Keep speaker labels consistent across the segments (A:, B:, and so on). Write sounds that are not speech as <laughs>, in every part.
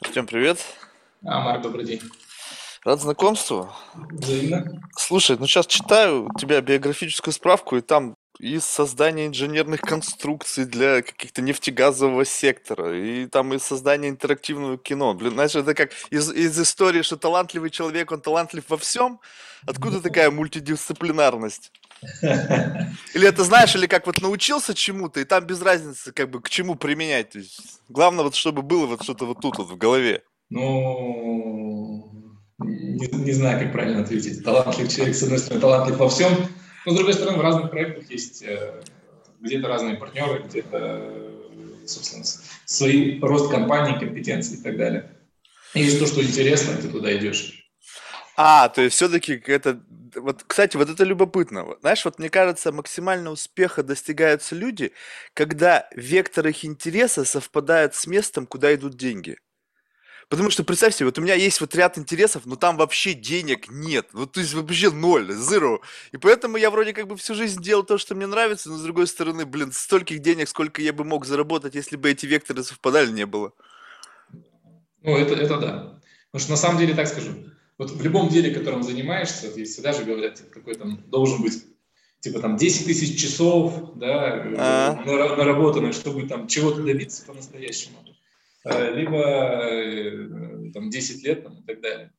A: Артем, привет.
B: А, Марк, добрый день.
A: Рад знакомству.
B: Взаимно.
A: Слушай, ну сейчас читаю у тебя биографическую справку, и там из создания инженерных конструкций для каких-то нефтегазового сектора, и там из создания интерактивного кино. Блин, знаешь, это как из, из истории, что талантливый человек, он талантлив во всем. Откуда такая мультидисциплинарность? <laughs> Или это знаешь, или как вот научился чему-то, и там без разницы, как бы к чему применять. То есть, главное, вот чтобы было вот что-то вот тут вот в голове.
B: Ну, не, не знаю, как правильно ответить. Талантлив человек, с одной стороны, талантлив во всем, но с другой стороны, в разных проектах есть э, где-то разные партнеры, где-то, собственно, свои рост компании, компетенции и так далее. И есть то, что интересно, ты туда идешь.
A: А, то есть все-таки это... Вот, кстати, вот это любопытно. Знаешь, вот мне кажется, максимально успеха достигаются люди, когда вектор их интереса совпадает с местом, куда идут деньги. Потому что представь себе, вот у меня есть вот ряд интересов, но там вообще денег нет. Ну, то есть вообще ноль, zero. И поэтому я вроде как бы всю жизнь делал то, что мне нравится, но с другой стороны, блин, стольких денег, сколько я бы мог заработать, если бы эти векторы совпадали, не было.
B: Ну, это, это да. Потому что на самом деле, так скажу, вот в любом деле, которым занимаешься, вот всегда же говорят, типа, какой там должен быть типа там 10 тысяч часов, да, а -а. наработанных, чтобы там чего-то добиться по-настоящему. Э, либо э, там 10 лет там, и так далее.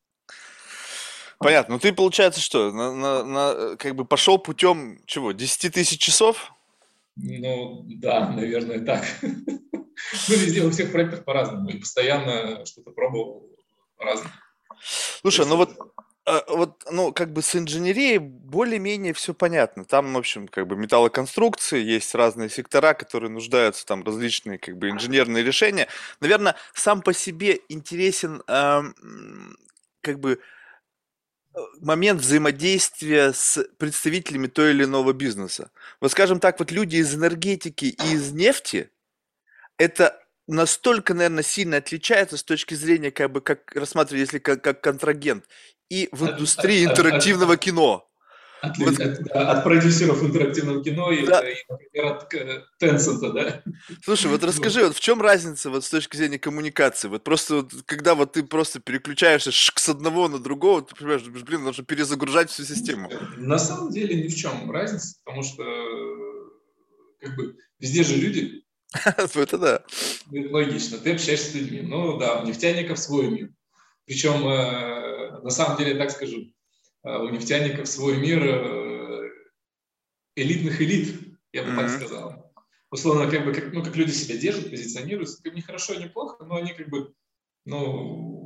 A: Понятно. Ну ты, получается, что, на, на, на, как бы пошел путем чего, 10 тысяч часов?
B: Ну, да, наверное, так. <laughs> Ну, везде, у всех проектов по-разному. И постоянно что-то пробовал разное.
A: Слушай, ну вот а, вот, ну, как бы с инженерией более-менее все понятно. Там, в общем, как бы металлоконструкции, есть разные сектора, которые нуждаются, там различные, как бы, инженерные решения. Наверное, сам по себе интересен, эм, как бы, э, момент взаимодействия с представителями той или иного бизнеса. Вот, скажем так, вот люди из энергетики и из нефти, это настолько, наверное, сильно отличается с точки зрения, как бы, как рассматривать, если как, как контрагент, и в индустрии интерактивного кино.
B: От, вот. от, от продюсеров интерактивного кино и, да. и, например, от Tencent, да?
A: Слушай, вот расскажи, вот в чем разница вот с точки зрения коммуникации? Вот просто вот, когда вот ты просто переключаешься с одного на другого, ты понимаешь, блин, нужно перезагружать всю систему.
B: На самом деле ни в чем разница, потому что как бы везде же люди, <laughs>
A: Это да.
B: Логично. Ты общаешься с людьми. Ну да, у нефтяников свой мир. Причем, э, на самом деле, так скажу, э, у нефтяников свой мир э, элитных элит, я бы mm-hmm. так сказал. Условно, как бы, как, ну, как люди себя держат, позиционируются, как бы не хорошо, не плохо, но они как бы, ну,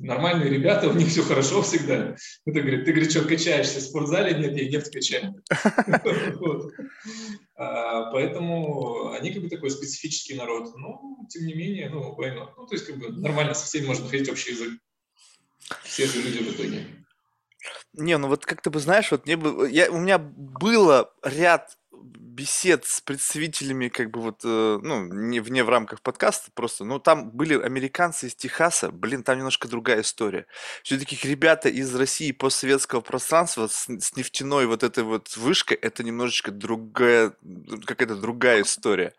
B: нормальные ребята, у них все хорошо всегда. Это говорит, ты, говорит, что, качаешься в спортзале? Нет, я нефть качаю. <laughs> А, поэтому они как бы такой специфический народ. Но, тем не менее, ну, война. Ну, то есть, как бы нормально со всеми можно находить общий язык. Все же люди в итоге.
A: Не, ну вот как ты бы знаешь, вот мне бы, я, у меня было ряд бесед с представителями, как бы вот, э, ну, не вне в рамках подкаста просто, но там были американцы из Техаса, блин, там немножко другая история. Все-таки ребята из России постсоветского пространства с, с нефтяной вот этой вот вышкой, это немножечко другая, какая-то другая история.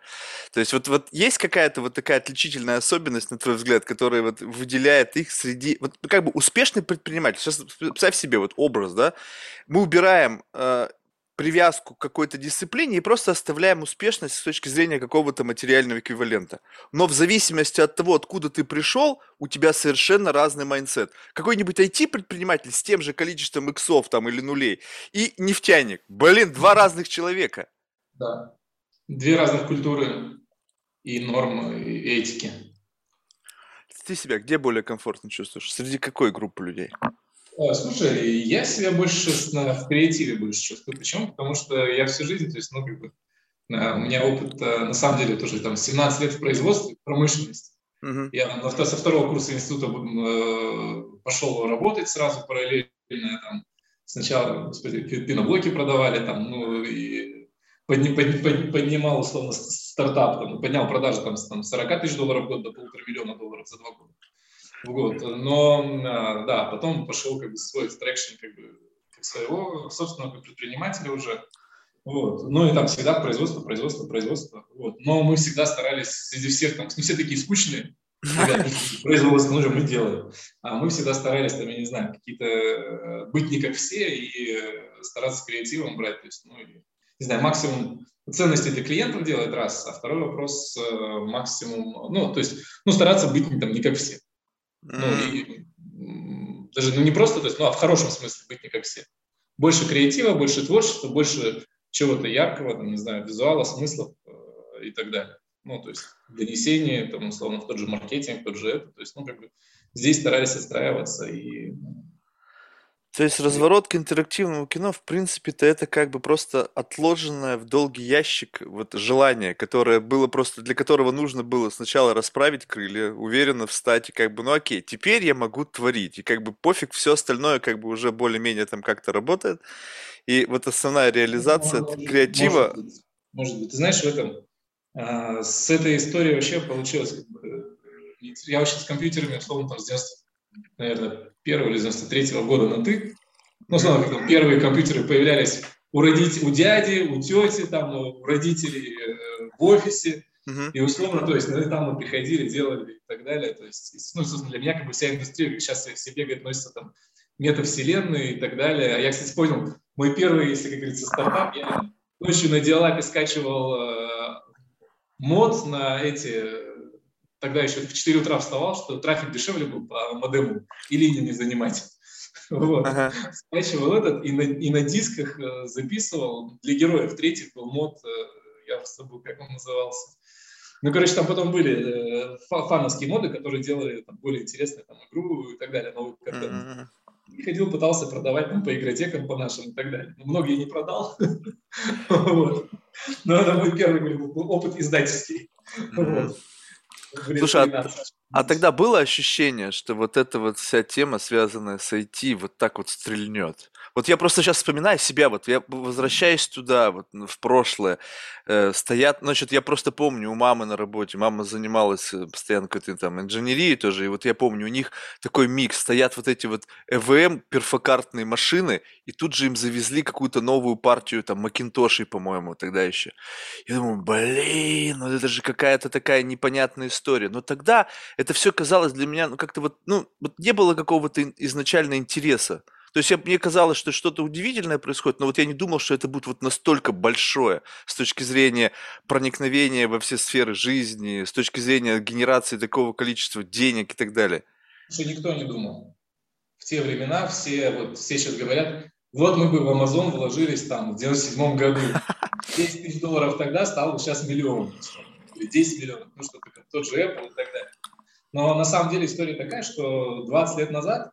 A: То есть вот, вот есть какая-то вот такая отличительная особенность, на твой взгляд, которая вот выделяет их среди, вот как бы успешный предприниматель, сейчас представь себе вот образ, да, мы убираем э, привязку к какой-то дисциплине и просто оставляем успешность с точки зрения какого-то материального эквивалента. Но в зависимости от того, откуда ты пришел, у тебя совершенно разный mindset. Какой-нибудь IT-предприниматель с тем же количеством иксов там или нулей и нефтяник. Блин, два разных человека.
B: Да. Две разных культуры и нормы, и этики.
A: Ты себя где более комфортно чувствуешь? Среди какой группы людей?
B: А, слушай, я себя больше в креативе больше чувствую. Почему? Потому что я всю жизнь, то есть, ну, как бы, у меня опыт, на самом деле, тоже там 17 лет в производстве, промышленности. Uh-huh. Я со второго курса института э, пошел работать сразу параллельно. Там, сначала, господи, пеноблоки продавали, там, ну, и подни, под, под, поднимал, условно, стартап, там, поднял продажи там, с там, 40 тысяч долларов в год до полутора миллиона долларов за два года в год. Но, а, да, потом пошел как бы свой экстракшн как бы как своего собственного предпринимателя уже. Вот. Ну и там всегда производство, производство, производство. Вот. Но мы всегда старались среди всех, там, не все такие скучные, ребят, производство нужно, мы делаем. А мы всегда старались, там, я не знаю, какие-то э, быть не как все и э, стараться креативом брать. То есть, ну, не знаю, максимум ценности для клиентов делать раз, а второй вопрос э, максимум, ну, то есть, ну, стараться быть не, там, не как все. Ну, и, даже ну, не просто, то есть, ну, а в хорошем смысле быть не как все. Больше креатива, больше творчества, больше чего-то яркого, там, не знаю, визуала, смыслов э, и так далее. Ну, то есть донесение, там, условно, в тот же маркетинг, тот же это. То есть, ну, как бы здесь старались отстраиваться и
A: то есть разворот к интерактивному кино, в принципе-то, это как бы просто отложенное в долгий ящик вот желание, которое было просто, для которого нужно было сначала расправить крылья, уверенно встать и как бы, ну окей, теперь я могу творить, и как бы пофиг, все остальное как бы уже более-менее там как-то работает. И вот основная реализация ну, креатива...
B: Может быть, может быть. Ты знаешь, в этом, а, с этой историей вообще получилось, бы, я вообще с компьютерами, условно, там, с 90 наверное, первого или 93 -го года на «ты». Ну, снова, как первые компьютеры появлялись у, родителей, у дяди, у тети, там, у родителей э, в офисе. Uh-huh. И условно, то есть, ну, там мы приходили, делали и так далее. То есть, ну, собственно, для меня как бы вся индустрия сейчас все бегает, относится там метавселенные и так далее. А я, кстати, понял, мой первый, если, как говорится, стартап, я ночью на диалапе скачивал э, мод на эти тогда еще в 4 утра вставал, что трафик дешевле был по модему и линию не занимать. <laughs> Вот. Ага. Скачивал этот и на, и на дисках э, записывал для героев. Третий был мод, э, я забыл, как он назывался. Ну, короче, там потом были э, фановские моды, которые делали там, более интересную там, игру и так далее, новый контент. Mm-hmm. И ходил, пытался продавать там, по игротекам, по нашим и так далее. Но многие не продал. <laughs> Но это мой первый опыт издательский.
A: Слушай, а, а тогда было ощущение, что вот эта вот вся тема, связанная с IT, вот так вот стрельнет? Вот я просто сейчас вспоминаю себя, вот я возвращаюсь туда, вот в прошлое, э, стоят, значит, я просто помню у мамы на работе, мама занималась э, постоянно какой-то там инженерией тоже, и вот я помню, у них такой микс, стоят вот эти вот ЭВМ, перфокартные машины, и тут же им завезли какую-то новую партию, там, Макинтошей, по-моему, тогда еще. Я думаю, блин, ну это же какая-то такая непонятная история. Но тогда это все казалось для меня, ну как-то вот, ну, вот не было какого-то изначально интереса. То есть я, мне казалось, что что-то удивительное происходит, но вот я не думал, что это будет вот настолько большое с точки зрения проникновения во все сферы жизни, с точки зрения генерации такого количества денег и так далее.
B: Что никто не думал. В те времена все, вот, все сейчас говорят, вот мы бы в Amazon вложились там в 97 году. <laughs> 10 тысяч долларов тогда стало сейчас миллион. Или 10 миллионов, ну что тот же Apple и так далее. Но на самом деле история такая, что 20 лет назад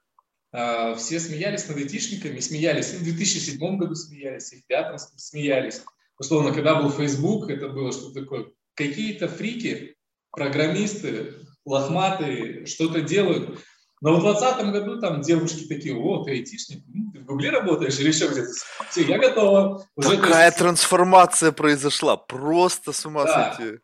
B: а, все смеялись над айтишниками, смеялись и в 2007 году смеялись, и в 2005 смеялись. Условно, когда был Facebook, это было что такое? Какие-то фрики, программисты, лохматые, что-то делают. Но в 2020 году там девушки такие, о, ты айтишник, ты в Гугле работаешь или еще где-то? Все, я готова.
A: Уже Такая есть... трансформация произошла, просто с ума да. сойти.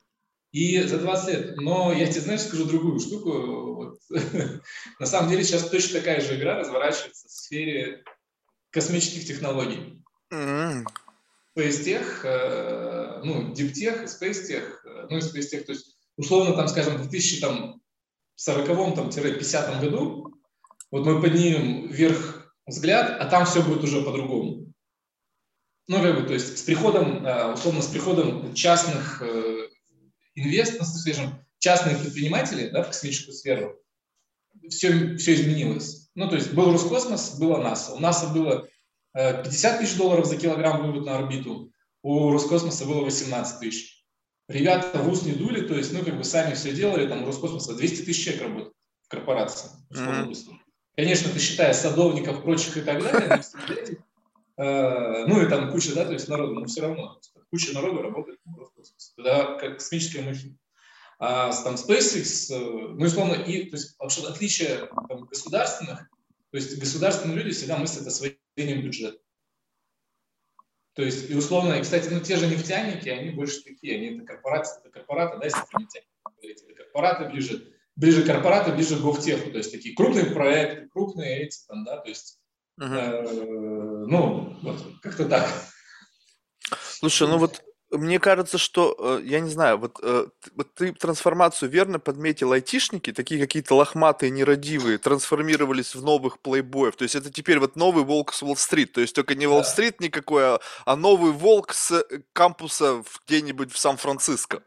B: И за 20 лет. Но я тебе, знаешь, скажу другую штуку. Вот. <laughs> На самом деле сейчас точно такая же игра разворачивается в сфере космических технологий. Mm-hmm. SpaceTech, э, ну, DeepTech, SpaceTech, э, ну и SpaceTech, то есть условно там, скажем, в 2040-50 году вот мы поднимем вверх взгляд, а там все будет уже по-другому. Ну, как бы, то есть с приходом, э, условно, с приходом частных инвест, ну, скажем, частные предприниматели да, в космическую сферу, все, все изменилось. Ну, то есть был Роскосмос, было НАСА. У НАСА было 50 э, тысяч долларов за килограмм вывод на орбиту, у Роскосмоса было 18 тысяч. Ребята в ус не дули, то есть, ну, как бы сами все делали, там у Роскосмоса 200 тысяч человек работает в корпорации. Mm-hmm. Конечно, ты считаешь садовников, прочих и так далее, э, ну и там куча, да, то есть народу, но все равно куча народу работает в Роскосмосе. Тогда как космическая махина. А там SpaceX, э, ну, условно, и, то есть, вообще отличие там, государственных, то есть государственные люди всегда мыслят о своем бюджета. То есть, и условно, и, кстати, ну, те же нефтяники, они больше такие, они это корпораты, это корпораты, да, если про нефтяники говорить, это корпораты ближе, ближе корпораты, ближе к гофтеху, то есть такие крупные проекты, крупные эти, там, да, то есть, uh-huh. э, ну, вот, как-то так.
A: Слушай, ну вот мне кажется, что, э, я не знаю, вот, э, вот ты трансформацию верно подметил, айтишники, такие какие-то лохматые, нерадивые, трансформировались в новых плейбоев. То есть это теперь вот новый волк с Уолл-стрит. То есть только не Уолл-стрит никакой, а, а новый волк с э, кампуса где-нибудь в Сан-Франциско.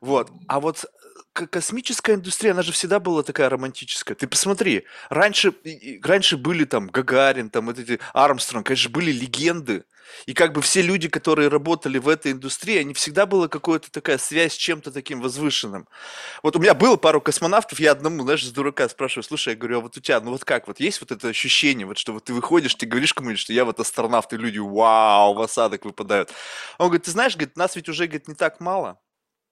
A: Вот. А вот космическая индустрия, она же всегда была такая романтическая. Ты посмотри, раньше, раньше были там Гагарин, там вот эти Армстронг, конечно, были легенды. И как бы все люди, которые работали в этой индустрии, они всегда была какая-то такая связь с чем-то таким возвышенным. Вот у меня было пару космонавтов, я одному, знаешь, с дурака спрашиваю, слушай, я говорю, а вот у тебя, ну вот как, вот есть вот это ощущение, вот что вот ты выходишь, ты говоришь кому-нибудь, что я вот астронавт, и люди, вау, в осадок выпадают. Он говорит, ты знаешь, говорит, нас ведь уже, говорит, не так мало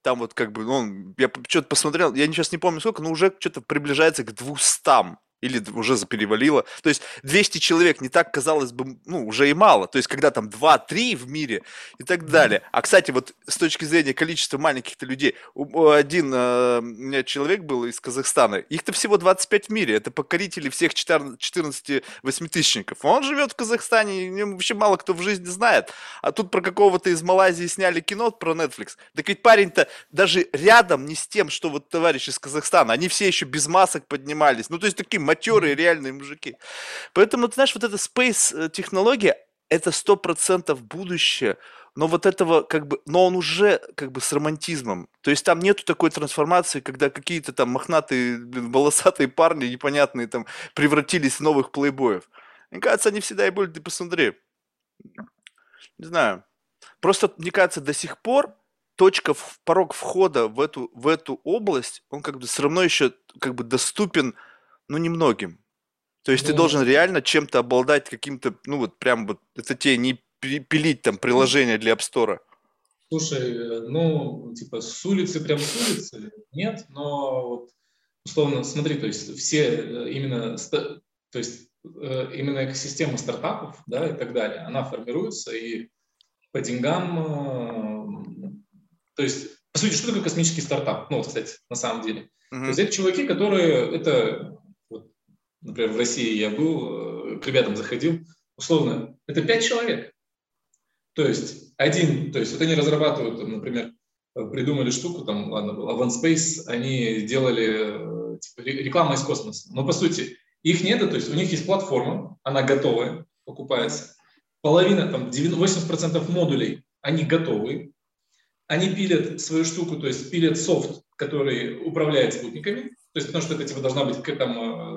A: там вот как бы, ну, я что-то посмотрел, я сейчас не помню сколько, но уже что-то приближается к двухстам или уже перевалило. То есть 200 человек не так, казалось бы, ну, уже и мало. То есть когда там 2-3 в мире и так далее. А, кстати, вот с точки зрения количества маленьких-то людей, один э, у меня человек был из Казахстана, их-то всего 25 в мире, это покорители всех 14 восьмитысячников. Он живет в Казахстане, вообще мало кто в жизни знает. А тут про какого-то из Малайзии сняли кино про Netflix. Так ведь парень-то даже рядом не с тем, что вот товарищ из Казахстана, они все еще без масок поднимались. Ну, то есть таким матерые реальные мужики. Поэтому, ты знаешь, вот эта space технология, это сто процентов будущее, но вот этого как бы, но он уже как бы с романтизмом. То есть там нету такой трансформации, когда какие-то там мохнатые, волосатые парни непонятные там превратились в новых плейбоев. Мне кажется, они всегда и были, ты посмотри. Не знаю. Просто, мне кажется, до сих пор точка, порог входа в эту, в эту область, он как бы все равно еще как бы доступен ну, немногим. То есть ну, ты должен реально чем-то обладать каким-то, ну вот прям вот, это тебе не пилить там приложение для App Store.
B: Слушай, э, ну, типа с улицы прям с улицы нет, но вот условно, смотри, то есть все э, именно, то есть э, именно экосистема стартапов, да, и так далее, она формируется и по деньгам, то есть, по сути, что такое космический стартап? Ну, кстати, на самом деле. Uh-huh. То есть это чуваки, которые, это например, в России я был, э, к ребятам заходил, условно, это пять человек. То есть один, то есть вот они разрабатывают, например, придумали штуку, там, ладно, был AvantSpace, они делали э, типа, рекламу из космоса. Но по сути их нет, то есть у них есть платформа, она готовая, покупается. Половина, там, 80% модулей, они готовы. Они пилят свою штуку, то есть пилят софт, который управляет спутниками. То есть потому что это типа должна быть там, э, Э,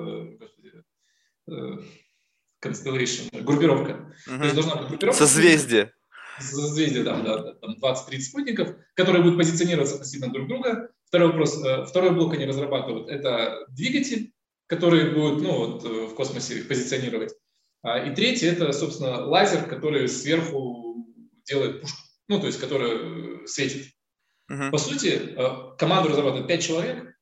B: constellation, группировка.
A: Угу. То есть должна быть группировка. Созвездие.
B: Созвездие, да, да, там 20-30 спутников, которые будут позиционироваться относительно друг друга. Второй вопрос, э, второй блок они разрабатывают, это двигатель, который будет, ну, вот, э, в космосе их позиционировать. А, и третий, это, собственно, лазер, который сверху делает пушку, ну, то есть, который светит. Uh-huh. По сути, команду разрабатывает 5 человек,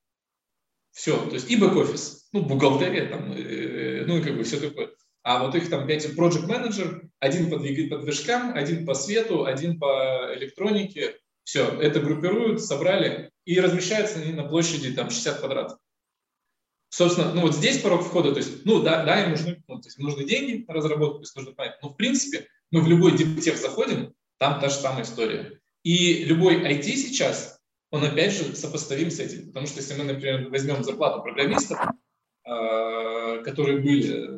B: все, то есть и бэк-офис, ну, бухгалтерия, там, э, ну и как бы все такое. А вот их там пять project менеджер один по, по движкам, один по свету, один по электронике. Все, это группируют, собрали и размещаются они на площади там 60 квадратов. Собственно, ну вот здесь порог входа, то есть, ну да, да, им нужны, ну, то есть нужны деньги на разработку, то есть нужно понять. Но в принципе мы в любой диптех заходим, там та же самая история. И любой IT сейчас, он опять же сопоставим с этим. Потому что если мы, например, возьмем зарплату программистов, Э, которые были,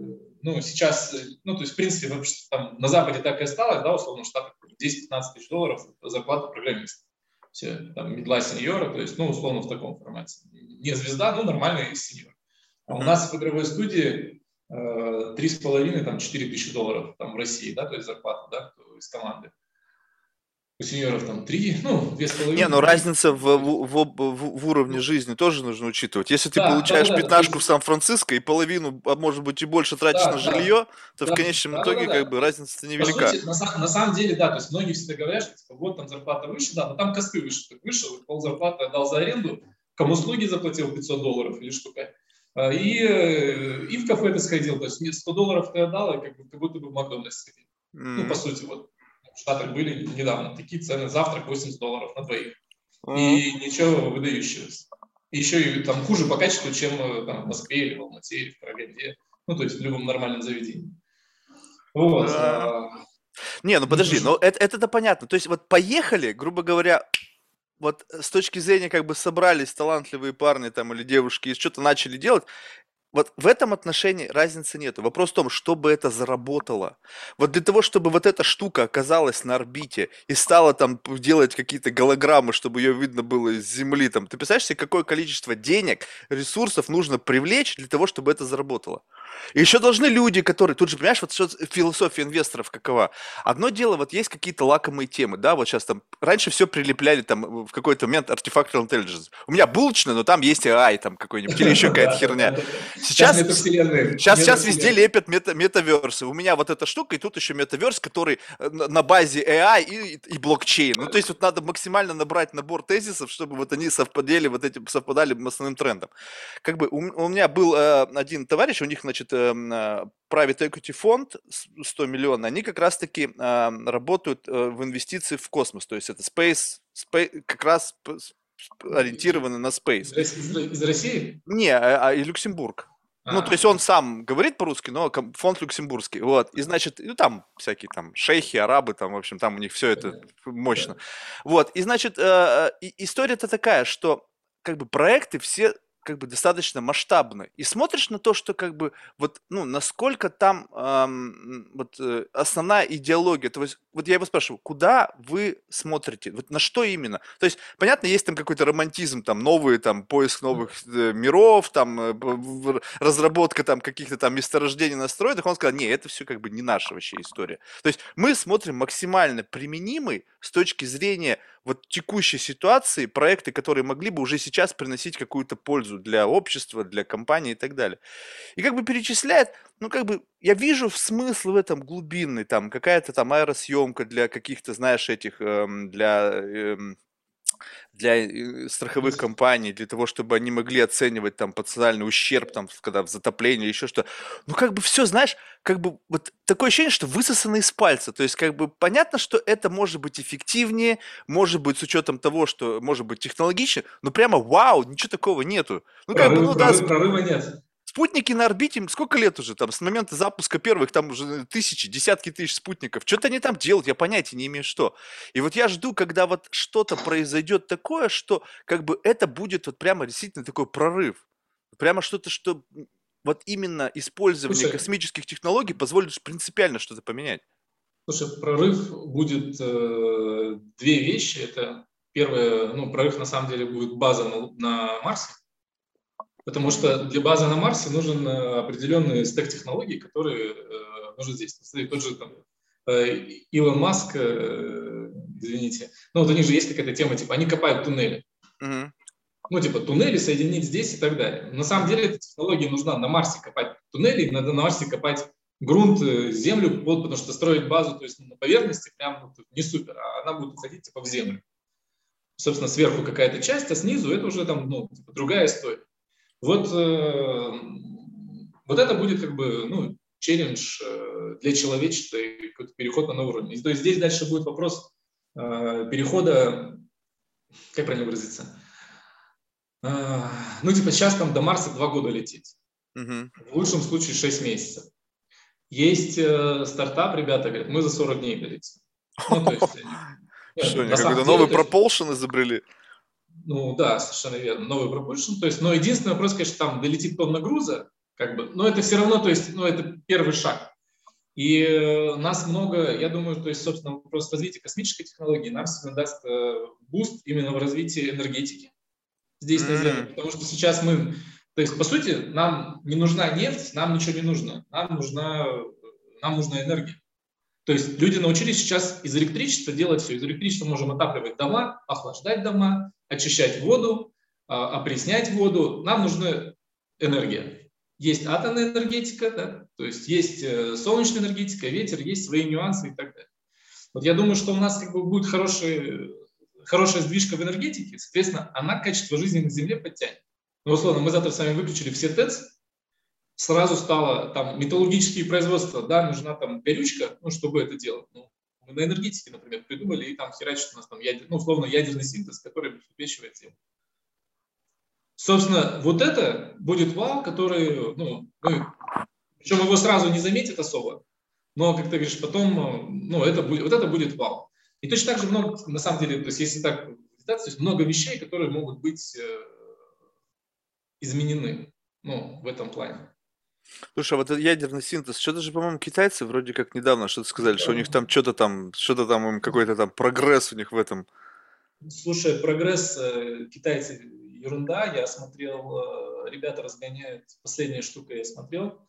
B: ну, сейчас, ну, то есть, в принципе, вообще, там, на Западе так и осталось, да, условно, в Штатах 10-15 тысяч долларов зарплата программиста. Все, там, медла сеньора, то есть, ну, условно, в таком формате. Не звезда, ну, нормальный сеньор. А у нас в игровой студии э, три с половиной, там, четыре тысячи долларов там в России, да, то есть зарплата, да, из команды у сеньоров там три, <laughs> ну, две с половиной.
A: Не, ну разница в, в, в, в уровне жизни тоже нужно учитывать. Если ты да, получаешь да, да, пятнашку да. в Сан-Франциско и половину, а может быть и больше тратишь да, на жилье, то да, в конечном да, итоге да, как бы разница невелика.
B: Сути, на, на самом деле, да, то есть многие всегда говорят, что типа, вот там зарплата выше, да, но там косты выше. Ты вышел, пол зарплаты отдал за аренду, кому услуги заплатил 500 долларов или штука. А, и, э, и в кафе ты сходил, то есть 100 долларов ты отдал, и как, бы, как будто бы в Макдональдс сходил. Mm. Ну, по сути, вот Штатах были недавно такие цены, завтрак 80 долларов на двоих. Mm-hmm. И ничего выдающегося. И еще и там хуже по качеству, чем э, там, в Москве или в Алмате или в Караганде. Ну, то есть в любом нормальном заведении. Вот.
A: Да. Не, ну подожди, ну это, это-то понятно. То есть вот поехали, грубо говоря, вот с точки зрения как бы собрались талантливые парни там или девушки и что-то начали делать, вот в этом отношении разницы нет. Вопрос в том, чтобы это заработало. Вот для того, чтобы вот эта штука оказалась на орбите и стала там делать какие-то голограммы, чтобы ее видно было из Земли, там, ты представляешь себе, какое количество денег, ресурсов нужно привлечь для того, чтобы это заработало? И еще должны люди, которые, тут же, понимаешь, вот философия инвесторов какова. Одно дело, вот есть какие-то лакомые темы, да, вот сейчас там, раньше все прилепляли там в какой-то момент Artificial Intelligence. У меня булочная, но там есть AI там какой-нибудь или еще какая-то херня. Сейчас, сейчас, сейчас везде лепят мета, метаверсы. У меня вот эта штука, и тут еще метаверс, который э, на базе AI и, и блокчейн. Ну, то есть вот надо максимально набрать набор тезисов, чтобы вот они совпадали, вот эти совпадали основным трендом. Как бы у, у меня был э, один товарищ, у них, значит, э, э private equity фонд 100 миллионов, они как раз-таки э, работают э, в инвестиции в космос. То есть это space, space как раз ориентированы на space.
B: Из, из, из России?
A: Не, а, а, и Люксембург. Ну, а. то есть он сам говорит по-русски, но фонд люксембургский. Вот. И значит, ну там всякие там шейхи, арабы, там, в общем, там у них все это мощно. Вот. И значит, э, э, история-то такая, что как бы проекты все как бы достаточно масштабно. И смотришь на то, что как бы вот, ну, насколько там эм, вот э, основная идеология. То есть, вот я его спрашиваю, куда вы смотрите? Вот на что именно? То есть, понятно, есть там какой-то романтизм, там, новые, там, поиск новых э, миров, там, э, разработка там каких-то там месторождений на стероидах. Он сказал, не, это все как бы не наша вообще история. То есть, мы смотрим максимально применимый с точки зрения вот текущей ситуации проекты, которые могли бы уже сейчас приносить какую-то пользу для общества, для компании и так далее. И как бы перечисляет, ну как бы я вижу смысл в этом глубинный, там какая-то там аэросъемка для каких-то, знаешь, этих, эм, для эм, для э, страховых компаний, для того, чтобы они могли оценивать там потенциальный ущерб, там, когда в затоплении, еще что. Ну, как бы все, знаешь, как бы вот такое ощущение, что высосано из пальца. То есть, как бы понятно, что это может быть эффективнее, может быть с учетом того, что может быть технологичнее, но прямо вау, ничего такого нету. Ну,
B: как бы, ну, да, прорыва нет.
A: Спутники на орбите, сколько лет уже, там, с момента запуска первых, там уже тысячи, десятки тысяч спутников. Что-то они там делают, я понятия не имею, что. И вот я жду, когда вот что-то произойдет такое, что как бы это будет вот прямо действительно такой прорыв. Прямо что-то, что вот именно использование Слушай, космических технологий позволит принципиально что-то поменять.
B: Слушай, прорыв будет э, две вещи. Это первое, ну, прорыв на самом деле будет база на, на Марсе. Потому что для базы на Марсе нужен э, определенный стек технологий, которые э, нужно здесь. Смотри, тот же там, э, Илон Маск, э, извините, ну вот у них же есть какая-то тема, типа они копают туннели. Uh-huh. Ну, типа туннели соединить здесь и так далее. На самом деле эта технология нужна на Марсе копать туннели, надо на Марсе копать грунт, э, землю, вот, потому что строить базу то есть, на поверхности прям ну, не супер, а она будет уходить типа в землю. Собственно, сверху какая-то часть, а снизу это уже там ну, типа, другая история. Вот, э, вот это будет как бы ну, челлендж э, для человечества и переход на новый уровень. то есть здесь дальше будет вопрос э, перехода, как правильно выразиться, ну типа сейчас там до Марса два года лететь. Угу. В лучшем случае 6 месяцев. Есть стартап, ребята говорят, мы за 40 дней долетим. Ну, то есть, <laughs>
A: Что, они какой-то новый propulsion изобрели?
B: Ну да, совершенно верно, новый propulsion. То есть, но единственный вопрос, конечно, там долетит тонна груза, как бы, но это все равно, то есть, ну это первый шаг. И э, нас много, я думаю, то есть, собственно, вопрос развития космической технологии нам сегодня даст э, boost именно в развитии энергетики здесь на Земле. Потому что сейчас мы, то есть, по сути, нам не нужна нефть, нам ничего не нужно. Нам нужна, нам нужна энергия. То есть люди научились сейчас из электричества делать все. Из электричества можем отапливать дома, охлаждать дома, очищать воду, а, опреснять воду. Нам нужна энергия. Есть атомная энергетика, да? то есть есть э, солнечная энергетика, ветер, есть свои нюансы и так далее. Вот я думаю, что у нас как бы будет хороший, хорошая сдвижка в энергетике, соответственно, она качество жизни на Земле подтянет. Ну, условно, мы завтра с вами выключили все ТЭЦ, сразу стало там металлургические производства, да, нужна там горючка, ну, чтобы это делать. Ну, мы на энергетике, например, придумали, и там херачит у нас там, ядер, ну, условно, ядерный синтез, который обеспечивает землю. Собственно, вот это будет вал, который, ну, мы, причем его сразу не заметит особо, но, как ты говоришь, потом, ну, это будет, вот это будет вау. И точно так же много, на самом деле, то есть если так, то есть много вещей, которые могут быть э, изменены, ну, в этом плане.
A: Слушай, а вот этот ядерный синтез, что-то же, по-моему, китайцы вроде как недавно что-то сказали, что у них там что-то там, что-то там, какой-то там прогресс у них в этом.
B: Слушай, прогресс э, китайцы ерунда. Я смотрел, э, ребята разгоняют, последняя штука я смотрел,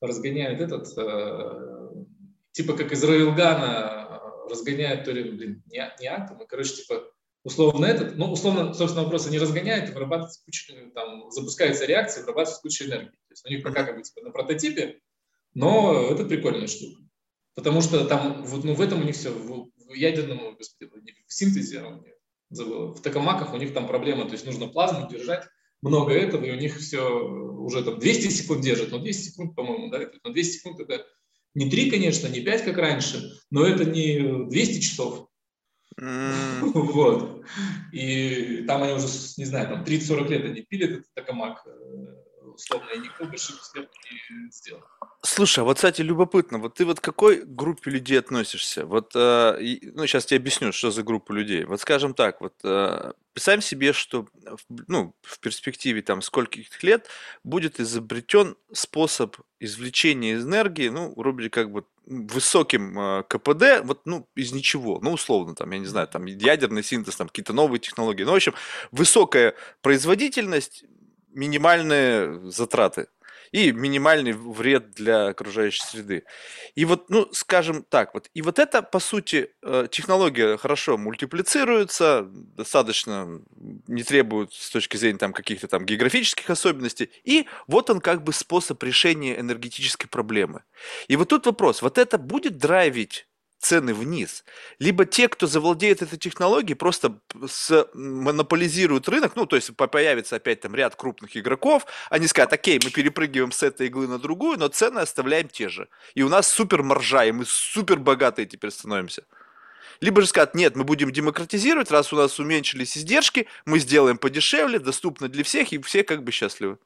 B: разгоняют этот, э, типа как из Рейлгана разгоняют, то ли, блин, не, не атомы, короче, типа условно этот, ну, условно, собственно, вопрос, они разгоняют и вырабатывают кучу, там, запускается реакция, вырабатывается куча энергии. То есть у них пока как бы типа, на прототипе, но это прикольная штука. Потому что там, вот, ну, в этом у них все, в, в ядерном, господи, в синтезе, а забыл, в токамаках у них там проблема, то есть нужно плазму держать, много этого, и у них все уже там 200 секунд держит, но 200 секунд, по-моему, да, но 200 секунд это не 3, конечно, не 5, как раньше, но это не 200 часов. <laughs> Вот. И там они уже, не знаю, там 30-40 лет они пилят этот токамак, э, условно, и никто сделал.
A: Слушай, а вот, кстати, любопытно, вот ты вот к какой группе людей относишься? Вот, э, ну, сейчас тебе объясню, что за группа людей. Вот, скажем так, вот, э, представим себе, что, ну, в перспективе там скольких лет будет изобретен способ извлечения энергии, ну, вроде как бы высоким э, КПД, вот, ну, из ничего, ну, условно, там, я не знаю, там, ядерный синтез, там, какие-то новые технологии, ну, в общем, высокая производительность, минимальные затраты и минимальный вред для окружающей среды. И вот, ну, скажем так, вот, и вот это, по сути, э, технология хорошо мультиплицируется, достаточно не требует с точки зрения там каких-то там географических особенностей, и вот он как бы способ решения энергетической проблемы. И вот тут вопрос, вот это будет драйвить цены вниз. Либо те, кто завладеет этой технологией, просто с, монополизируют рынок, ну, то есть появится опять там ряд крупных игроков, они скажут, окей, мы перепрыгиваем с этой иглы на другую, но цены оставляем те же. И у нас супер маржа, и мы супер богатые теперь становимся. Либо же скажут, нет, мы будем демократизировать, раз у нас уменьшились издержки, мы сделаем подешевле, доступно для всех, и все как бы счастливы.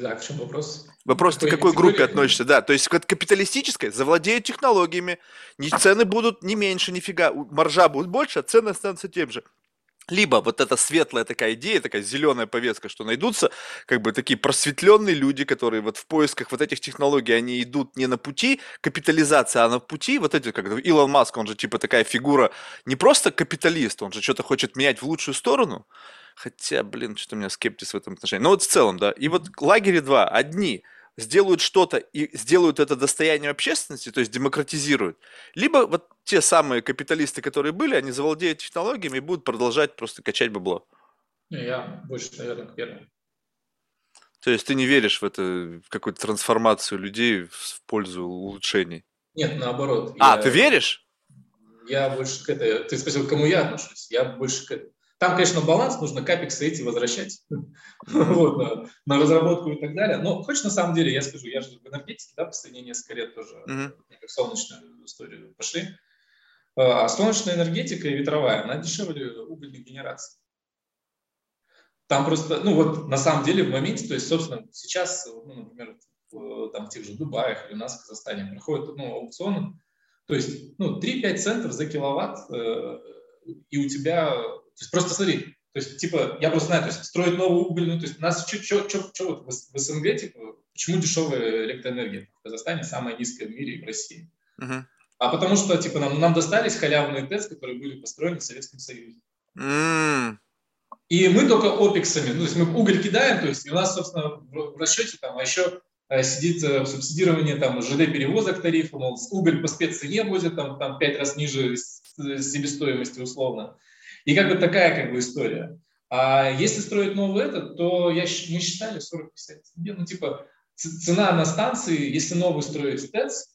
B: Да, в чем вопрос?
A: Вопрос, ты к какой группе относишься, да. То есть к капиталистической завладеют технологиями, ни цены будут не меньше, нифига, маржа будет больше, а цены останутся тем же. Либо вот эта светлая такая идея, такая зеленая повестка, что найдутся как бы такие просветленные люди, которые вот в поисках вот этих технологий, они идут не на пути капитализации, а на пути вот эти, как Илон Маск, он же типа такая фигура, не просто капиталист, он же что-то хочет менять в лучшую сторону, Хотя, блин, что-то у меня скептиз в этом отношении. Но вот в целом, да. И вот лагеря два. Одни сделают что-то и сделают это достоянием общественности, то есть демократизируют. Либо вот те самые капиталисты, которые были, они завладеют технологиями и будут продолжать просто качать бабло.
B: Я больше, наверное, к первому.
A: То есть ты не веришь в это, в какую-то трансформацию людей в пользу улучшений?
B: Нет, наоборот.
A: А, я, ты веришь?
B: Я больше к этой... Ты спросил, к кому я отношусь? Я больше к этой. Там, конечно, баланс, нужно капексы эти возвращать <laughs> вот, на, на разработку и так далее. Но хочешь на самом деле, я скажу, я же в энергетике, да, последние несколько лет тоже mm-hmm. как солнечную историю пошли. А солнечная энергетика и ветровая, она дешевле угольной генерации. Там просто, ну вот на самом деле в моменте, то есть, собственно, сейчас, ну, например, в, там, в тех же Дубаях или у нас в Казахстане проходят ну, аукционы, то есть ну, 3-5 центов за киловатт, э, и у тебя то есть просто смотри, то есть, типа, я просто знаю, то есть строить новую угольную, то есть у нас что вот в СНГ, типа, почему дешевая электроэнергия в Казахстане самая низкая в мире и в России? Uh-huh. А потому что, типа, нам, нам достались халявные ТЭЦ, которые были построены в Советском Союзе. Mm. И мы только опексами, ну, то есть мы уголь кидаем, то есть у нас, собственно, в, расчете там, а еще э, сидит э, в субсидировании там ЖД-перевозок тарифа, мол, уголь по спеццене возят там, там 5 раз ниже себестоимости условно. И как бы такая как бы история. А если строить новый этот, то я, мы считали 40-50. Ну, типа, цена на станции, если новый строить ТЭЦ,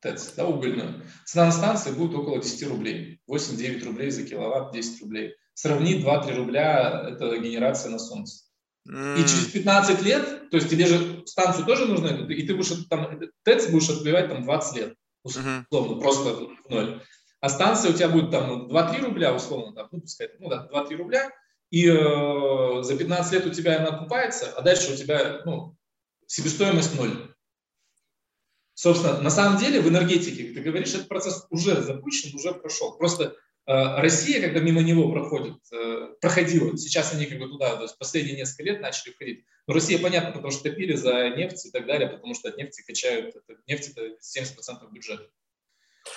B: ТЭЦ, да, угольную, цена на станции будет около 10 рублей. 8-9 рублей за киловатт, 10 рублей. Сравни 2-3 рубля, это генерация на солнце. Mm. И через 15 лет, то есть тебе же станцию тоже нужно, и ты будешь там, ТЭЦ будешь отбивать там 20 лет, условно, uh-huh. просто в ноль а станция у тебя будет там 2-3 рубля, условно, там, ну, пускай, ну да, 2-3 рубля, и э, за 15 лет у тебя она окупается, а дальше у тебя, ну, себестоимость ноль. Собственно, на самом деле в энергетике, ты говоришь, этот процесс уже запущен, уже прошел. Просто э, Россия, когда мимо него проходит, э, проходила, сейчас они как бы туда, то есть последние несколько лет начали входить. Но Россия, понятно, потому что топили за нефть и так далее, потому что от нефти качают, нефть это 70% бюджета.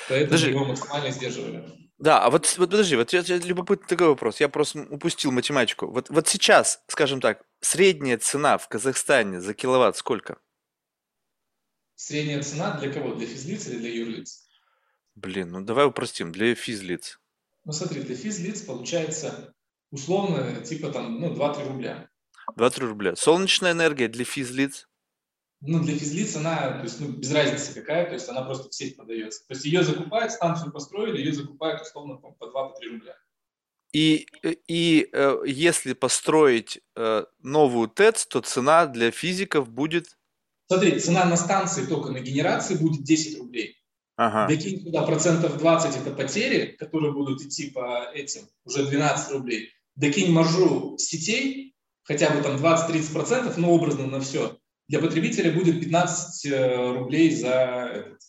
B: Поэтому Подожди. его максимально сдерживали.
A: Да, а вот, вот подожди, вот я, я любопытный такой вопрос. Я просто упустил математику. Вот, вот сейчас, скажем так, средняя цена в Казахстане за киловатт сколько?
B: Средняя цена для кого? Для физлиц или для юрлиц?
A: Блин, ну давай упростим, для физлиц.
B: Ну смотри, для физлиц получается условно типа там ну, 2-3 рубля.
A: 2-3 рубля. Солнечная энергия для физлиц?
B: Ну, для физлиц она, то есть, ну, без разницы какая, то есть она просто в сеть подается. То есть ее закупают, станцию построили, ее закупают условно по 2-3 рубля.
A: И, и э, если построить э, новую ТЭЦ, то цена для физиков будет
B: Смотри, цена на станции только на генерации будет 10 рублей. Ага. Докинь туда процентов 20 это потери, которые будут идти по этим, уже 12 рублей. Докинь маржу сетей, хотя бы там 20-30 процентов, но образно на все. Для потребителя будет 15 э, рублей за этот.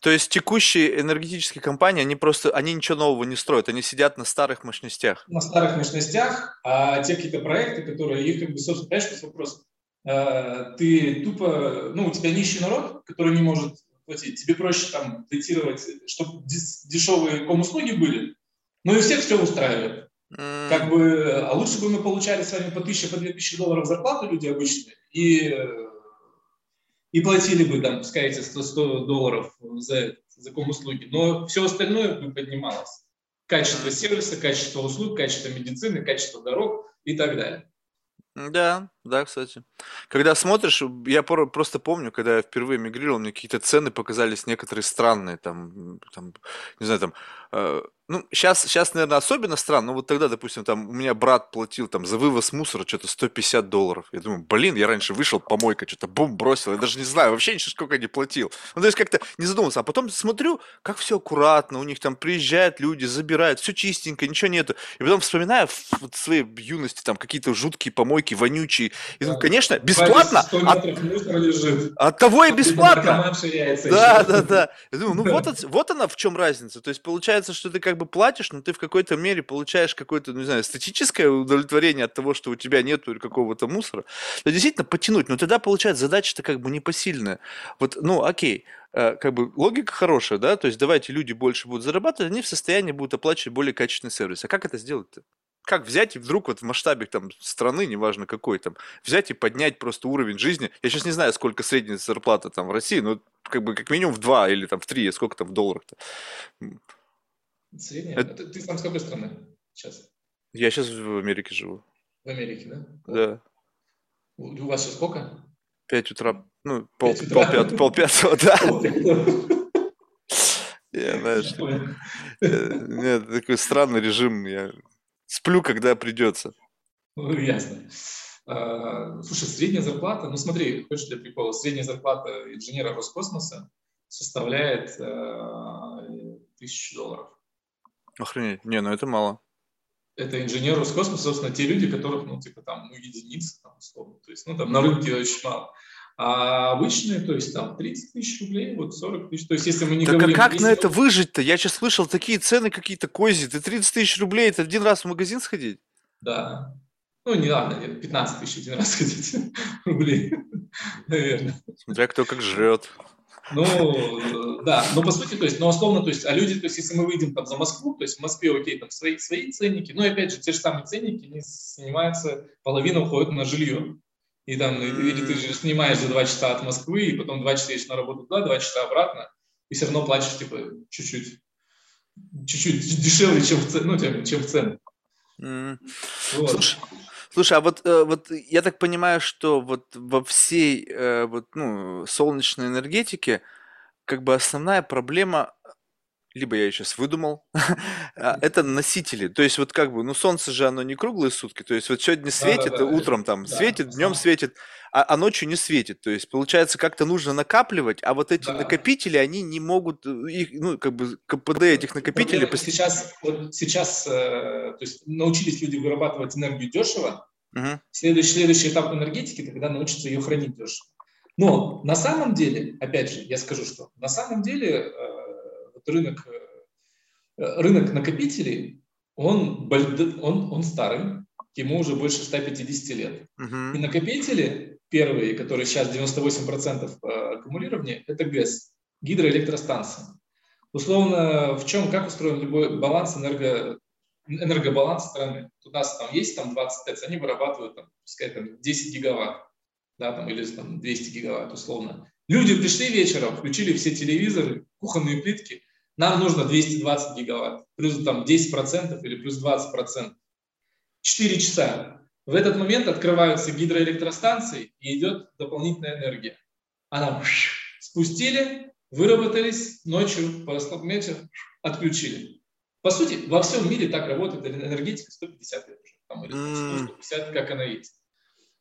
A: То есть текущие энергетические компании, они просто, они ничего нового не строят, они сидят на старых мощностях.
B: На старых мощностях, а те какие-то проекты, которые их, как бы, собственно, понимаешь, вопрос, Э, ты тупо, ну, у тебя нищий народ, который не может платить, тебе проще там датировать, чтобы дешевые ком-услуги были, ну и всех все устраивает. Mm. Как бы, а лучше бы мы получали с вами по 1000, по 2000 долларов зарплату люди обычные, и, и платили бы, там, пускай эти 100, 100 долларов за, за ком-услуги, но все остальное бы поднималось. Качество сервиса, качество услуг, качество медицины, качество дорог и так далее.
A: Да, да, кстати. Когда смотришь, я просто помню, когда я впервые мигрировал, мне какие-то цены показались некоторые странные, там, там не знаю, там, э, ну, сейчас, сейчас, наверное, особенно странно, но вот тогда, допустим, там, у меня брат платил там за вывоз мусора что-то 150 долларов. Я думаю, блин, я раньше вышел, помойка, что-то бум, бросил, я даже не знаю, вообще ничего сколько не платил. Ну, то есть как-то не задумался. А потом смотрю, как все аккуратно, у них там приезжают люди, забирают, все чистенько, ничего нету. И потом вспоминаю вот своей юности, там, какие-то жуткие помойки, вонючие. И думаю, конечно, бесплатно. От, от того и бесплатно. Да, да, да. Я думаю, ну вот, вот она в чем разница. То есть получается, что ты как бы бы платишь, но ты в какой-то мере получаешь какое-то, ну, не знаю, эстетическое удовлетворение от того, что у тебя нет какого-то мусора, то действительно потянуть, но тогда получается задача-то как бы непосильная. Вот, ну, окей, э, как бы логика хорошая, да, то есть давайте люди больше будут зарабатывать, они в состоянии будут оплачивать более качественный сервис. А как это сделать-то? Как взять и вдруг вот в масштабе там страны, неважно какой там, взять и поднять просто уровень жизни. Я сейчас не знаю, сколько средняя зарплата там в России, но как бы как минимум в два или там в три, сколько там в долларах-то.
B: Средняя? Это... Ты, ты сам с какой страны сейчас?
A: Я сейчас в Америке живу.
B: В Америке, да?
A: Да.
B: У, у вас сейчас сколько?
A: Пять утра. Ну, пол, пол, пят, пол пятого, да. <laughs> Я, знаешь, нет, такой странный режим. Я сплю, когда придется.
B: Ну, ясно. А, слушай, средняя зарплата, ну смотри, хочешь для прикола, средняя зарплата инженера Роскосмоса составляет э, тысячу долларов.
A: Охренеть. Не, ну это мало.
B: Это инженеры из космоса, собственно, те люди, которых, ну, типа, там, ну, единицы, там, условно. То есть, ну, там, на рынке очень мало. А обычные, то есть, там, 30 тысяч рублей, вот 40 тысяч. То есть, если мы не
A: так
B: говорим...
A: а как на это выжить-то? Я сейчас слышал такие цены какие-то кози. Ты 30 тысяч рублей, это один раз в магазин сходить?
B: Да. Ну, не ладно, 15 тысяч один раз <laughs> сходить рублей, наверное.
A: Смотря кто как жрет.
B: Ну, да, но по сути, то есть, но условно, то есть, а люди, то есть, если мы выйдем там за Москву, то есть в Москве, окей, там свои, свои ценники, но опять же, те же самые ценники, они снимаются, половина уходит на жилье. И там, или ты же снимаешь за два часа от Москвы, и потом два часа едешь на работу туда, два часа обратно, и все равно платишь, типа, чуть-чуть, чуть-чуть дешевле, чем в, ну, чем в цену.
A: Mm. Вот. Слушай, Слушай, а вот, э, вот я так понимаю, что вот во всей э, вот, ну, солнечной энергетике как бы основная проблема, либо я сейчас выдумал, <laughs> а, это носители. То есть вот как бы, ну солнце же оно не круглые сутки, то есть вот сегодня светит, Да-да-да, утром там да, светит, днем светит, а, а ночью не светит. То есть получается как-то нужно накапливать, а вот эти Да. накопители, они не могут, э, их, ну как бы КПД этих накопителей
B: Проблема сейчас, вот сейчас, э, то есть научились люди вырабатывать энергию дешево.
A: Мгм.
B: Следующий, следующий этап энергетики, когда научатся ее хранить дешево. Но на самом деле, опять же, я скажу, что на самом деле э, вот рынок, э, рынок накопителей, он, он, он старый, ему уже больше 150 лет. Uh-huh. И накопители первые, которые сейчас 98% э, аккумулирования, это ГЭС, гидроэлектростанция. Условно, в чем, как устроен любой баланс энерго, энергобаланс страны? У нас там есть там 25, они вырабатывают, там, пускай там 10 гигаватт, да, там, или там 200 гигаватт условно. Люди пришли вечером, включили все телевизоры, кухонные плитки, нам нужно 220 гигаватт, плюс там 10% или плюс 20%. 4 часа. В этот момент открываются гидроэлектростанции и идет дополнительная энергия. Она спустили, выработались, ночью по расслаблению отключили. По сути, во всем мире так работает энергетика 150 лет уже, там, или 150, как она есть.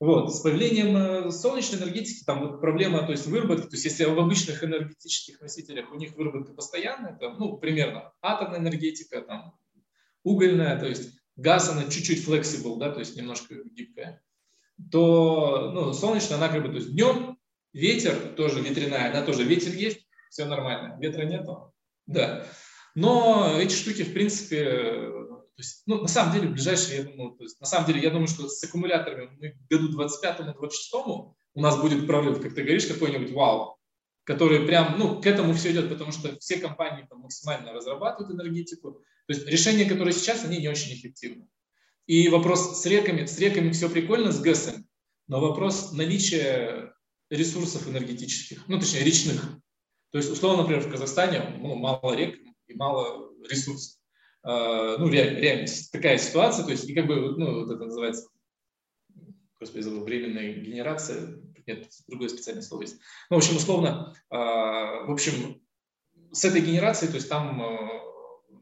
B: Вот. С появлением э, солнечной энергетики там вот проблема, то есть выработки, то есть если в обычных энергетических носителях у них выработка постоянная, там, ну, примерно атомная энергетика, там, угольная, то есть газ, она чуть-чуть flexible, да, то есть немножко гибкая, то ну, солнечная, она как бы, то есть днем ветер, тоже ветряная, она тоже ветер есть, все нормально, ветра нету, да. Но эти штуки, в принципе, то есть, ну, на самом деле, в ближайшие, я думаю, то есть, на самом деле, я думаю, что с аккумуляторами мы году 25-26 у нас будет прорыв, как ты говоришь, какой-нибудь вау, который прям, ну, к этому все идет, потому что все компании там максимально разрабатывают энергетику, то есть решения, которые сейчас, они не очень эффективны. И вопрос с реками, с реками все прикольно, с ГЭСами, но вопрос наличия ресурсов энергетических, ну, точнее, речных. То есть, условно, например, в Казахстане ну, мало рек и мало ресурсов. Uh, ну, реально, такая ситуация, то есть, и как бы, ну, вот это называется, господи, забыл, временная генерация, нет, другое специальное слово есть. Ну, в общем, условно, uh, в общем, с этой генерацией, то есть там uh,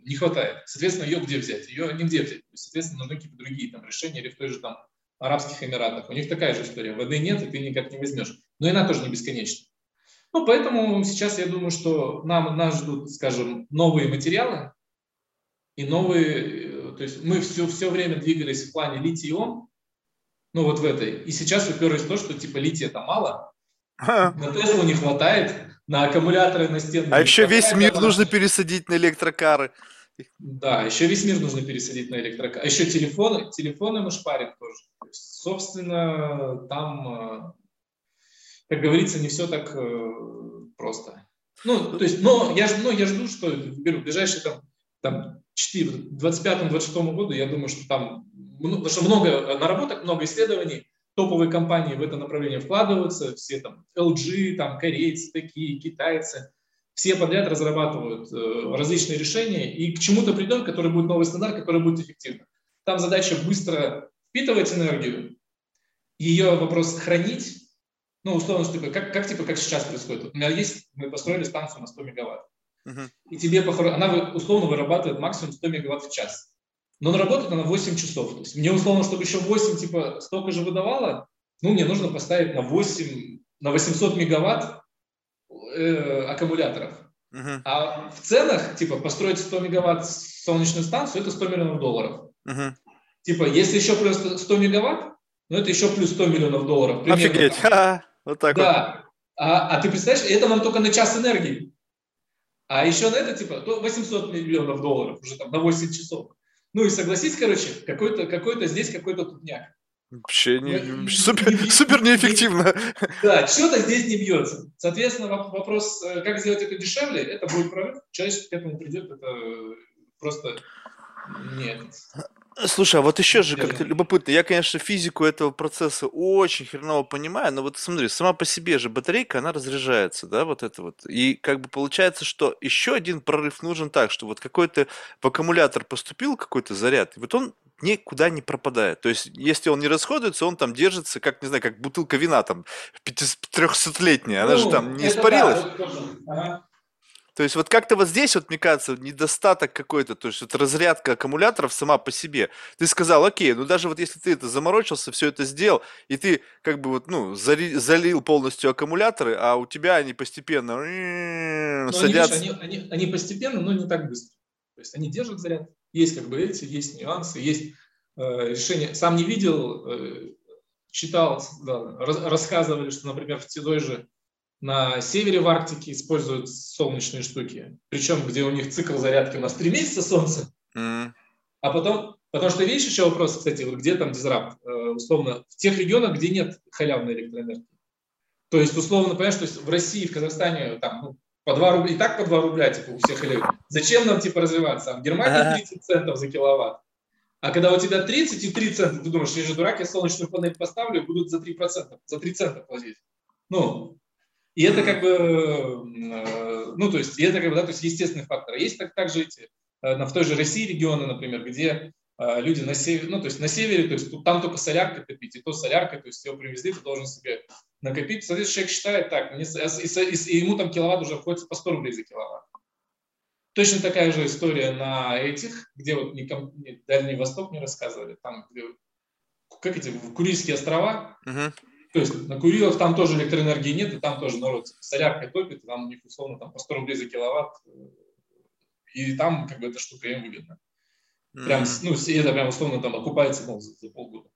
B: не хватает. Соответственно, ее где взять? Ее нигде взять. Соответственно, нужны какие-то другие там, решения или в той же там Арабских Эмиратах. У них такая же история. Воды нет, и ты никак не возьмешь. Но и она тоже не бесконечна. Ну, поэтому сейчас я думаю, что нам, нас ждут, скажем, новые материалы и новые, то есть мы все, все время двигались в плане литий-ион, ну вот в этой. И сейчас уперлись в то, что типа лития-то мало, на Теслу не хватает, на аккумуляторы на стены.
A: А еще весь мир нужно пересадить на электрокары.
B: Да, еще весь мир нужно пересадить на электрокары. А еще телефоны, телефоны мы шпарим тоже. То есть, собственно, там, э, как говорится, не все так э, просто. Ну, то есть, но я, но я жду, что в ближайшие там, там 25-26 году, я думаю, что там, потому что много наработок, много исследований, топовые компании в это направление вкладываются, все там LG, там корейцы такие, китайцы, все подряд разрабатывают э, различные решения и к чему-то придем, который будет новый стандарт, который будет эффективным. Там задача быстро впитывать энергию, ее вопрос хранить, ну, условно, что как, как, типа, как сейчас происходит. У меня есть, мы построили станцию на 100 мегаватт, uh-huh. и тебе, она условно вырабатывает максимум 100 мегаватт в час но работает она 8 часов. То есть мне условно, чтобы еще 8 типа столько же выдавало, ну, мне нужно поставить на 8, на 800 мегаватт э, аккумуляторов. Uh-huh. А в ценах, типа, построить 100 мегаватт солнечную станцию, это 100 миллионов долларов. Uh-huh. Типа, если еще плюс 100 мегаватт, ну, это еще плюс 100 миллионов долларов.
A: Примерно. Офигеть, <laughs> вот так
B: да. вот. А, а ты представляешь, это нам только на час энергии. А еще на это, типа, 800 миллионов долларов уже там на 8 часов. Ну и согласись, короче, какой-то какой здесь какой-то тутняк.
A: Вообще не, не, супер, не, супер неэффективно.
B: Да, что-то здесь не бьется. Соответственно, вопрос, э, как сделать это дешевле, это будет прорыв. Человечество к этому придет, это просто нет.
A: Слушай, а вот еще же как-то любопытно. Я, конечно, физику этого процесса очень хреново понимаю, но вот смотри, сама по себе же батарейка, она разряжается, да, вот это вот. И как бы получается, что еще один прорыв нужен так, что вот какой-то в аккумулятор поступил какой-то заряд, и вот он никуда не пропадает. То есть, если он не расходуется, он там держится, как, не знаю, как бутылка вина там 300-летняя, она ну, же там не испарилась. Да, ага. То есть вот как-то вот здесь вот, мне кажется, недостаток какой-то, то есть вот разрядка аккумуляторов сама по себе. Ты сказал, окей, ну даже вот если ты это заморочился, все это сделал, и ты как бы вот, ну, залил, залил полностью аккумуляторы, а у тебя они постепенно
B: но садятся. Они, они, они, они постепенно, но не так быстро. То есть они держат заряд. Есть как бы эти, есть нюансы, есть э, решения. Сам не видел, э, читал, да, рассказывали, что, например, в той же на севере в Арктике используют солнечные штуки. Причем, где у них цикл зарядки у нас три месяца солнца, mm. а потом, потому что видишь еще вопрос, кстати, вот где там дизрапт, э, условно, в тех регионах, где нет халявной электроэнергии. То есть, условно, понимаешь, то есть в России, в Казахстане там ну, по 2 рубля, и так по 2 рубля, типа, у всех халявы. Зачем нам, типа, развиваться? А в Германии 30 центов за киловатт. А когда у тебя 30 и 3 цента, ты думаешь, я же дурак, я солнечную панель поставлю, будут за 3%, за 3 цента платить. Ну, и это как бы, э, ну, то есть, это как бы, да, то есть естественный фактор. Есть так, также эти, в той же России регионы, например, где э, люди на севере, ну, то есть на севере, то есть там только солярка копить, и то солярка, то есть его привезли, ты должен себе накопить. Соответственно, человек считает так, мне, и, и, и ему там киловатт уже входит по 100 рублей за киловатт. Точно такая же история на этих, где вот не, не, Дальний Восток не рассказывали, там, где, как эти, Курильские острова, uh-huh. То есть на Курилах там тоже электроэнергии нет, и там тоже народ соляркой топит, там у них условно там по 100 рублей за киловатт, и там как бы эта штука им выгодна. Прям, ну, это прям условно там окупается за, за полгода.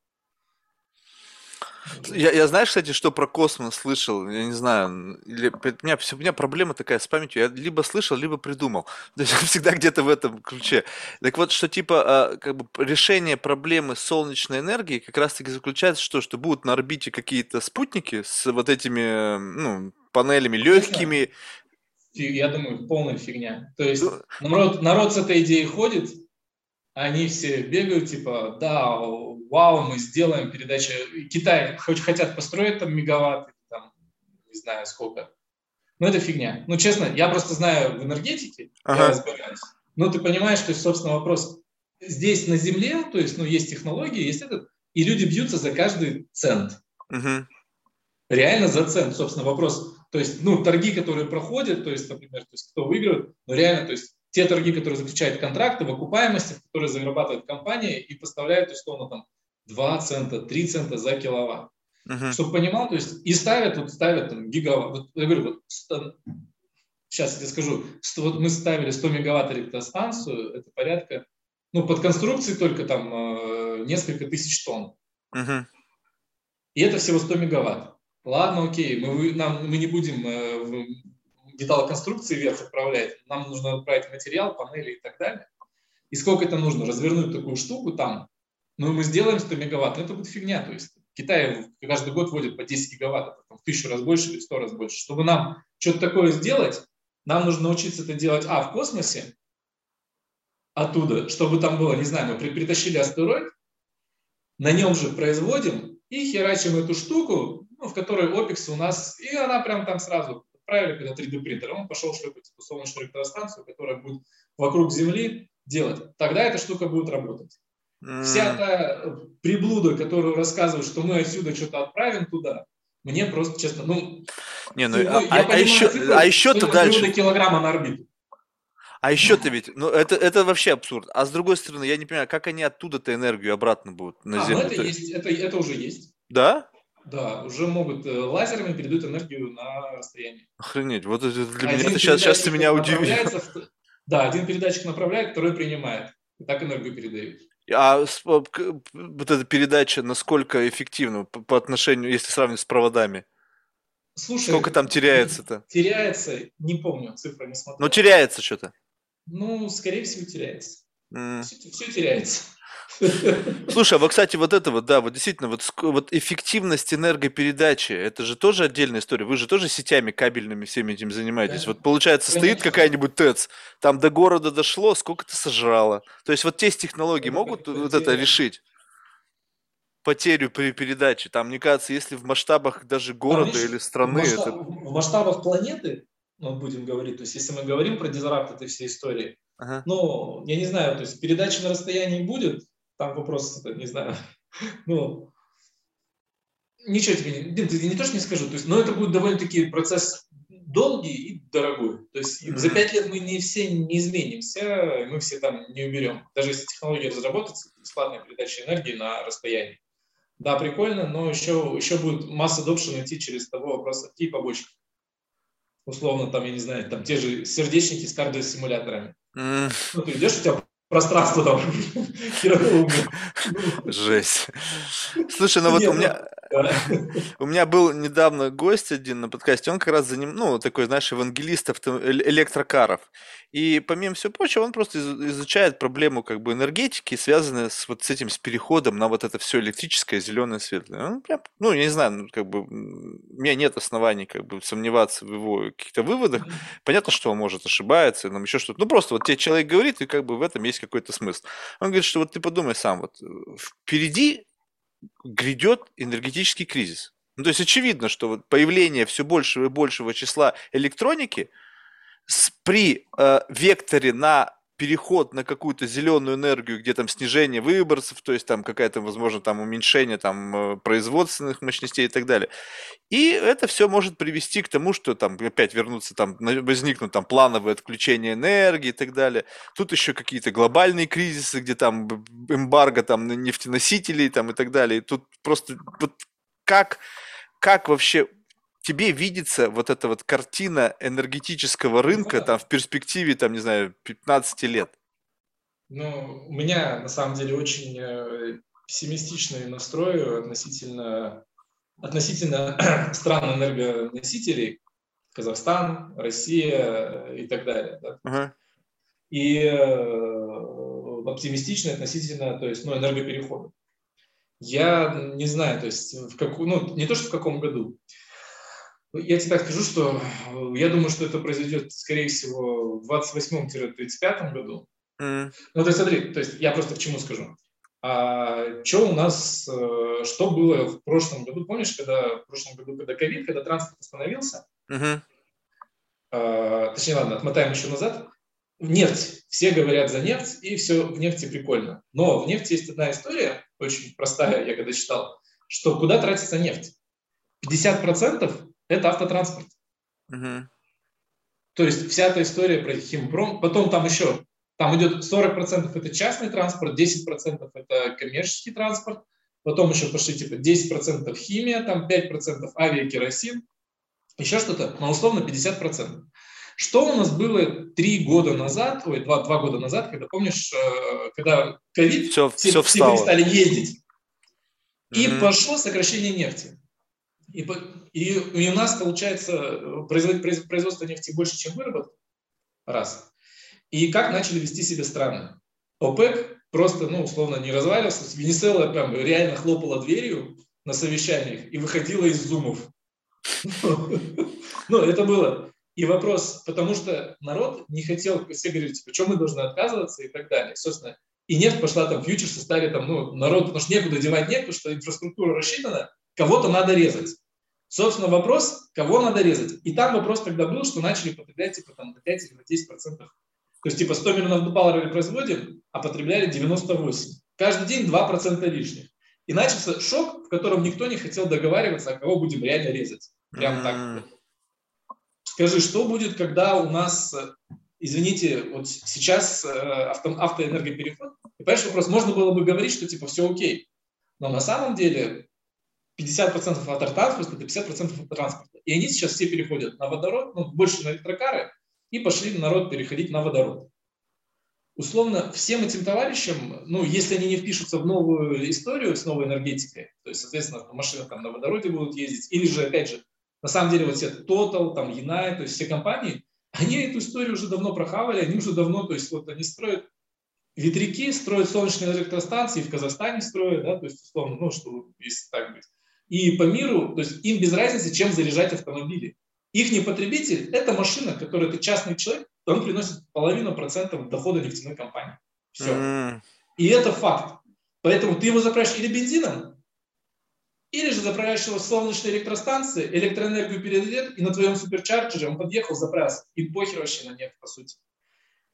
A: Я, я знаешь, кстати, что про космос слышал? Я не знаю. Или, у, меня, у меня проблема такая с памятью. Я либо слышал, либо придумал. <laughs> То есть всегда где-то в этом ключе. Так вот, что типа а, как бы решение проблемы солнечной энергии как раз-таки заключается в том, что будут на орбите какие-то спутники с вот этими ну, панелями легкими.
B: Я думаю, полная фигня. То есть ну, народ, народ с этой идеей ходит, они все бегают, типа, да, вау, мы сделаем передачу. Китай хоть хотят построить там мегаватт, там, не знаю сколько. Но это фигня. Ну, честно, я просто знаю в энергетике, ага. я разбираюсь. Но ты понимаешь, что, собственно, вопрос здесь на Земле, то есть, ну, есть технологии, есть этот, и люди бьются за каждый цент. Угу. Реально за цент, собственно, вопрос. То есть, ну, торги, которые проходят, то есть, например, то есть, кто выигрывает, ну, реально, то есть, те торги, которые заключают контракты в окупаемости, которые зарабатывает компания и поставляют, условно, там, 2 цента, 3 цента за киловатт. Uh-huh. Чтобы понимал, то есть и ставят, вот ставят там гигаватт. Вот, я говорю, вот, сейчас я тебе скажу, что вот мы ставили 100 мегаватт электростанцию, это порядка, ну, под конструкцией только там э, несколько тысяч тонн. Uh-huh. И это всего 100 мегаватт. Ладно, окей, мы, нам, мы не будем э, металлоконструкции вверх отправлять, нам нужно отправить материал, панели и так далее. И сколько это нужно? Развернуть такую штуку там, ну, мы сделаем 100 мегаватт, но это будет фигня. То есть Китай каждый год вводит по 10 гигаватт, там, в тысячу раз больше или в сто раз больше. Чтобы нам что-то такое сделать, нам нужно научиться это делать, а, в космосе, оттуда, чтобы там было, не знаю, мы притащили астероид, на нем же производим и херачим эту штуку, ну, в которой опекс у нас, и она прям там сразу отправили, когда 3D принтер, он пошел шлепать эту солнечную электростанцию, которая будет вокруг Земли делать. Тогда эта штука будет работать. Вся та приблуда, которую рассказывают, что мы отсюда что-то отправим туда, мне просто, честно, ну...
A: Не, ну, а, а, а, еще, цифры, а еще-то дальше...
B: килограмма на орбиту.
A: А еще-то ведь, ну это, это вообще абсурд. А с другой стороны, я не понимаю, как они оттуда-то энергию обратно будут на а, Землю?
B: Ну это, есть, это, это уже есть.
A: Да?
B: Да, уже могут э, лазерами передать энергию на расстояние.
A: Охренеть, вот это для один меня это сейчас, сейчас ты меня удивил.
B: Да, один передатчик направляет, второй принимает. И так энергию передают.
A: А вот эта передача насколько эффективна по, по отношению, если сравнивать с проводами?
B: Слушай,
A: Сколько там теряется-то?
B: Теряется, не помню, цифры не смотрел.
A: Но теряется что-то.
B: Ну, скорее всего, теряется. Все, все теряется.
A: Слушай, а вот, кстати, вот это вот, да, вот действительно, вот, вот эффективность энергопередачи, это же тоже отдельная история. Вы же тоже сетями кабельными всеми этим занимаетесь. Вот получается, стоит какая-нибудь ТЭЦ, там до города дошло, сколько ты сожрала. То есть вот те технологии могут вот это решить? потерю при передаче. Там, мне кажется, если в масштабах даже города или страны... В,
B: масштаб, это... в масштабах планеты, ну, будем говорить, то есть если мы говорим про дизрапт этой всей истории, ага. ну, я не знаю, то есть передача на расстоянии будет, там вопрос, не знаю, <laughs> ну, ничего тебе не, не то, что не скажу, то есть, но это будет довольно-таки процесс долгий и дорогой. То есть mm-hmm. за пять лет мы не все не изменимся, мы все там не уберем. Даже если технология разработается, бесплатная передача энергии на расстоянии. Да, прикольно, но еще, еще будет масса adoption идти через того вопроса, какие побочки. Условно, там, я не знаю, там те же сердечники с кардиосимуляторами. Mm. Ну, ты идешь, у тебя пространство там. <laughs>
A: Жесть. Слушай, ну вот у меня... <laughs> У меня был недавно гость один на подкасте, он как раз за ним, ну, такой, знаешь, евангелист авто, электрокаров. И помимо всего прочего, он просто изучает проблему как бы энергетики, связанную с вот с этим, с переходом на вот это все электрическое, зеленое, светлое. Он прям, ну, я не знаю, ну, как бы, у меня нет оснований как бы сомневаться в его каких-то выводах. Понятно, что он может ошибаться, там еще что-то. Ну, просто вот тебе человек говорит, и как бы в этом есть какой-то смысл. Он говорит, что вот ты подумай сам, вот э, впереди грядет энергетический кризис. Ну, то есть очевидно, что вот появление все большего и большего числа электроники с, при э, векторе на переход на какую-то зеленую энергию, где там снижение выбросов, то есть там какая-то, возможно, там уменьшение там э, производственных мощностей и так далее. И это все может привести к тому, что там опять вернуться там, возникнут там плановые отключения энергии и так далее. Тут еще какие-то глобальные кризисы, где там эмбарго там на нефтеносителей там и так далее. И тут просто вот как, как вообще тебе видится вот эта вот картина энергетического рынка там в перспективе, там, не знаю, 15 лет?
B: Ну, у меня на самом деле очень э, пессимистичный настрой относительно, относительно <clears throat> стран энергоносителей, Казахстан, Россия и так далее. Да? Uh-huh. И э, оптимистичный относительно то есть, ну, энергоперехода. Я не знаю, то есть в какую, ну, не то, что в каком году, я тебе так скажу, что э, я думаю, что это произойдет, скорее всего, в 28-35 году. Mm. Ну, то есть смотри, то есть я просто к чему скажу. А что у нас, э, что было в прошлом году? Помнишь, когда в прошлом году, когда ковид, когда транспорт остановился? Mm-hmm. А, точнее, ладно, отмотаем еще назад. Нефть. Все говорят за нефть, и все в нефти прикольно. Но в нефти есть одна история, очень простая, я когда читал, что куда тратится нефть? 50% это автотранспорт. Угу. То есть вся эта история про химпром, потом там еще, там идет 40% это частный транспорт, 10% это коммерческий транспорт, потом еще пошли типа 10% химия, там 5% авиакеросин, еще что-то, но условно 50%. Что у нас было три года назад, ой, два, два года назад, когда, помнишь, э, когда ковид,
A: все, все, все, все
B: перестали ездить, mm-hmm. и пошло сокращение нефти. И, и, и у нас получается производство нефти больше, чем выработка. Раз. И как начали вести себя страны? ОПЕК просто, ну, условно, не развалился. Венесуэла прям реально хлопала дверью на совещаниях и выходила из зумов. Ну, это было. И вопрос, потому что народ не хотел, все говорили, типа, что мы должны отказываться и так далее. Собственно, и нефть пошла там, фьючерсы стали там, ну, народ, потому что некуда девать нефть, что инфраструктура рассчитана, кого-то надо резать. Собственно, вопрос, кого надо резать. И там вопрос тогда был, что начали потреблять типа там на 5 или на 10 процентов. То есть типа 100 миллионов долларов производим, а потребляли 98. Каждый день 2 процента лишних. И начался шок, в котором никто не хотел договариваться, а кого будем реально резать. Прям так. Скажи, что будет, когда у нас, извините, вот сейчас э, авто, автоэнергопереход? И понимаешь, вопрос, можно было бы говорить, что типа все окей. Но на самом деле 50% автотранспорта, это 50% автотранспорта. И они сейчас все переходят на водород, ну, больше на электрокары, и пошли народ переходить на водород. Условно, всем этим товарищам, ну, если они не впишутся в новую историю с новой энергетикой, то есть, соответственно, машины там на водороде будут ездить, или же, опять же, на самом деле, вот все Total, там, Юнай, то есть все компании, они эту историю уже давно прохавали, они уже давно, то есть вот они строят ветряки, строят солнечные электростанции, в Казахстане строят, да, то есть, условно, ну, что, если так быть и по миру, то есть им без разницы, чем заряжать автомобили. Их потребитель – это машина, которую ты частный человек, он приносит половину процентов дохода нефтяной компании. Все. Mm. И это факт. Поэтому ты его заправляешь или бензином, или же заправляешь его в солнечной электростанции, электроэнергию передает, и на твоем суперчарджере он подъехал, заправился. И похер вообще на нефть, по сути.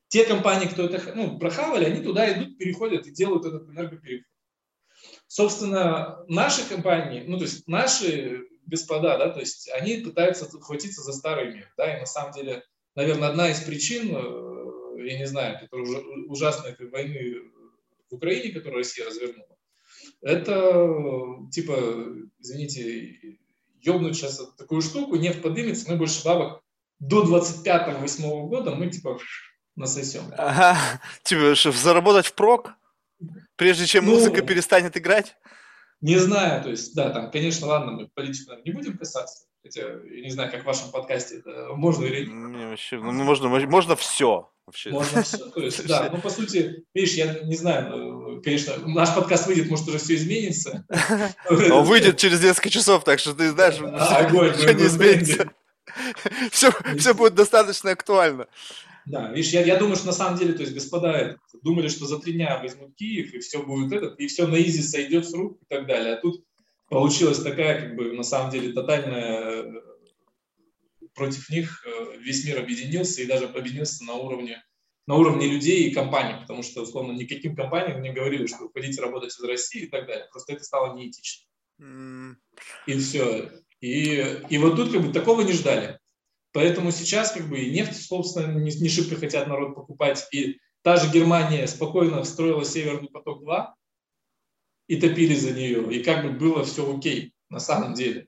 B: Те компании, кто это ну, прохавали, они туда идут, переходят и делают этот энергопереход. Собственно, наши компании, ну, то есть наши господа, да, то есть они пытаются хватиться за старый мир, да, и на самом деле, наверное, одна из причин, э, я не знаю, которая ужасной этой войны в Украине, которую Россия развернула, это, типа, извините, ёбнуть сейчас такую штуку, нефть подымется, мы больше бабок до 25-8 года мы, типа, насосем.
A: Ага, типа, чтобы заработать впрок? Прежде чем ну, музыка перестанет играть?
B: Не знаю, то есть, да, там, конечно, ладно, мы политику не будем касаться, хотя я не знаю, как в вашем подкасте это можно или нет.
A: Не, вообще, ну, можно, можно все. Вообще.
B: Можно все, то <laughs> есть, да, ну, по сути, видишь, я не знаю, ну, конечно, наш подкаст выйдет, может, уже все изменится. <laughs>
A: Он выйдет через несколько часов, так что ты знаешь,
B: огонь,
A: ничего не изменится. Все, <laughs> все будет достаточно актуально.
B: Да, видишь, я, я думаю, что на самом деле, то есть господа думали, что за три дня возьмут Киев, и все будет этот, и все на изи сойдет с рук и так далее. А тут получилась такая, как бы, на самом деле, тотальная э, против них э, весь мир объединился и даже объединился на уровне на уровне людей и компаний, потому что, условно, никаким компаниям не говорили, что уходите работать из России и так далее. Просто это стало неэтично. Mm. И все. И, и вот тут как бы такого не ждали. Поэтому сейчас как бы и нефть, собственно, не, не шибко хотят народ покупать. И та же Германия спокойно строила Северный поток-2 и топили за нее. И как бы было все окей на самом деле.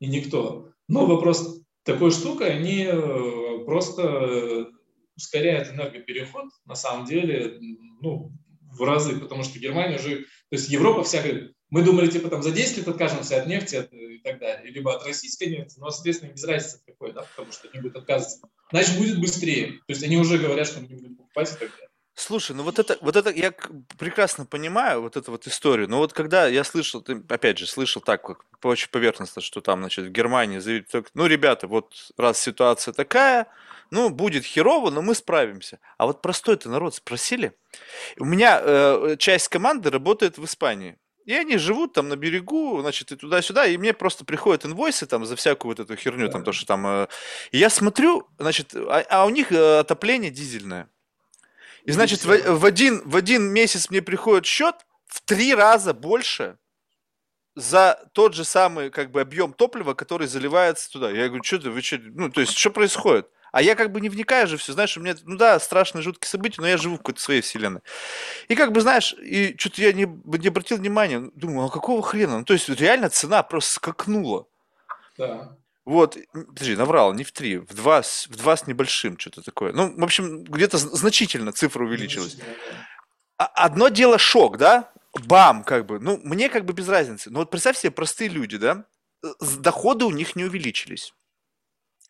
B: И никто. Но вопрос такой штукой, они э, просто ускоряют энергопереход на самом деле ну, в разы, потому что Германия уже, то есть Европа вся говорит, мы думали, типа, там, за 10 лет откажемся от нефти от, и так далее, либо от российской нефти, но, соответственно, без разницы какой, да, потому что они будут отказываться. Значит, будет быстрее. То есть они уже говорят, что мы не будем покупать и так далее.
A: Слушай, ну вот это, вот это я прекрасно понимаю, вот эту вот историю. Но вот когда я слышал, ты, опять же, слышал так, как очень поверхностно, что там, значит, в Германии заявили, ну, ребята, вот раз ситуация такая, ну, будет херово, но мы справимся. А вот простой-то народ спросили. У меня э, часть команды работает в Испании. И они живут там на берегу, значит, и туда-сюда, и мне просто приходят инвойсы там за всякую вот эту херню, там то, что там... Э, и я смотрю, значит, а, а у них э, отопление дизельное. И, значит, в, в, один, в один месяц мне приходит счет в три раза больше за тот же самый, как бы, объем топлива, который заливается туда. Я говорю, что ты, вы что, ну, то есть, что происходит? А я как бы не вникаю же все, знаешь, у меня, ну да, страшные, жуткие события, но я живу в какой-то своей вселенной. И как бы, знаешь, и что-то я не, не обратил внимания, думаю, а какого хрена? Ну, то есть реально цена просто скакнула.
B: Да.
A: Вот, подожди, наврал, не в три, в два, в два с небольшим, что-то такое. Ну, в общем, где-то значительно цифра увеличилась. А, одно дело шок, да? Бам, как бы. Ну, мне как бы без разницы. Но вот представь себе, простые люди, да? Доходы у них не увеличились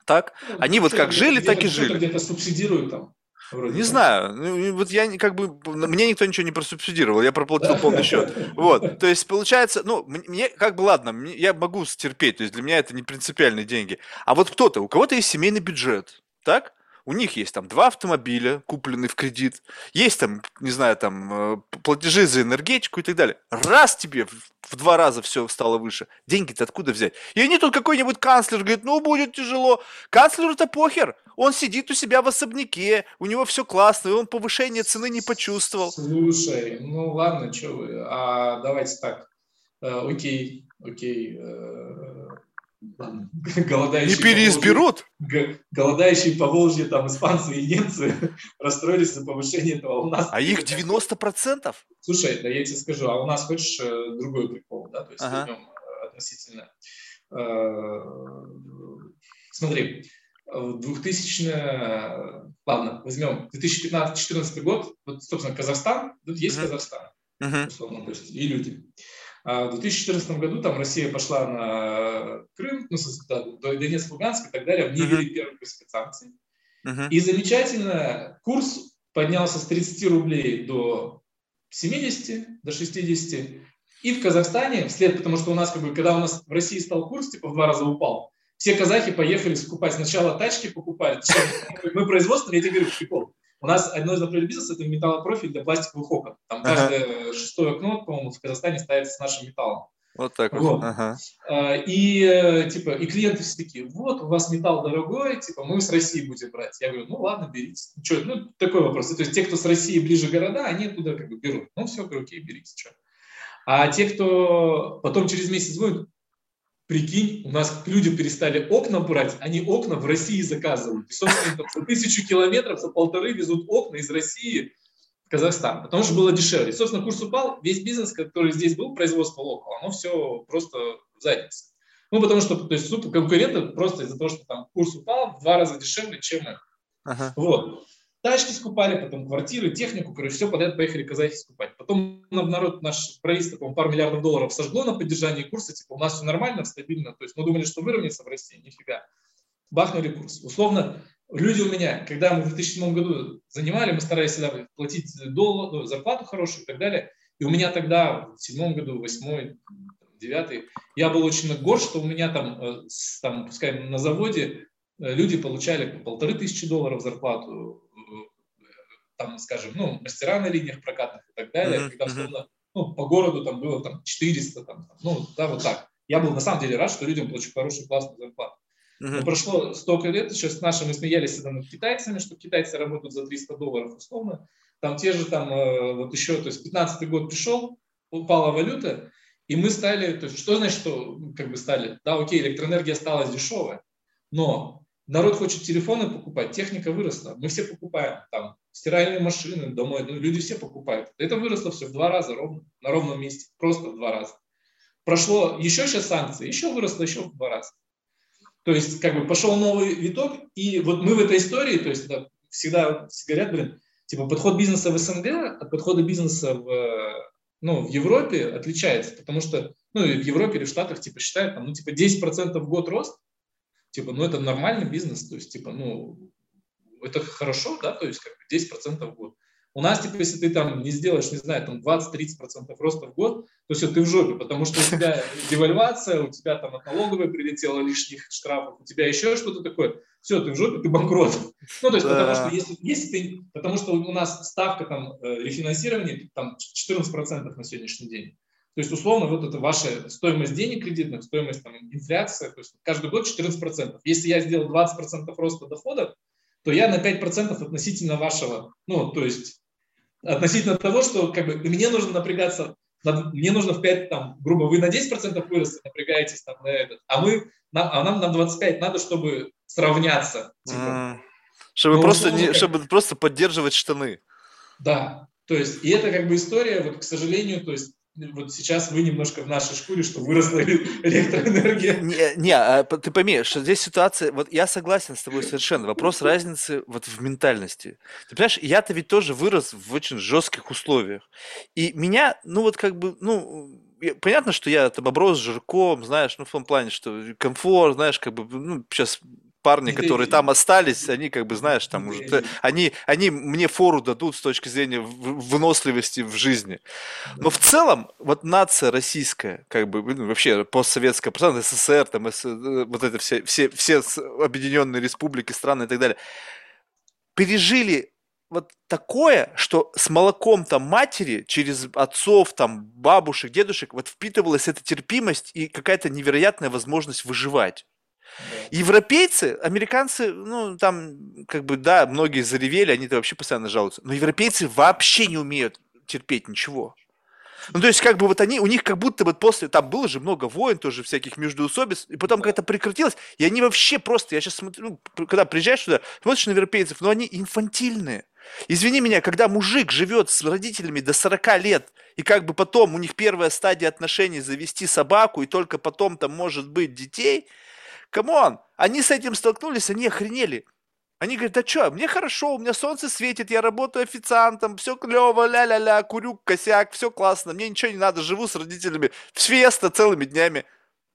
A: так? Ну, Они вот как жили, так и жили.
B: Где-то субсидируют там.
A: Вроде не знаю. Ну, вот я как бы мне никто ничего не просубсидировал, я проплатил полный счет. Вот. То есть получается, ну, мне как бы ладно, я могу стерпеть, то есть для меня это не принципиальные деньги. А вот кто-то, у кого-то есть семейный бюджет, так? У них есть там два автомобиля, купленные в кредит, есть там, не знаю, там э, платежи за энергетику и так далее. Раз тебе в два раза все стало выше, деньги-то откуда взять? И они тут какой-нибудь канцлер говорит, ну будет тяжело. Канцлеру-то похер, он сидит у себя в особняке, у него все классно, и он повышение цены не почувствовал.
B: Слушай, ну ладно, что вы, а давайте так, э, окей, окей, э, <laughs>
A: голодающие не переизберут?
B: Поволжье, голодающие по Волжье, там, испанцы и немцы <laughs> расстроились за повышение этого. У нас...
A: А их 90%?
B: Слушай, да я тебе скажу, а у нас хочешь э, другой прикол, да, то есть ага. возьмем э, относительно. Э, смотри, в 2000, ладно, возьмем 2015-2014 год, вот, собственно, Казахстан, тут есть uh-huh. Казахстан, условно, то есть и люди. А в 2014 году там Россия пошла на Крым, ну, да, Донецк, Луганск и так далее, ней ввели uh-huh. первые спецсанкции. Uh-huh. И замечательно, курс поднялся с 30 рублей до 70, до 60. И в Казахстане, вслед, потому что у нас, как бы, когда у нас в России стал курс, типа в два раза упал, все казахи поехали скупать. Сначала тачки покупали. <laughs> Мы производство, я тебе говорю, прикол. У нас одно из направлений бизнеса – это металлопрофиль для пластиковых окон. Там ага. каждое шестое окно, по-моему, в Казахстане ставится с нашим металлом.
A: Вот так вот. вот. Ага.
B: А, и, типа, и клиенты все такие, вот, у вас металл дорогой, типа, мы с России будем брать. Я говорю, ну ладно, берите. Что, ну, такой вопрос. То есть те, кто с России ближе города, они оттуда как бы берут. Ну, все, окей, берите, что. А те, кто потом через месяц будет, Прикинь, у нас люди перестали окна брать, они окна в России заказывают. И, собственно, за тысячу километров, за полторы везут окна из России в Казахстан, потому что было дешевле. И, собственно, курс упал, весь бизнес, который здесь был, производство локал, оно все просто в заднице. Ну, потому что, то есть, конкуренты просто из-за того, что там курс упал, в два раза дешевле, чем их. Ага. Вот. Тачки скупали, потом квартиры, технику, короче, все подряд поехали казахи скупать. Потом народ, наш правительство, по пару миллиардов долларов сожгло на поддержании курса, типа у нас все нормально, стабильно, то есть мы думали, что выровняется в России, нифига. Бахнули курс. Условно, люди у меня, когда мы в 2007 году занимали, мы старались всегда платить доллар, ну, зарплату хорошую и так далее, и у меня тогда в седьмом году, восьмой, девятый, я был очень горд, что у меня там, э, там пускай на заводе люди получали полторы тысячи долларов зарплату, э, там, скажем, ну, мастера на линиях прокатных и так далее, mm-hmm. когда, условно, ну, по городу там было там 400, там, ну, да, вот так. Я был на самом деле рад, что людям получу хорошую, классную зарплату. Uh-huh. Но прошло столько лет, сейчас наши, мы смеялись всегда над китайцами, что китайцы работают за 300 долларов условно. Там те же там, вот еще, то есть 15 год пришел, упала валюта, и мы стали, то есть что значит, что как бы стали? Да, окей, электроэнергия стала дешевая, но народ хочет телефоны покупать, техника выросла, мы все покупаем там стиральные машины домой, ну, люди все покупают. Это выросло все в два раза ровно, на ровном месте, просто в два раза. Прошло еще сейчас санкции, еще выросло еще в два раза. То есть как бы пошел новый виток, и вот мы в этой истории, то есть да, всегда говорят, блин, типа подход бизнеса в СНГ от подхода бизнеса в ну, в Европе отличается, потому что, ну, в Европе или в Штатах, типа, считают, там, ну, типа, 10% в год рост, типа, ну, это нормальный бизнес, то есть, типа, ну, это хорошо, да, то есть, как бы 10% в год. У нас, типа, если ты там не сделаешь, не знаю, там 20-30% роста в год, то все, ты в жопе, потому что у тебя <laughs> девальвация, у тебя там от налоговой прилетело лишних штрафов, у тебя еще что-то такое, все, ты в жопе, ты банкрот. Ну, то есть, да. потому что если, если ты, потому что у нас ставка там э, рефинансирования там 14% на сегодняшний день. То есть, условно, вот это ваша стоимость денег кредитных, стоимость там, инфляция, то есть каждый год 14%. Если я сделал 20% роста дохода, то я на 5% относительно вашего, ну, то есть относительно того, что как бы мне нужно напрягаться, мне нужно в 5, там, грубо, вы на 10% выросли, напрягаетесь там на этот, а мы, а нам на 25 надо, чтобы сравняться. Типа.
A: Mm. Чтобы, Но просто не, как... чтобы просто поддерживать штаны.
B: Да, то есть, и это как бы история, вот, к сожалению, то есть, вот сейчас вы немножко в нашей шкуре, что выросла электроэнергия.
A: Не, не а, ты пойми, что здесь ситуация, вот я согласен с тобой совершенно, вопрос разницы вот в ментальности. Ты понимаешь, я-то ведь тоже вырос в очень жестких условиях. И меня, ну вот как бы, ну, понятно, что я там оброс жирком, знаешь, ну в том плане, что комфорт, знаешь, как бы, ну, сейчас парни, которые там остались, они, как бы, знаешь, там уже, они, они мне фору дадут с точки зрения выносливости в жизни. Но в целом, вот нация российская, как бы, ну, вообще постсоветская, СССР, там, э, вот это все, все, все объединенные республики, страны и так далее, пережили вот такое, что с молоком там матери, через отцов, там, бабушек, дедушек, вот впитывалась эта терпимость и какая-то невероятная возможность выживать. Европейцы, американцы, ну, там, как бы, да, многие заревели, они-то вообще постоянно жалуются. Но европейцы вообще не умеют терпеть ничего. Ну, то есть, как бы вот они, у них как будто вот после, там было же много войн тоже всяких междуусобиц, и потом как-то прекратилось, и они вообще просто, я сейчас смотрю, ну, когда приезжаешь туда, смотришь на европейцев, ну, они инфантильные. Извини меня, когда мужик живет с родителями до 40 лет, и как бы потом у них первая стадия отношений завести собаку, и только потом там может быть детей – Come on, они с этим столкнулись, они охренели. Они говорят, да что, мне хорошо, у меня солнце светит, я работаю официантом, все клево, ля-ля-ля, курю косяк, все классно, мне ничего не надо, живу с родителями, фиеста целыми днями.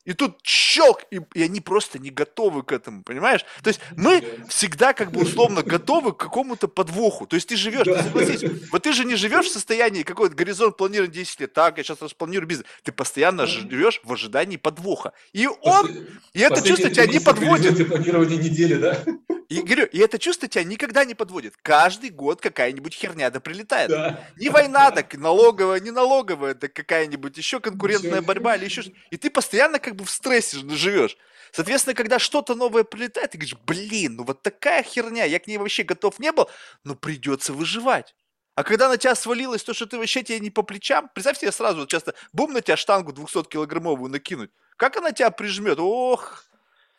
A: И тут щелк, и, и они просто не готовы к этому, понимаешь? То есть мы всегда как бы условно готовы к какому-то подвоху. То есть ты живешь, ты согласись, вот ты же не живешь в состоянии какой-то горизонт планирования 10 лет, так, я сейчас распланирую бизнес. Ты постоянно живешь в ожидании подвоха. И он, и это чувство тебя не подводит.
B: планирование недели, да?
A: И говорю, и это чувство тебя никогда не подводит. Каждый год какая-нибудь херня да прилетает. Да. Не война, так налоговая, не налоговая, так какая-нибудь еще конкурентная борьба или еще что И ты постоянно как бы в стрессе живешь. Соответственно, когда что-то новое прилетает, ты говоришь, блин, ну вот такая херня, я к ней вообще готов не был, но придется выживать. А когда на тебя свалилось то, что ты вообще тебе не по плечам, представь себе сразу, вот часто, бум, на тебя штангу 200-килограммовую накинуть. Как она тебя прижмет? Ох,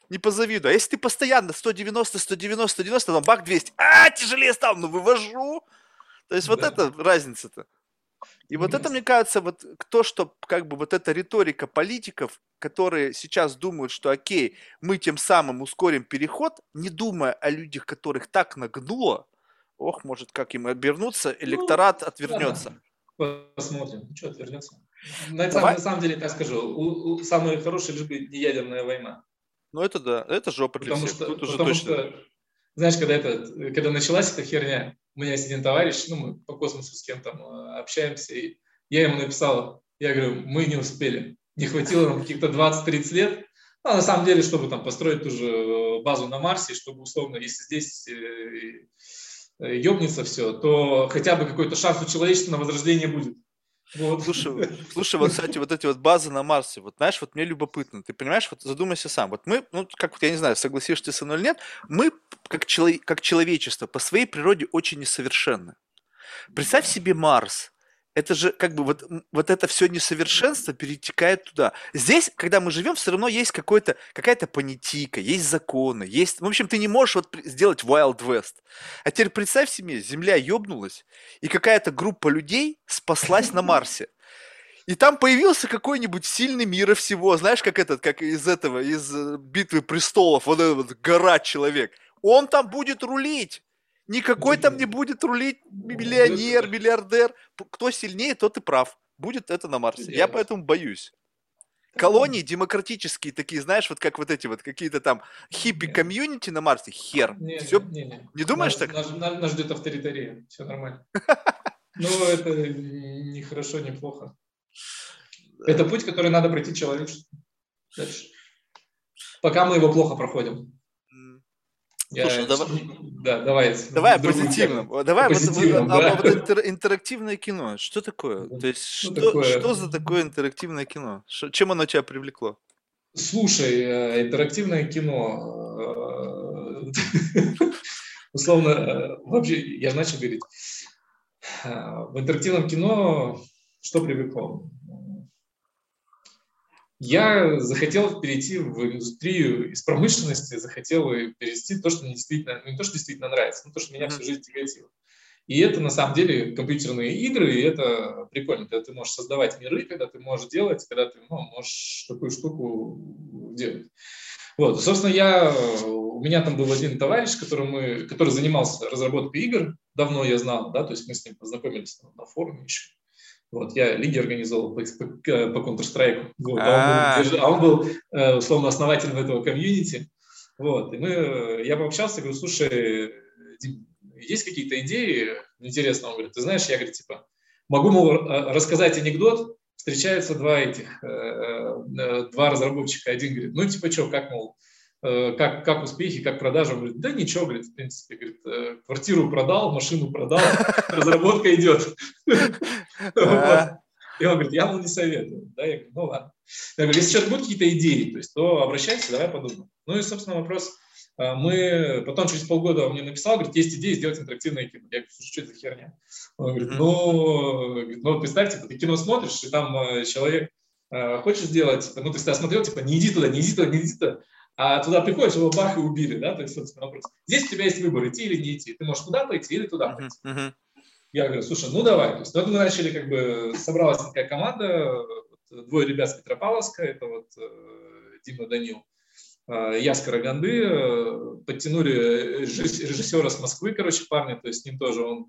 A: не позавидую. А если ты постоянно 190, 190, 190, там бак 200, а, тяжелее стал, ну вывожу. То есть да. вот это разница-то. И вот это, мне кажется, вот то, что как бы вот эта риторика политиков, которые сейчас думают, что окей, мы тем самым ускорим переход, не думая о людях, которых так нагнуло, ох, может, как им обернуться, ну, электорат ну, отвернется.
B: Да. Посмотрим. Ну, что отвернется? На, самом, на самом деле, так скажу, у, у, самая хорошая лишь бы не ядерная война.
A: Ну, это да, это жопа для
B: потому
A: всех.
B: Что, Тут уже потому точно. что, знаешь, когда, это, когда началась эта херня, у меня есть один товарищ, ну, мы по космосу с кем-то э, общаемся, и я ему написал, я говорю, мы не успели, не хватило нам каких-то 20-30 лет, ну, на самом деле, чтобы там построить ту же э, базу на Марсе, чтобы условно, если здесь ебнется все, то хотя бы какой-то шанс у человечества на возрождение будет.
A: Вот. Слушай, слушай, вот, кстати, вот эти вот базы на Марсе, вот знаешь, вот мне любопытно, ты понимаешь, вот задумайся сам, вот мы, ну, как вот, я не знаю, согласишься ты со мной или нет, мы, как, чело- как человечество, по своей природе очень несовершенны. Представь себе Марс, это же как бы вот, вот это все несовершенство перетекает туда. Здесь, когда мы живем, все равно есть какой-то, какая-то понятийка, есть законы, есть... В общем, ты не можешь вот сделать Wild West. А теперь представь себе, Земля ёбнулась, и какая-то группа людей спаслась на Марсе. И там появился какой-нибудь сильный мира всего, знаешь, как этот, как из этого, из э, битвы престолов, вот этот вот гора человек. Он там будет рулить. Никакой там не будет рулить миллионер, миллиардер. Кто сильнее, тот и прав. Будет это на Марсе. Я поэтому боюсь. Колонии демократические такие, знаешь, вот как вот эти вот какие-то там хиппи-комьюнити на Марсе, хер.
B: Не, Все... не, не.
A: не думаешь нас,
B: так? Нас, нас ждет авторитария, все нормально. <laughs> Но это не хорошо, не плохо. Это путь, который надо пройти человечеству. Дальше. Пока мы его плохо проходим.
A: Слушай,
B: я... давай... Да, давай.
A: Давай о позитивном. Давай позитивном, вот, да. вот интер, интерактивное кино. Что такое? То есть что, что, такое? что за такое интерактивное кино? Что, чем оно тебя привлекло?
B: Слушай, э, интерактивное кино, э, <laughs> условно, э, вообще, я начал говорить, в интерактивном кино что привлекло? Я захотел перейти в индустрию из промышленности, захотел перевести то, что мне действительно, ну, не то, что действительно нравится, но то, что меня всю жизнь тяготило. И это на самом деле компьютерные игры, и это прикольно, когда ты можешь создавать миры, когда ты можешь делать, когда ты ну, можешь такую штуку делать. Вот, собственно, я, у меня там был один товарищ, который, мы, который занимался разработкой игр, давно я знал, да, то есть мы с ним познакомились на форуме еще. Вот, я лиги организовал по, по, по Counter-Strike. Вот, а, он был, а он был, э, условно, основателем этого комьюнити. Вот, и мы, я пообщался, говорю, слушай, Дим, есть какие-то идеи интересные? Он говорит, ты знаешь, я, говорю, типа, могу, мол, рассказать анекдот, встречаются два этих, э, два разработчика. Один говорит, ну, типа, что, как, мол, Э, как, как успехи, как продажи. Он говорит, да ничего, говорит, в принципе, говорит, э, квартиру продал, машину продал, <laughs> разработка идет. <laughs> И он говорит, я вам не советую. Да, я говорю, ну ладно. Я говорю, если сейчас будут какие-то идеи, то есть, то обращайся, давай подумаем. Ну и, собственно, вопрос. Э, мы потом через полгода он мне написал, говорит, есть идея сделать интерактивное кино. Я говорю, слушай, что это за херня? Он говорит, ну, ну представьте, ты кино смотришь, и там человек хочешь сделать, ну, ты всегда смотрел, типа, не иди туда, не иди туда, не иди туда а туда приходишь, его бах и убили, да, то есть, собственно, вопрос. Здесь у тебя есть выбор, идти или не идти. Ты можешь туда пойти или туда пойти. Uh-huh, uh-huh. Я говорю, слушай, ну давай. То есть, вот мы начали, как бы, собралась такая команда, двое ребят с Петропавловска, это вот э, Дима Данил, э, я с Караганды, э, подтянули режиссера с Москвы, короче, парня, то есть с ним тоже он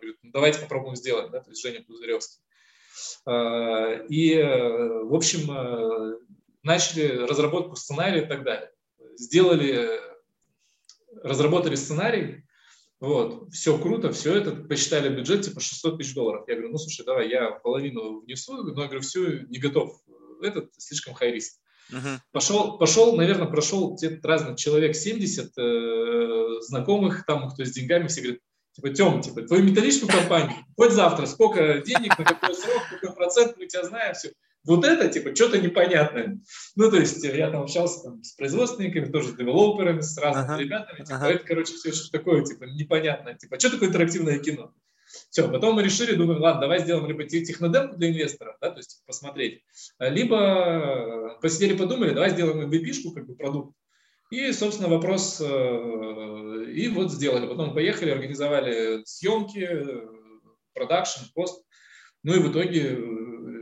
B: говорит, ну, давайте попробуем сделать, да, то есть Женя Пузыревский. И, в общем, начали разработку сценария и так далее. Сделали, разработали сценарий, вот, все круто, все это, посчитали бюджет, типа 600 тысяч долларов. Я говорю, ну, слушай, давай, я половину внесу, но я говорю, все, не готов, этот слишком хай риск. Uh-huh. Пошел, пошел, наверное, прошел разных человек 70 э, знакомых, там, кто с деньгами, все говорят, типа, Тем, типа, твою металлическую компанию, хоть завтра, сколько денег, на какой срок, какой процент, мы тебя знаем, все. Вот это, типа, что-то непонятное. Ну, то есть я там общался там, с производственниками, тоже с девелоперами, с разными ага. ребятами. Типа, ага. это, короче, все что такое, типа, непонятное. Типа, что такое интерактивное кино? Все, потом мы решили, думаем, ладно, давай сделаем либо технодемку для инвестора, да, то есть типа, посмотреть, либо посидели, подумали, давай сделаем MVP-шку, как бы продукт. И, собственно, вопрос, э, и вот сделали. Потом поехали, организовали съемки, продакшн, пост. Ну и в итоге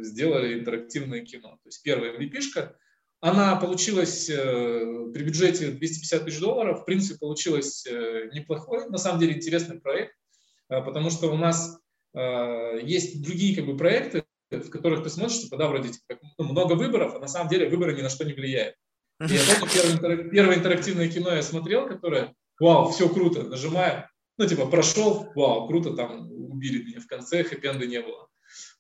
B: сделали интерактивное кино. То есть первая MVP-шка, она получилась э, при бюджете 250 тысяч долларов, в принципе, получилась э, неплохой, на самом деле интересный проект. потому что у нас есть другие как бы проекты, в которых ты смотришь, типа, да, вроде типа, ну, много выборов, а на самом деле выборы ни на что не влияют. И я помню, первое, первое интерактивное кино я смотрел, которое, вау, все круто, нажимаю, ну, типа, прошел, вау, круто, там убили меня в конце, хэппи не было.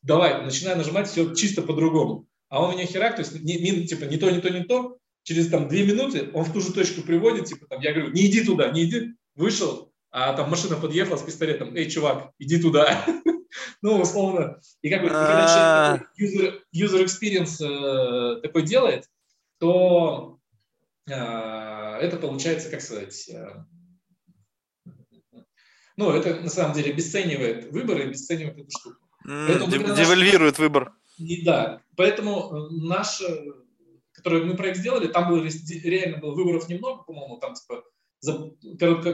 B: Давай, начинаю нажимать, все чисто по-другому. А он меня херак, то есть, не, не, типа, не то, не то, не то, через там две минуты он в ту же точку приводит, типа, там, я говорю, не иди туда, не иди, вышел, а там машина подъехала с пистолетом, эй, чувак, иди туда. <laughs> ну, условно. И как бы, когда человек user, experience э, такой делает, то э, это получается, как сказать, э, ну, это на самом деле обесценивает выборы, обесценивает эту штуку.
A: Девальвирует наш... выбор.
B: И, да, поэтому наш, который мы проект сделали, там было реально было выборов немного, по-моему, там типа за,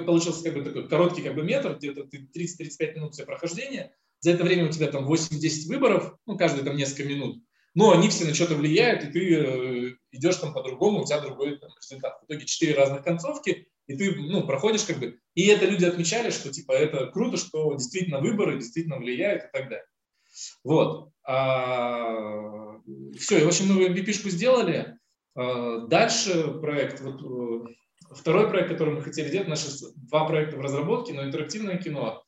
B: получился как бы такой короткий как бы метр, где-то 30-35 минут все прохождения, за это время у тебя там 8-10 выборов, ну, каждый там несколько минут, но они все на что-то влияют, и ты э, идешь там по-другому, у тебя другой там, результат. В итоге 4 разных концовки, и ты, ну, проходишь как бы, и это люди отмечали, что, типа, это круто, что действительно выборы действительно влияют и так далее. Вот. А, все, и, в общем, мы MVP-шку сделали. А, дальше проект, вот, э, второй проект, который мы хотели делать, наши два проекта в разработке, но интерактивное кино,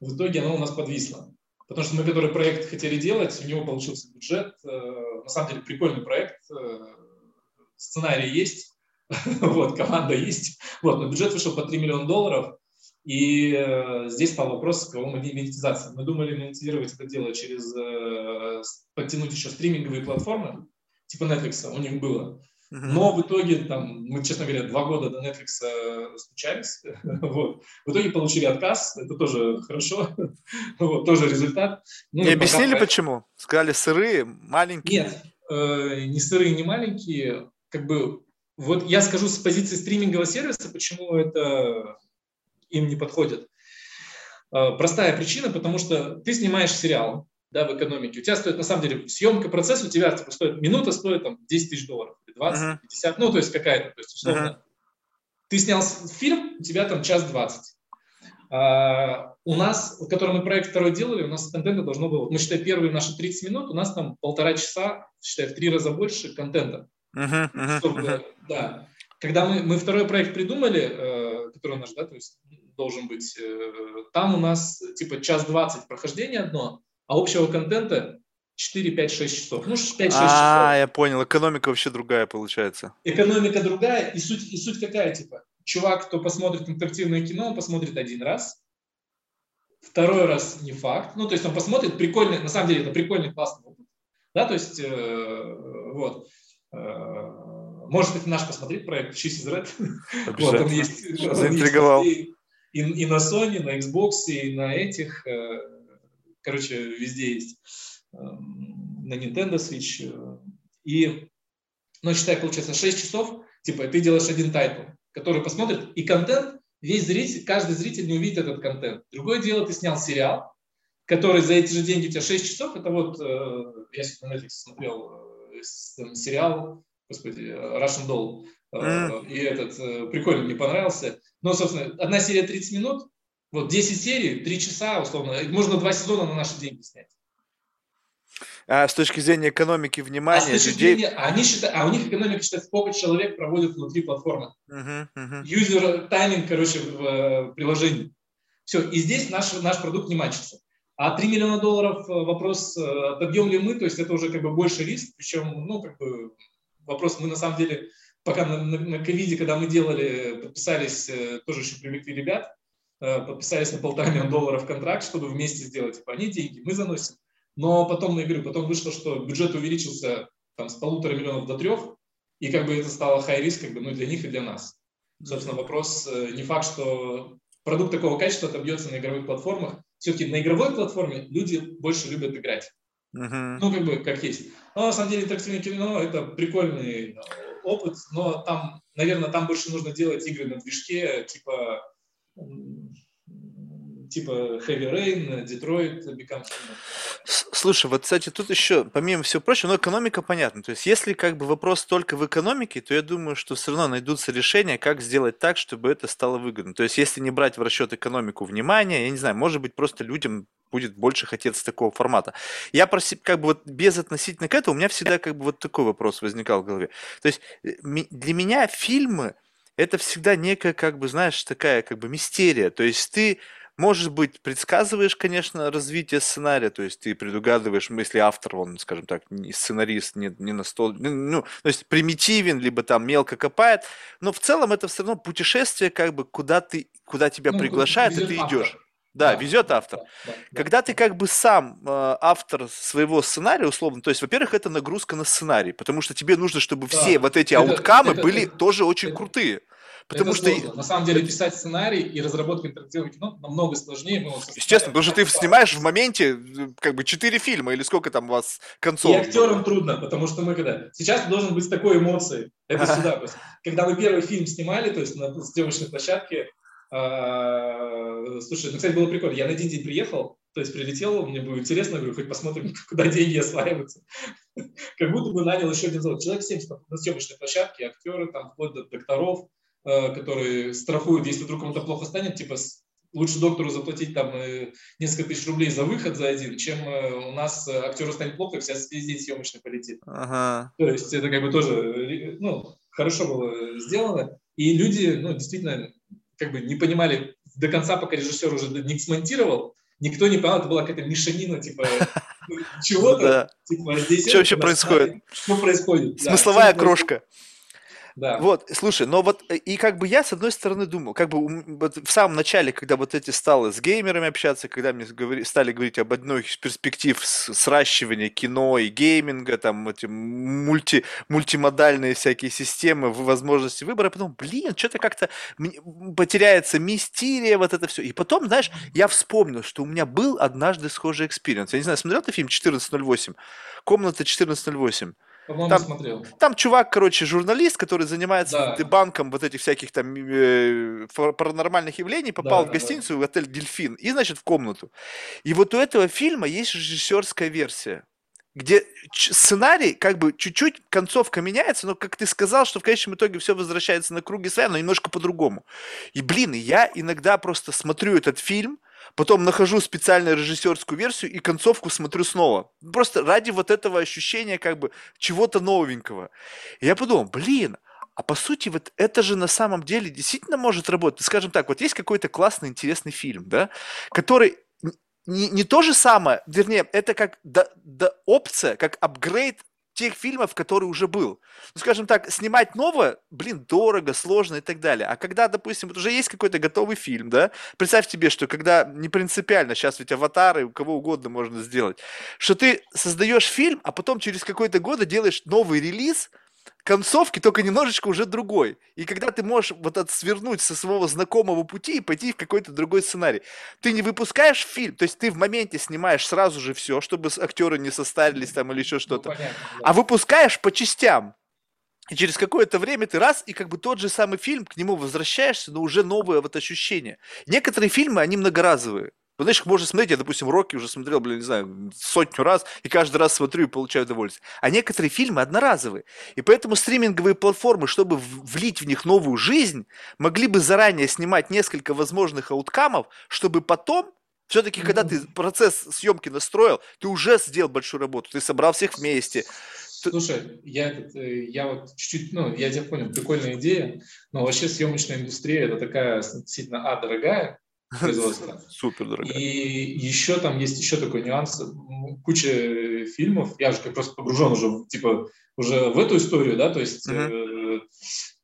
B: в итоге оно у нас подвисло. Потому что мы, который проект хотели делать, у него получился бюджет. Э, на самом деле прикольный проект, э, сценарий есть, <laughs> вот, команда есть. Вот, но бюджет вышел по 3 миллиона долларов. И э, здесь стал вопрос, кого мы монетизация. Мы думали монетизировать это дело через э, подтянуть еще стриминговые платформы, типа Netflix, у них было. Но в итоге, там, мы, честно говоря, два года до Netflix э, стучались. <laughs> вот. В итоге получили отказ, это тоже хорошо, <laughs> вот, тоже результат.
A: Ну, не объяснили, пока... почему? Сказали сырые, маленькие?
B: Нет, э, не сырые, не маленькие. Как бы, вот я скажу с позиции стримингового сервиса, почему это им не подходит. Э, простая причина, потому что ты снимаешь сериал, да, в экономике. У тебя стоит, на самом деле, съемка процесса у тебя типа, стоит, минута стоит там 10 тысяч долларов, 20, uh-huh. 50, ну, то есть какая-то, то есть условно. Uh-huh. Ты снял фильм, у тебя там час 20. А, у нас, в котором мы проект второй делали, у нас контента должно было, мы считаем, первые наши 30 минут, у нас там полтора часа, считай, в три раза больше контента. Uh-huh, uh-huh, чтобы, uh-huh. Да. Когда мы, мы второй проект придумали, э, который наш, да, то есть должен быть, э, там у нас типа час 20 прохождение одно, а общего контента 4, 5, 6 часов. Ну, 5-6 часов.
A: А, я понял. Экономика вообще другая получается.
B: Экономика другая. И суть, и суть какая, типа? Чувак, кто посмотрит интерактивное кино, он посмотрит один раз. Второй раз не факт. Ну, то есть он посмотрит прикольный, на самом деле это прикольный, классный опыт. Да, то есть, э, вот. Э, может быть, наш посмотреть проект is <laughs> Red.
A: вот, он есть, Заинтриговал.
B: Он есть и, и на Sony, на Xbox, и на этих. Э, короче, везде есть. Эм, на Nintendo Switch. Э, и, ну, считай, получается, 6 часов, типа, ты делаешь один title, который посмотрит, и контент, весь зритель, каждый зритель не увидит этот контент. Другое дело, ты снял сериал, который за эти же деньги у тебя 6 часов, это вот, э, я на Netflix смотрел сериал, господи, Russian Doll, mm. и этот, прикольно, мне понравился. Но, собственно, одна серия 30 минут, вот 10 серий, 3 часа, условно, можно два сезона на наши деньги снять.
A: А с точки зрения экономики внимания а
B: людей... Зрения, они считают, а у них экономика считает, сколько человек проводит внутри платформы. Uh-huh, uh-huh. Юзер тайминг, короче, в, в э, приложении. Все, и здесь наш, наш продукт не мачится. А 3 миллиона долларов э, вопрос, отобьем э, ли мы, то есть это уже как бы больше риск, причем, ну, как бы вопрос, мы на самом деле, пока на, на, на ковиде, когда мы делали, подписались, тоже еще привлекли ребят, подписались на полтора миллиона долларов контракт, чтобы вместе сделать, типа, они деньги, мы заносим. Но потом, я говорю, потом вышло, что бюджет увеличился там, с полутора миллионов до трех, и как бы это стало high риск как бы, ну, для них и для нас. Собственно, вопрос э, не факт, что продукт такого качества отобьется на игровых платформах. Все-таки на игровой платформе люди больше любят играть. Uh-huh. Ну, как бы, как есть. Но на самом деле интерактивное кино – это прикольный э, опыт, но там, наверное, там больше нужно делать игры на движке, типа типа Heavy Rain, Detroit, Become Human.
A: Слушай, вот, кстати, тут еще, помимо всего прочего, ну, экономика понятна. То есть, если как бы вопрос только в экономике, то я думаю, что все равно найдутся решения, как сделать так, чтобы это стало выгодно. То есть, если не брать в расчет экономику внимания, я не знаю, может быть, просто людям будет больше хотеться такого формата. Я про как бы вот без относительно к этому, у меня всегда как бы вот такой вопрос возникал в голове. То есть, э, для меня фильмы это всегда некая, как бы, знаешь, такая как бы мистерия. То есть, ты может быть, предсказываешь, конечно, развитие сценария, то есть ты предугадываешь, если автор, он, скажем так, не сценарист, не, не на стол, ну, то есть примитивен, либо там мелко копает, но в целом это все равно путешествие, как бы, куда ты, куда тебя ну, приглашают, и ты автор. идешь. Да, да, везет автор. Да, да, Когда да. ты как бы сам э, автор своего сценария, условно, то есть, во-первых, это нагрузка на сценарий, потому что тебе нужно, чтобы да. все вот эти это, ауткамы это, были это, тоже очень это, крутые. Потому это что...
B: Сложно. На самом деле писать сценарий и разработка интерактивного кино намного сложнее. Мы
A: Естественно, потому что ты снимаешь в моменте как бы четыре фильма или сколько там у вас концов. И
B: актерам трудно, потому что мы когда... Сейчас должен быть такой эмоции. Это сюда. Когда мы первый фильм снимали, то есть на съемочной площадке, слушай, ну, кстати, было прикольно. Я на один день приехал, то есть прилетел, мне было интересно, говорю, хоть посмотрим, <laughs> куда деньги осваиваются. <laughs> Как будто бы нанял еще один завод. Человек 70 на съемочной площадке, актеры, там, вплоть до докторов, Э, которые страхуют, если вдруг кому-то плохо станет, типа лучше доктору заплатить там э, несколько тысяч рублей за выход за один, чем э, у нас актеру станет плохо, вся весь день съемочный полетит. Ага. То есть это как бы тоже ну, хорошо было сделано. И люди, ну, действительно, как бы не понимали до конца, пока режиссер уже не смонтировал, никто не понял, это была какая-то мешанина, типа, <laughs> чего-то.
A: Типа, здесь что вообще происходит?
B: Что происходит?
A: Смысловая крошка. Вот, слушай, но вот э, и как бы я с одной стороны думал, как бы вот в самом начале, когда вот эти стало с геймерами общаться, когда мне говори, стали говорить об одной из перспектив сращивания кино и гейминга, там эти мульти, мультимодальные всякие системы, возможности выбора, подумал, блин, что-то как-то потеряется мистерия, вот это все. И потом, знаешь, я вспомнил, что у меня был однажды схожий experience. Я не знаю, смотрел ты фильм 1408? Комната 1408.
B: По-моему, там, смотрел.
A: Там чувак, короче, журналист, который занимается debunk ом вот этих всяких там э, паранормальных явлений, попал да, в гостиницу, да. в отель «Дельфин», и, значит, в комнату. И вот у этого фильма есть режиссерская версия где сценарий, как бы чуть-чуть концовка меняется, но как ты сказал, что в конечном итоге все возвращается на круги своя, но немножко по-другому. И, блин, я иногда просто смотрю этот фильм, потом нахожу специальную режиссерскую версию и концовку смотрю снова. Просто ради вот этого ощущения как бы чего-то новенького. И я подумал, блин, а по сути, вот это же на самом деле действительно может работать. Скажем так, вот есть какой-то классный, интересный фильм, да, который не, не то же самое, вернее, это как да, да, опция, как апгрейд тех фильмов, который уже был. Ну, скажем так, снимать новое, блин, дорого, сложно и так далее. А когда, допустим, вот уже есть какой-то готовый фильм, да, представь тебе, что когда не принципиально, сейчас ведь аватары у кого угодно можно сделать, что ты создаешь фильм, а потом через какой-то год делаешь новый релиз – концовки, только немножечко уже другой. И когда ты можешь вот это свернуть со своего знакомого пути и пойти в какой-то другой сценарий. Ты не выпускаешь фильм, то есть ты в моменте снимаешь сразу же все, чтобы актеры не состарились там или еще что-то. Ну, понятно, да. А выпускаешь по частям. И через какое-то время ты раз, и как бы тот же самый фильм, к нему возвращаешься, но уже новое вот ощущение. Некоторые фильмы, они многоразовые. Ну, знаешь, можно смотреть, я, допустим, Рокки уже смотрел, блин, не знаю, сотню раз, и каждый раз смотрю и получаю удовольствие. А некоторые фильмы одноразовые. И поэтому стриминговые платформы, чтобы влить в них новую жизнь, могли бы заранее снимать несколько возможных ауткамов, чтобы потом все-таки, когда ты процесс съемки настроил, ты уже сделал большую работу, ты собрал всех вместе.
B: Слушай, я, э, я вот чуть-чуть, ну, я тебя понял, прикольная идея, но вообще съемочная индустрия это такая действительно, а, дорогая, производства. <laughs>
A: Супер дорого.
B: И еще там есть еще такой нюанс. Куча фильмов, я же как просто погружен уже, типа, уже в эту историю, да, то есть э,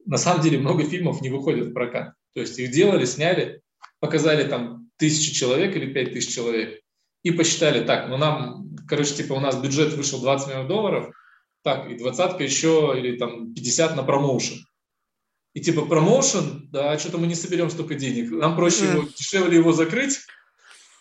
B: на самом деле много фильмов не выходят в прокат. То есть их делали, сняли, показали там тысячу человек или пять тысяч человек и посчитали, так, ну нам, короче, типа у нас бюджет вышел 20 миллионов долларов, так, и двадцатка еще, или там 50 на промоушен. И типа промоушен, да, что-то мы не соберем столько денег. Нам проще его, дешевле его закрыть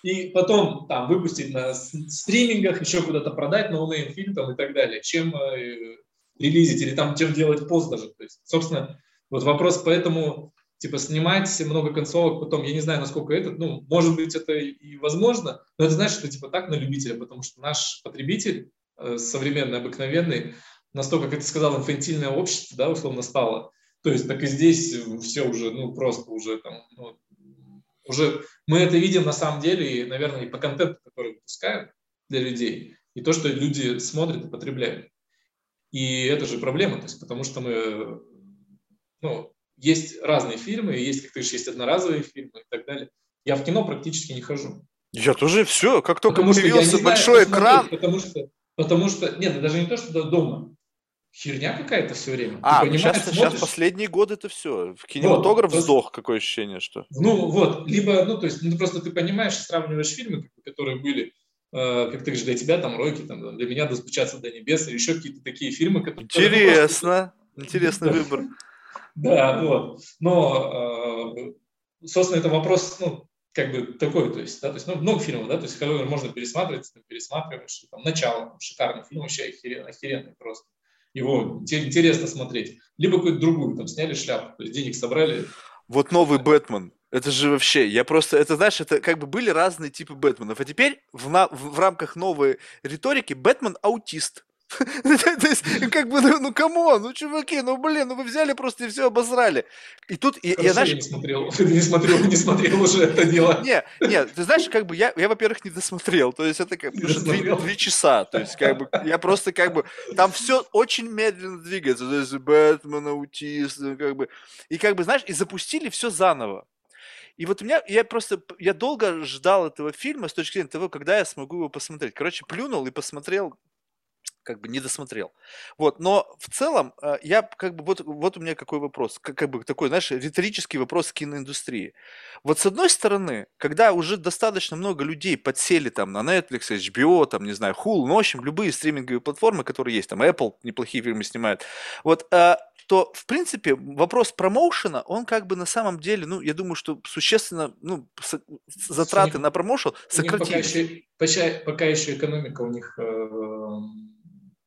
B: и потом там выпустить на стримингах, еще куда-то продать no-name фильм там и так далее, чем э, релизить или там чем делать пост даже. То есть, собственно, вот вопрос поэтому типа снимать много концовок, потом, я не знаю, насколько это, ну, может быть, это и возможно, но это значит, что типа так на любителя, потому что наш потребитель э, современный, обыкновенный, настолько, как ты сказал, инфантильное общество, да, условно стало. То есть так и здесь все уже, ну, просто уже там, ну, уже мы это видим на самом деле, и, наверное, и по контенту, который выпускают для людей, и то, что люди смотрят и потребляют. И это же проблема, то есть, потому что мы, ну, есть разные фильмы, есть, как ты говоришь, есть одноразовые фильмы и так далее. Я в кино практически не хожу.
A: Я тоже все, как только потому появился большой знаю, экран.
B: Потому что, потому что, нет, даже не то, что дома. Херня какая-то все время.
A: А, ну сейчас, сейчас последние годы это все. В кинематограф вот, вздох, какое ощущение, что.
B: Ну вот, либо, ну то есть, ну просто ты понимаешь, сравниваешь фильмы, которые были Э, как ты говоришь, для тебя там Рокки, там, для меня «Достучаться до небес» или еще какие-то такие фильмы, которые...
A: Интересно, <laughs> интересный выбор. <laughs>
B: Да, вот. Но, э, собственно, это вопрос, ну, как бы такой, то есть, да, то есть, ну, много фильмов, да, то есть, который можно пересматривать, ты пересматриваешь, там, начало, шикарный фильм, вообще охеренный, охеренный просто. Его интересно смотреть. Либо какую-то другую, там, сняли шляпу, то есть, денег собрали.
A: Вот новый Бэтмен, это же вообще, я просто, это знаешь, это как бы были разные типы Бэтменов, а теперь в, на, в, в рамках новой риторики Бэтмен аутист. <laughs> То есть, как бы, ну, ну, come on, ну, чуваки, ну, блин, ну, вы взяли просто и все обосрали. И тут,
B: и, я, знаешь... не смотрел, <laughs> не смотрел, не смотрел уже это дело.
A: Не, не, ты знаешь, как бы, я, я во-первых, не досмотрел, то есть, это как бы две часа, то есть, как бы, я просто, как бы, там все очень медленно двигается, то есть, Бэтмен, аутист, ну, как бы, и, как бы, знаешь, и запустили все заново. И вот у меня, я просто, я долго ждал этого фильма с точки зрения того, когда я смогу его посмотреть. Короче, плюнул и посмотрел как бы не досмотрел. Вот, но в целом э, я как бы вот вот у меня какой вопрос, как, как бы такой, знаешь, риторический вопрос киноиндустрии. Вот с одной стороны, когда уже достаточно много людей подсели там на Netflix, HBO, там не знаю, Hulu, ну в общем любые стриминговые платформы, которые есть, там Apple неплохие фильмы снимает, вот, э, то в принципе вопрос промоушена, он как бы на самом деле, ну я думаю, что существенно, ну затраты на промоушен сократились.
B: Пока еще, пока, пока еще экономика у них э,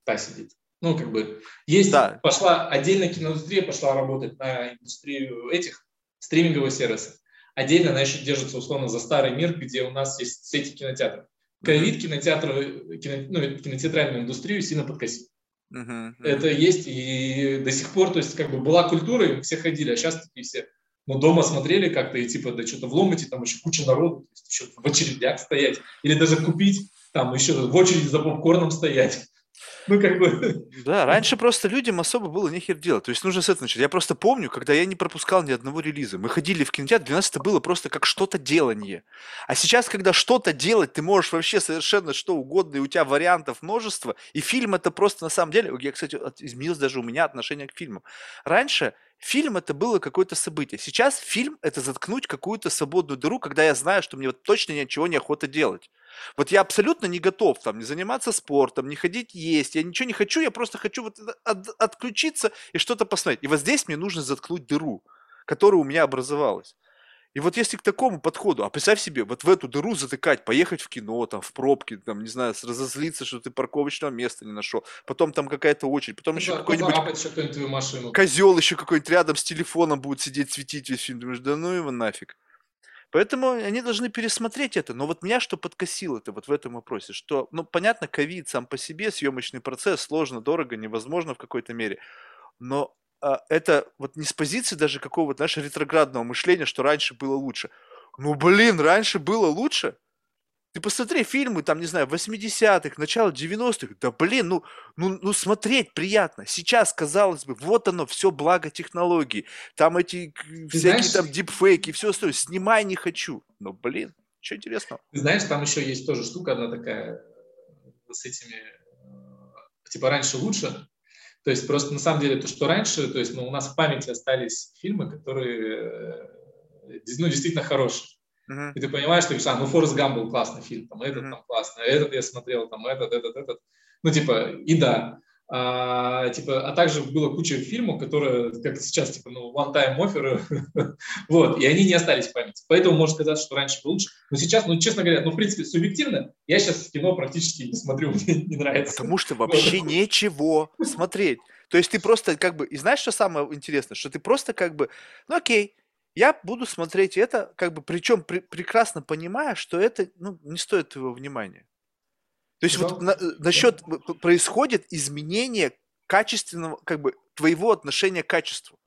B: та сидит. Ну, как бы, есть, да. пошла отдельно киноиндустрия пошла работать на индустрию этих стриминговых сервисов. Отдельно она еще держится условно за старый мир, где у нас есть сети кинотеатров. Ковид кинотеатры, кино, ну, кинотеатральную индустрию сильно подкосил. Uh-huh, uh-huh. Это есть и до сих пор, то есть как бы была культура, и все ходили, а сейчас такие все ну, дома смотрели как-то и типа, да что-то в ломате, там еще куча народу, то есть еще в очередях стоять, или даже купить, там еще в очереди за попкорном стоять. <laughs> Ну, как бы...
A: Да, раньше просто людям особо было нехер делать. То есть нужно с этого начать. Я просто помню, когда я не пропускал ни одного релиза. Мы ходили в кинотеатр, для нас это было просто как что-то делание. А сейчас, когда что-то делать, ты можешь вообще совершенно что угодно, и у тебя вариантов множество. И фильм это просто на самом деле... Я, кстати, изменилось даже у меня отношение к фильму. Раньше Фильм это было какое-то событие. Сейчас фильм это заткнуть какую-то свободную дыру, когда я знаю, что мне вот точно ничего не охота делать. Вот я абсолютно не готов там не заниматься спортом, не ходить есть, я ничего не хочу, я просто хочу вот от, отключиться и что-то посмотреть. И вот здесь мне нужно заткнуть дыру, которая у меня образовалась. И вот если к такому подходу, а представь себе, вот в эту дыру затыкать, поехать в кино, там, в пробки, там, не знаю, разозлиться, что ты парковочного места не нашел, потом там какая-то очередь, потом еще какой-нибудь козел еще какой-нибудь рядом с телефоном будет сидеть, светить весь фильм, думаешь, да ну его нафиг. Поэтому они должны пересмотреть это. Но вот меня что подкосило это вот в этом вопросе, что, ну, понятно, ковид сам по себе, съемочный процесс, сложно, дорого, невозможно в какой-то мере. Но а, это вот не с позиции даже какого-то, знаешь, ретроградного мышления, что раньше было лучше. Ну, блин, раньше было лучше. Ты посмотри фильмы, там, не знаю, 80-х, начало 90-х. Да, блин, ну, ну, ну, смотреть приятно. Сейчас, казалось бы, вот оно, все благо технологий. Там эти Ты всякие знаешь, там дипфейки, все остальное. Снимай не хочу. Но, блин, что интересного.
B: Ты знаешь, там еще есть тоже штука одна такая э, с этими, э, типа, раньше лучше, то есть просто на самом деле то, что раньше, то есть ну, у нас в памяти остались фильмы, которые э, ну, действительно хорошие. Uh-huh. И ты понимаешь, что а, ну Форест Гамп был классный фильм, там этот uh-huh. там классный, этот я смотрел, там этот, этот, этот. Ну типа, и да. А, типа, а также было куча фильмов, которые, как сейчас, типа, ну, one-time offer, <laughs> вот, и они не остались в памяти. Поэтому можно сказать, что раньше было лучше. Но сейчас, ну, честно говоря, ну, в принципе, субъективно, я сейчас кино практически не смотрю, <laughs> мне не нравится.
A: Потому что вообще вот. нечего смотреть. То есть ты просто как бы, и знаешь, что самое интересное, что ты просто как бы, ну окей, я буду смотреть это, как бы, причем при, прекрасно понимая, что это ну, не стоит твоего внимания. То есть вот на, насчет происходит изменение качественного, как бы, твоего отношения к качеству.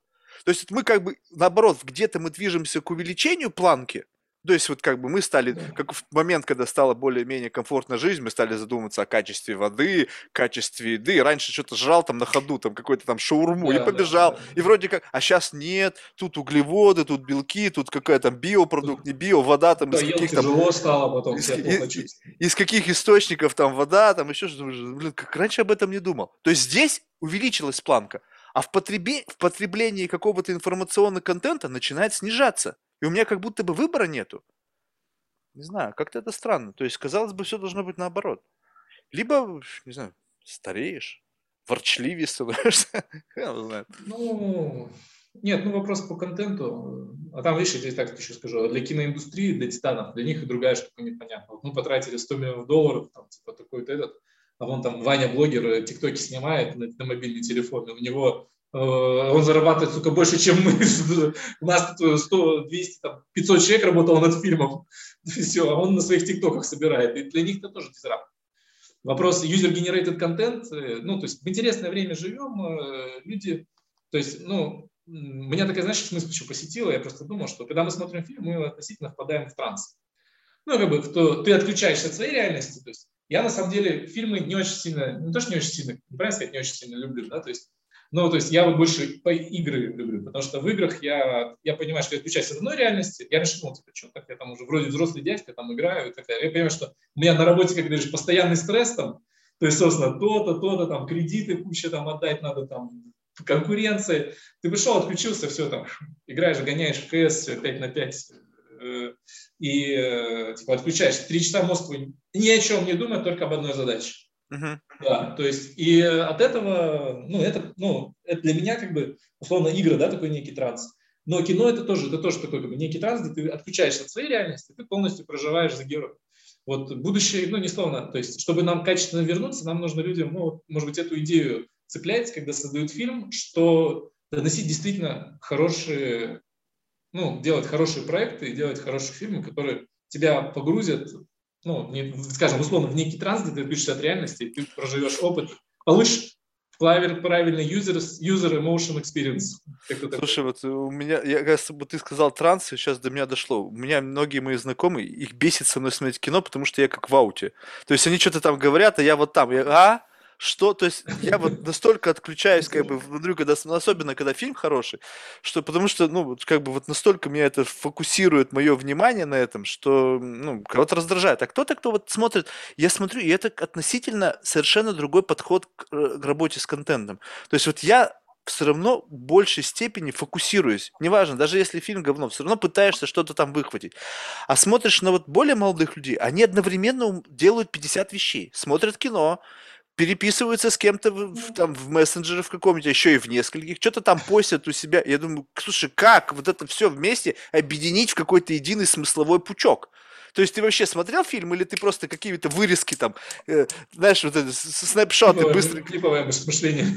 A: То есть мы как бы, наоборот, где-то мы движемся к увеличению планки, то есть вот как бы мы стали, как в момент, когда стала более-менее комфортная жизнь, мы стали задумываться о качестве воды, качестве еды. Раньше что-то жрал там на ходу, там какой-то там шаурму да, и побежал. Да, да. И вроде как, а сейчас нет, тут углеводы, тут белки, тут какая там биопродукт, не био, вода там
B: да, из каких там... стало потом,
A: из, из, из каких источников там вода, там еще что-то. Блин, как раньше об этом не думал. То есть здесь увеличилась планка, а в, потребе... в потреблении какого-то информационного контента начинает снижаться. И у меня как будто бы выбора нету. Не знаю, как-то это странно. То есть, казалось бы, все должно быть наоборот. Либо, не знаю, стареешь, ворчливее становишься. <laughs>
B: Ну, нет, ну вопрос по контенту. А там, видишь, здесь так еще скажу, для киноиндустрии, для титанов, для них и другая штука непонятна. Вот мы потратили 100 миллионов долларов, там, типа такой-то этот, а вон там Ваня блогер э, тиктоки снимает на, на мобильный телефон, и у него он зарабатывает, сука, больше, чем мы. <laughs> У нас тут 100, 200, там, 500 человек работало над фильмом. <laughs> Все, а он на своих тиктоках собирает. И для них это тоже дизрапт. Вопрос user-generated content, э, ну, то есть в интересное время живем, э, люди, то есть, ну, меня такая, знаешь, смысл еще посетила, я просто думал, что когда мы смотрим фильм, мы относительно впадаем в транс. Ну, как бы, кто, ты отключаешься от своей реальности, то есть я на самом деле фильмы не очень сильно, не то, что не очень сильно, неправильно сказать, не очень сильно люблю, да, то есть ну, то есть я вот больше по игры люблю, потому что в играх я, я понимаю, что я отключаюсь от одной реальности, я решил, ну, типа, что так, я там уже вроде взрослый дядька, там играю и так далее. Я понимаю, что у меня на работе, как говоришь, постоянный стресс там, то есть, собственно, то-то, то-то, там, кредиты куча там отдать надо, там, конкуренция. Ты пришел, отключился, все там, играешь, гоняешь в КС, все, 5 на 5, э, и, э, типа, отключаешь. Три часа мозг ни о чем не думает, только об одной задаче. Uh-huh. Да, то есть и от этого, ну, это, ну, это для меня как бы, условно, игры, да, такой некий транс. Но кино это тоже, это тоже такой как бы некий транс, где ты отключаешься от своей реальности, ты полностью проживаешь за героя. Вот будущее, ну, не словно, то есть, чтобы нам качественно вернуться, нам нужно людям, ну, может быть, эту идею цеплять, когда создают фильм, что доносить действительно хорошие, ну, делать хорошие проекты и делать хорошие фильмы, которые тебя погрузят ну, не, скажем, условно, в некий транс, где ты отключишься от реальности, ты проживешь опыт, получишь правильный user, user emotion experience.
A: Слушай, вот у меня, я, кажется, вот ты сказал транс, и сейчас до меня дошло. У меня многие мои знакомые, их бесит со мной смотреть кино, потому что я как в ауте. То есть они что-то там говорят, а я вот там, я, а, что, то есть я вот настолько отключаюсь, как бы, смотрю, когда, особенно когда фильм хороший, что, потому что, ну, как бы, вот настолько меня это фокусирует мое внимание на этом, что, ну, кого-то раздражает. А кто-то, кто вот смотрит, я смотрю, и это относительно совершенно другой подход к, э, к работе с контентом. То есть вот я все равно в большей степени фокусируюсь. Неважно, даже если фильм говно, все равно пытаешься что-то там выхватить. А смотришь на вот более молодых людей, они одновременно делают 50 вещей. Смотрят кино, переписываются с кем-то в, там в мессенджере в каком-нибудь, а еще и в нескольких, что-то там постят у себя. Я думаю, слушай, как вот это все вместе объединить в какой-то единый смысловой пучок? То есть ты вообще смотрел фильм или ты просто какие-то вырезки там, э, знаешь, вот это снапшоты клиповое, быстро.
B: Клиповое мышление.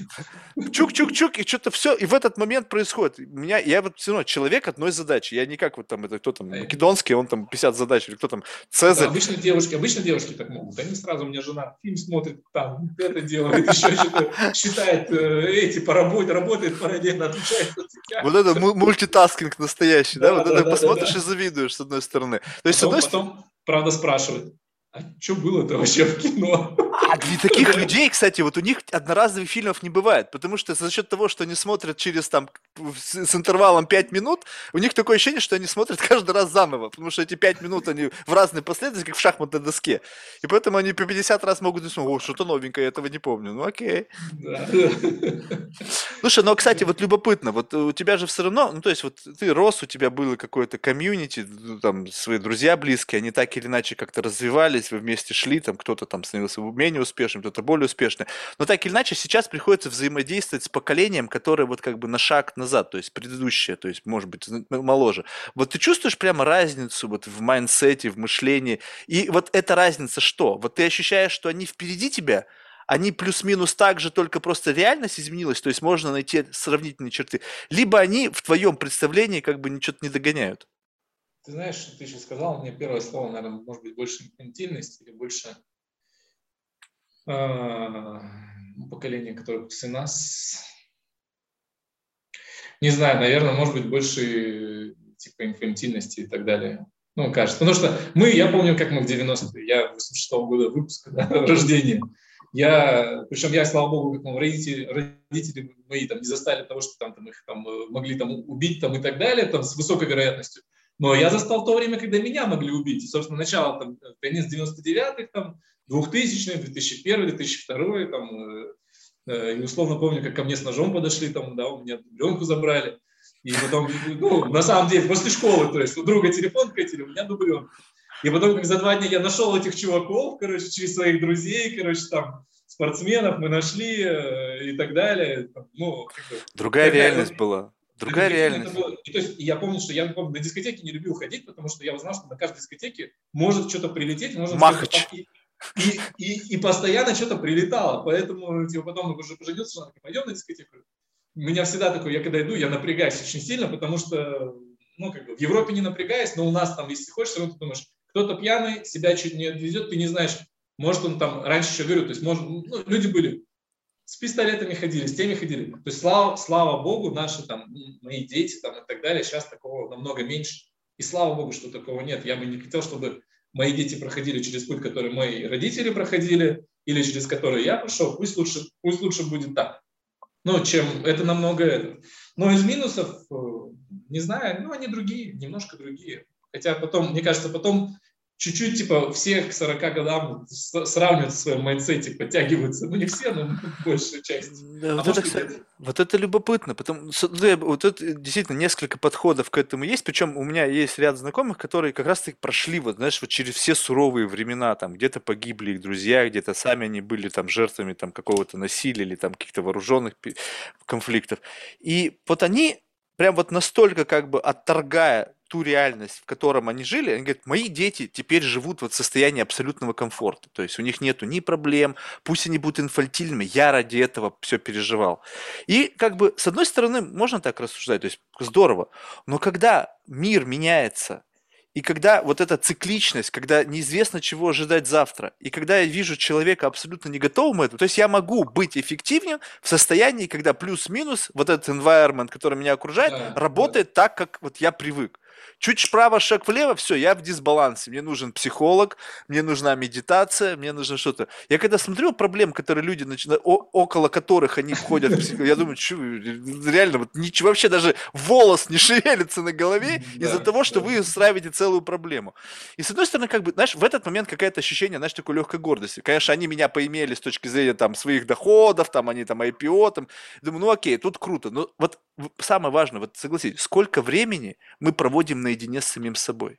A: Чук-чук-чук, и что-то все, и в этот момент происходит. У меня, я вот все равно человек одной задачи. Я не как вот там, это кто там, македонский, он там 50 задач, или кто там, Цезарь. Да,
B: обычно девушки, обычно девушки так могут. Они сразу, у меня жена фильм смотрит, там, это делает, <laughs> еще что-то считает э, эти по работе, работает параллельно, отвечает
A: Вот это мультитаскинг настоящий, да? Вот это посмотришь и завидуешь, с одной стороны. То есть, с одной стороны,
B: правда, спрашивает, а что было-то вообще в кино?
A: А для таких людей, кстати, вот у них одноразовых фильмов не бывает, потому что за счет того, что они смотрят через там с интервалом 5 минут, у них такое ощущение, что они смотрят каждый раз заново, потому что эти 5 минут они в разной последовательности, как в шахматной доске. И поэтому они по 50 раз могут думать, о, что-то новенькое, я этого не помню. Ну окей. Да. Слушай, ну, кстати, вот любопытно, вот у тебя же все равно, ну, то есть вот ты рос, у тебя было какое-то комьюнити, там, свои друзья близкие, они так или иначе как-то развивались, вы вместе шли, там, кто-то там становился менее успешным, кто-то более успешный. Но так или иначе, сейчас приходится взаимодействовать с поколением, которое вот как бы на шаг назад, то есть предыдущее, то есть, может быть, моложе. Вот ты чувствуешь прямо разницу вот в mindset е, в мышлении? И вот эта разница что? Вот ты ощущаешь, что они впереди тебя, они плюс-минус так же, только просто реальность изменилась, то есть можно найти сравнительные черты, либо они в твоем представлении как бы ничего не догоняют.
B: Ты знаешь, ты сейчас сказал, мне первое слово, наверное, может быть больше инфантильность или больше э, поколение, которое после нас. Не знаю, наверное, может быть больше типа инфантильности и так далее. Ну, кажется. Потому что мы, я помню, как мы в 90-е, я 86 -го года выпуска, да, <laughs> рождения. Я, причем я, слава богу, как ну, родители, родители мои там не застали того, что там, там их там могли там убить там и так далее, там с высокой вероятностью. Но я застал то время, когда меня могли убить. И, собственно, начало там конец 99-х, там 2000-х, 2001 2002 там, э, э, и условно помню, как ко мне с ножом подошли, там, да, у меня дубленку забрали. И потом, ну, на самом деле, после школы, то есть у друга телефон катили, у меня дубленка. И потом, как за два дня я нашел этих чуваков, короче, через своих друзей, короче, там, спортсменов мы нашли э, и так далее. Ну,
A: как бы, Другая реальность была. Другая реальность. Было,
B: и, то есть, я помню, что я помню, на дискотеке не любил ходить, потому что я узнал, что на каждой дискотеке может что-то прилететь, может
A: Махач.
B: И, и, и постоянно что-то прилетало. Поэтому типа, потом уже поженился, что пойдем на дискотеку. У меня всегда такое, я когда иду, я напрягаюсь очень сильно, потому что ну, как бы в Европе не напрягаюсь, но у нас там, если хочешь, все равно ты думаешь, кто-то пьяный, себя чуть не отвезет, ты не знаешь, может он там, раньше еще говорю, то есть может, ну, люди были, с пистолетами ходили, с теми ходили. То есть слава, слава богу, наши там, мои дети там и так далее, сейчас такого намного меньше. И слава богу, что такого нет. Я бы не хотел, чтобы мои дети проходили через путь, который мои родители проходили, или через который я прошел, пусть лучше, пусть лучше будет так. Ну, чем это намного. Но из минусов, э, не знаю, ну, они другие, немножко другие. Хотя потом, мне кажется, потом чуть-чуть, типа, все к 40 годам сравнивают в своем mindset е, подтягиваются. Ну, не все, но большая часть.
A: Да, а вот, это, кстати, вот это любопытно. Потому, вот это действительно несколько подходов к этому есть. Причем у меня есть ряд знакомых, которые как раз-таки прошли, вот, знаешь, вот через все суровые времена. Там где-то погибли их друзья, где-то сами они были там жертвами там какого-то насилия или там каких-то вооруженных конфликтов. И вот они прям вот настолько как бы отторгая ту реальность, в котором они жили, они говорят, мои дети теперь живут вот в состоянии абсолютного комфорта. То есть у них нету ни проблем, пусть они будут инфантильными, я ради этого все переживал. И как бы с одной стороны можно так рассуждать, то есть здорово, но когда мир меняется, и когда вот эта цикличность, когда неизвестно, чего ожидать завтра, и когда я вижу человека абсолютно не готовым этому, то есть я могу быть эффективнее в состоянии, когда плюс-минус вот этот environment, который меня окружает, да, работает да. так, как вот я привык. Чуть вправо, шаг влево, все, я в дисбалансе. Мне нужен психолог, мне нужна медитация, мне нужно что-то. Я когда смотрю проблем, которые люди начинают, около которых они входят в психолог, я думаю, что реально, вот ничего, вообще даже волос не <laughs> шевелится на голове из-за того, что вы устраиваете целую проблему. И с одной стороны, как бы, знаешь, в этот момент какое-то ощущение, знаешь, такой легкой гордости. Конечно, они меня поимели с точки зрения там своих доходов, там они там IPO, там. Думаю, ну окей, тут круто. Но вот самое важное, вот согласитесь, сколько времени мы проводим наедине с самим собой?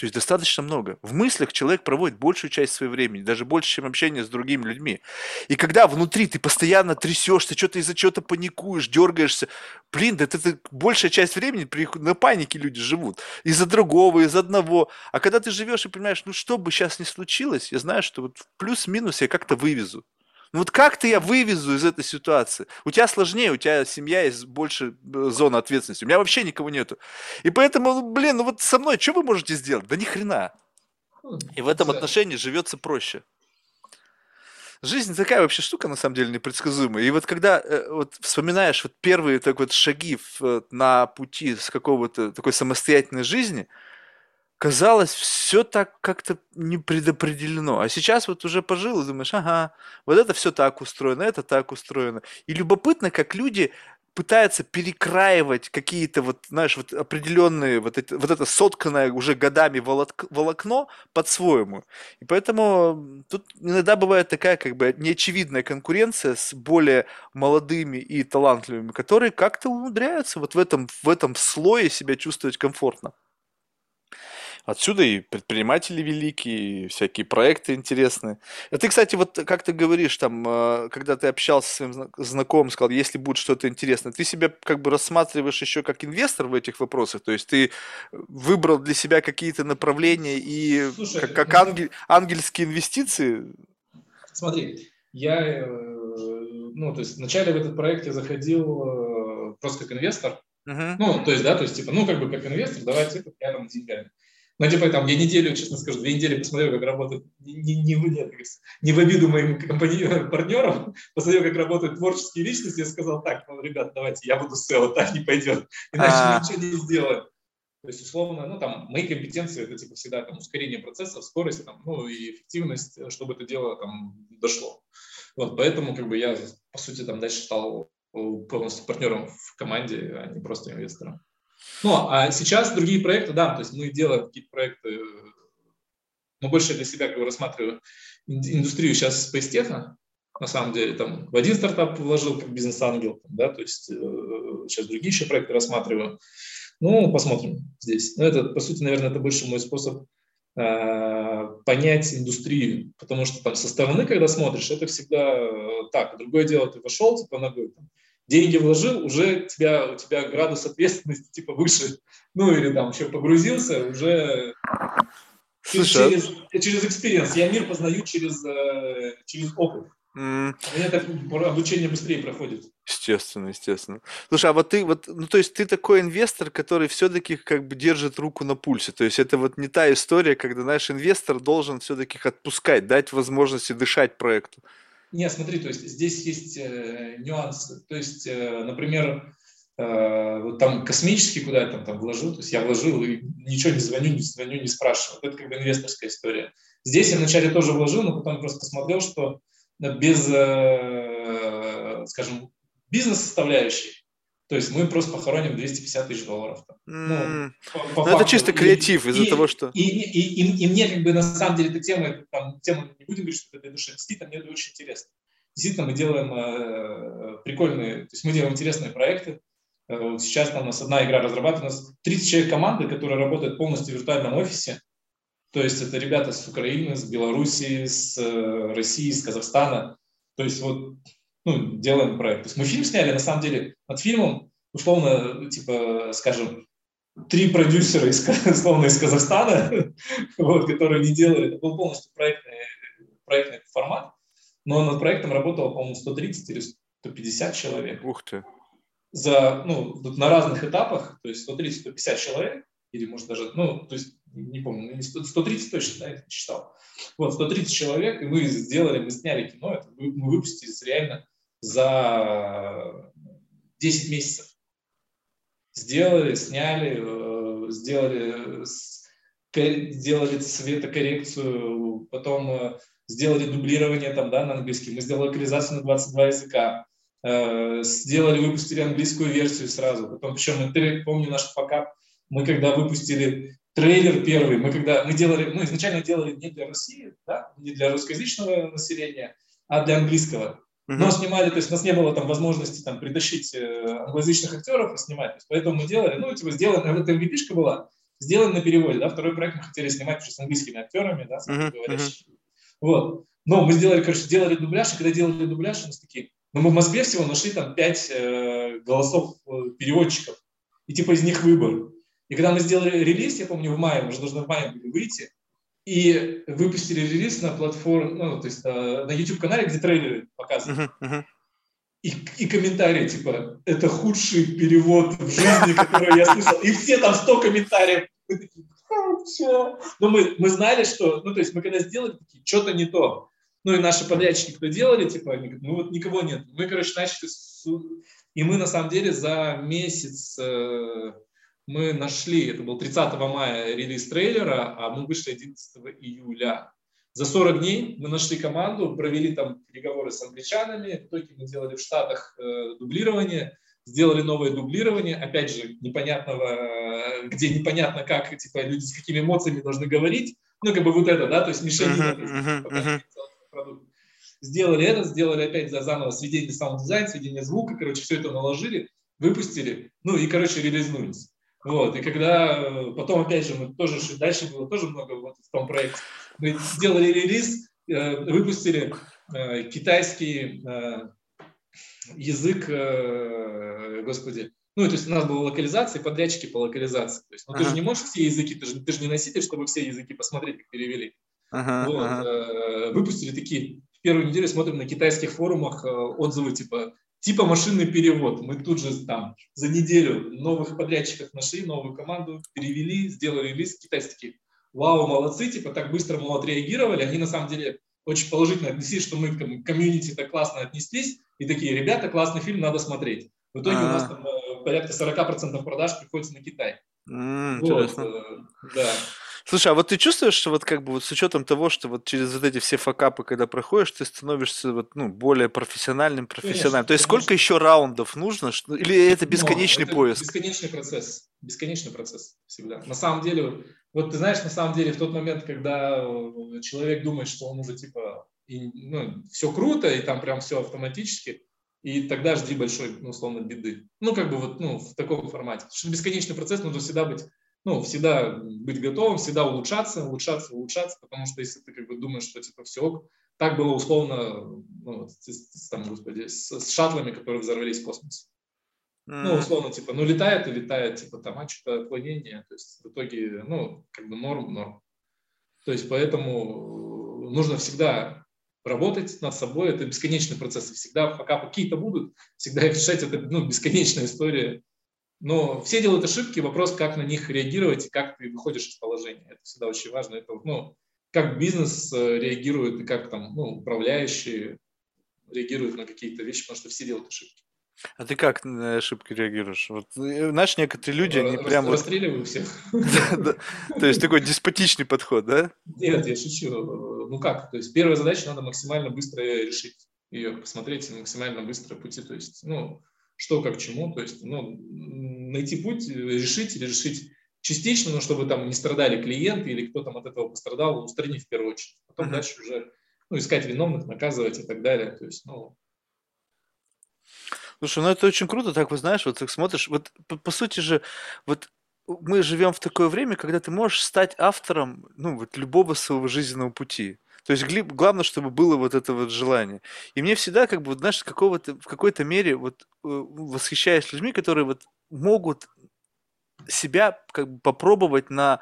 A: То есть достаточно много. В мыслях человек проводит большую часть своего времени, даже больше, чем общение с другими людьми. И когда внутри ты постоянно трясешься, что-то из-за чего-то паникуешь, дергаешься, блин, да это, это большая часть времени на панике люди живут. Из-за другого, из за одного. А когда ты живешь и понимаешь, ну что бы сейчас ни случилось, я знаю, что вот плюс-минус я как-то вывезу. Ну вот как-то я вывезу из этой ситуации. У тебя сложнее, у тебя семья есть больше э, зон ответственности. У меня вообще никого нету. И поэтому, ну, блин, ну вот со мной что вы можете сделать? Да ни хрена. И в этом отношении живется проще. Жизнь такая вообще штука, на самом деле, непредсказуемая. И вот когда э, вот вспоминаешь вот первые так вот шаги в, э, на пути с какого-то такой самостоятельной жизни – казалось, все так как-то не предопределено. А сейчас вот уже пожил и думаешь, ага, вот это все так устроено, это так устроено. И любопытно, как люди пытаются перекраивать какие-то вот, знаешь, вот определенные, вот, это, вот это сотканное уже годами волокно под-своему. И поэтому тут иногда бывает такая как бы неочевидная конкуренция с более молодыми и талантливыми, которые как-то умудряются вот в этом, в этом слое себя чувствовать комфортно. Отсюда и предприниматели великие, и всякие проекты интересные. А ты, кстати, вот как ты говоришь, там, э, когда ты общался с своим знакомым, сказал, если будет что-то интересное, ты себя как бы рассматриваешь еще как инвестор в этих вопросах? То есть ты выбрал для себя какие-то направления и Слушай, как, как ну, ангель, ангельские инвестиции?
B: Смотри, я, э, ну, то есть вначале в этот проект я заходил э, просто как инвестор, uh-huh. ну, то есть, да, то есть, типа, ну, как бы как инвестор, давайте это рядом деньгами. Ну, типа, там, я неделю, честно скажу, две недели посмотрел, как работает, не, не, не, не в обиду моим компани- <laughs> партнерам, посмотрел, как работают творческие личности, я сказал, так, ну, ребят, давайте, я буду SEO, так не пойдет, иначе мы ничего не сделаем. То есть, условно, ну, там, мои компетенции, это, типа, всегда, там, ускорение процессов, скорость, там, ну, и эффективность, чтобы это дело, там, дошло. Вот, поэтому, как бы, я, по сути, там, дальше стал полностью партнером в команде, а не просто инвестором. Ну, а сейчас другие проекты, да, то есть мы делаем какие-то проекты, но больше для себя как бы рассматриваю индустрию сейчас спейстеха, на самом деле, там в один стартап вложил как бизнес-ангел, да, то есть э, сейчас другие еще проекты рассматриваю. Ну, посмотрим здесь. Но это, по сути, наверное, это больше мой способ э, понять индустрию, потому что там со стороны, когда смотришь, это всегда э, так. Другое дело, ты вошел, типа, ногой, там, деньги вложил, уже тебя, у тебя градус ответственности <laughs> типа выше, ну или там еще погрузился, уже Слушай, через, через experience. Я мир познаю через, э, через опыт. Mm. У меня так обучение быстрее проходит.
A: Естественно, естественно. Слушай, а вот ты вот, ну то есть ты такой инвестор, который все-таки как бы держит руку на пульсе. То есть это вот не та история, когда наш инвестор должен все-таки отпускать, дать возможности дышать проекту.
B: Нет, смотри, то есть здесь есть э, нюансы. То есть, э, например, э, вот там космический, куда я там, там вложил, то есть я вложил и ничего не звоню, не звоню, не спрашиваю. Это как бы инвесторская история. Здесь я вначале тоже вложил, но потом просто посмотрел, что без, э, скажем, бизнес-составляющей то есть мы просто похороним 250 тысяч долларов. Там.
A: Ну, по, по это чисто креатив из-за того, что...
B: И, и, и, и, и мне как бы на самом деле эта тема, там, тема не будем говорить, что это для души, действительно мне это очень интересно. Действительно мы делаем э, прикольные, то есть мы делаем интересные проекты. Э, сейчас там у нас одна игра разрабатывается, у нас 30 человек команды, которые работают полностью в виртуальном офисе. То есть это ребята с Украины, с Белоруссии, с э, России, с Казахстана. То есть вот ну, делаем проект. То есть мы фильм сняли, на самом деле, над фильмом, условно, типа, скажем, три продюсера, из, условно, из Казахстана, <laughs> вот, которые не делали, это был полностью проектный, проектный формат, но над проектом работало, по-моему, 130 или 150 человек.
A: Ух ты.
B: За, ну, на разных этапах, то есть 130-150 человек, или может даже, ну, то есть, не помню, 130 точно, да, я читал. Вот, 130 человек, и мы сделали, мы сняли кино, это мы выпустили реально за 10 месяцев. Сделали, сняли, э, сделали, сделали цветокоррекцию, потом э, сделали дублирование там, да, на английский. Мы сделали локализацию на 22 языка. Э, сделали, выпустили английскую версию сразу. Потом, причем, я помню наш факап, мы когда выпустили трейлер первый, мы когда мы делали, мы изначально делали не для России, да, не для русскоязычного населения, а для английского. Но снимали, то есть у нас не было там возможности там притащить э, англоязычных актеров и снимать. То есть, поэтому мы делали, ну, типа, сделаем, это mvp была, сделан на переводе, да, второй проект мы хотели снимать уже с английскими актерами, да, с англоговорящими. Вот. Но мы сделали, короче, делали дубляж, и когда делали дубляж, у нас такие, ну, мы в Москве всего нашли там пять э, голосов э, переводчиков, и типа из них выбор. И когда мы сделали релиз, я помню, в мае, мы уже должны в мае были выйти, и выпустили релиз на платформе, ну, то есть на, на YouTube-канале, где трейлеры показывают. Uh-huh, uh-huh. И, и комментарии, типа, это худший перевод в жизни, который я слышал. И все там 100 комментариев. Но мы, мы знали, что, ну, то есть мы когда сделали, такие, что-то не то. Ну, и наши подрядчики, кто делали, типа, они говорят, ну, вот никого нет. Мы, короче, начали, и мы, на самом деле, за месяц э, мы нашли, это был 30 мая релиз трейлера, а мы вышли 11 июля. За 40 дней мы нашли команду, провели там переговоры с англичанами, в итоге мы делали в Штатах э, дублирование, сделали новое дублирование, опять же, непонятного, где непонятно, как, типа, люди с какими эмоциями должны говорить, ну, как бы вот это, да, то есть мешанина, uh-huh, uh-huh, uh-huh. Сделали это, сделали опять за заново сведение саунд-дизайн, сведение звука, короче, все это наложили, выпустили, ну и, короче, релизнулись. Вот, и когда э, потом, опять же, мы тоже дальше было тоже много вот в том проекте. Мы сделали релиз, э, выпустили э, китайский язык, господи, ну, то есть у нас была локализация, подрядчики по локализации. То есть, ну, ага. ты же не можешь все языки, ты же, ты же не носитель, чтобы все языки посмотреть, как перевели. Ага, вот, ага. Выпустили такие первую неделю смотрим на китайских форумах отзывы типа типа машинный перевод. Мы тут же там за неделю новых подрядчиков нашли, новую команду перевели, сделали лист. Китайцы такие, вау, молодцы, типа так быстро мы отреагировали. Они на самом деле очень положительно отнеслись, что мы к комьюнити так классно отнеслись. И такие, ребята, классный фильм, надо смотреть. В итоге А-а-а. у нас там э, порядка 40% продаж приходится на Китай.
A: Mm, вот, э, да. Слушай, а вот ты чувствуешь, что вот как бы вот с учетом того, что вот через вот эти все факапы, когда проходишь, ты становишься вот, ну, более профессиональным, профессиональным. Конечно, То есть конечно. сколько еще раундов нужно? Или это бесконечный
B: Но, это
A: поиск?
B: Бесконечный процесс. Бесконечный процесс всегда. На самом деле, вот ты знаешь, на самом деле в тот момент, когда э, человек думает, что он уже типа, и, ну, все круто, и там прям все автоматически, и тогда жди большой, ну, условно, беды. Ну, как бы вот, ну, в таком формате. Потому что бесконечный процесс нужно всегда быть ну, всегда быть готовым, всегда улучшаться, улучшаться, улучшаться, потому что если ты как бы думаешь, что типа все так было условно, ну, с, там, господи, с, с шаттлами, которые взорвались в космосе. Mm. Ну, условно, типа, ну, летает и летает, типа, там, а что-то отклонение, то есть в итоге, ну, как бы норм, норм. То есть поэтому нужно всегда работать над собой, это бесконечный процесс, всегда пока какие-то будут, всегда их решать, это, ну, бесконечная история, но все делают ошибки, вопрос, как на них реагировать и как ты выходишь из положения. Это всегда очень важно. Это, ну, как бизнес э, реагирует и как там ну, управляющие реагируют на какие-то вещи, потому что все делают ошибки.
A: А ты как на ошибки реагируешь? Вот, э, знаешь, некоторые люди, они
B: Рас,
A: прям...
B: Расстреливаю всех.
A: То есть такой деспотичный подход, да?
B: Нет, я шучу. Ну как? То есть первая задача надо максимально быстро решить ее, посмотреть максимально быстро пути. То есть, ну, что как чему, то есть ну, найти путь, решить или решить частично, но чтобы там не страдали клиенты или кто там от этого пострадал, устранить в первую очередь. Потом uh-huh. дальше уже ну, искать виновных, наказывать и так далее. То есть, ну,
A: Слушай, ну это очень круто, так вы знаешь, вот так смотришь, вот по, по сути же, вот мы живем в такое время, когда ты можешь стать автором, ну, вот любого своего жизненного пути. То есть главное, чтобы было вот это вот желание. И мне всегда, как бы, знаешь, какого-то, в какой-то мере вот э, восхищаюсь людьми, которые вот могут себя как бы попробовать на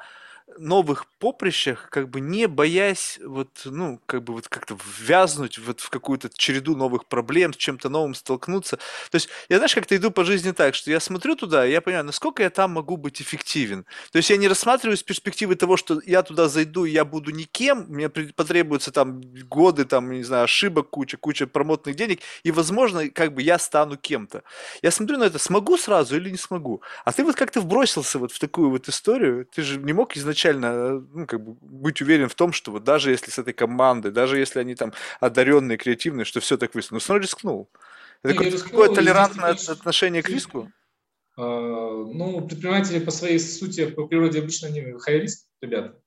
A: новых поприщах, как бы не боясь вот, ну, как бы вот как-то ввязнуть вот в какую-то череду новых проблем, с чем-то новым столкнуться. То есть я, знаешь, как-то иду по жизни так, что я смотрю туда, и я понимаю, насколько я там могу быть эффективен. То есть я не рассматриваю с перспективы того, что я туда зайду, и я буду никем, мне потребуются там годы, там, не знаю, ошибок куча, куча промотных денег, и, возможно, как бы я стану кем-то. Я смотрю на это, смогу сразу или не смогу. А ты вот как-то вбросился вот в такую вот историю, ты же не мог изначально изначально ну, как бы быть уверен в том, что вот даже если с этой командой, даже если они там одаренные, креативные, что все так выяснилось, но равно рискнул. Это какое, какое толерантное отношение к риску?
B: А, ну, предприниматели по своей сути, по природе обычно они high-risk ребята.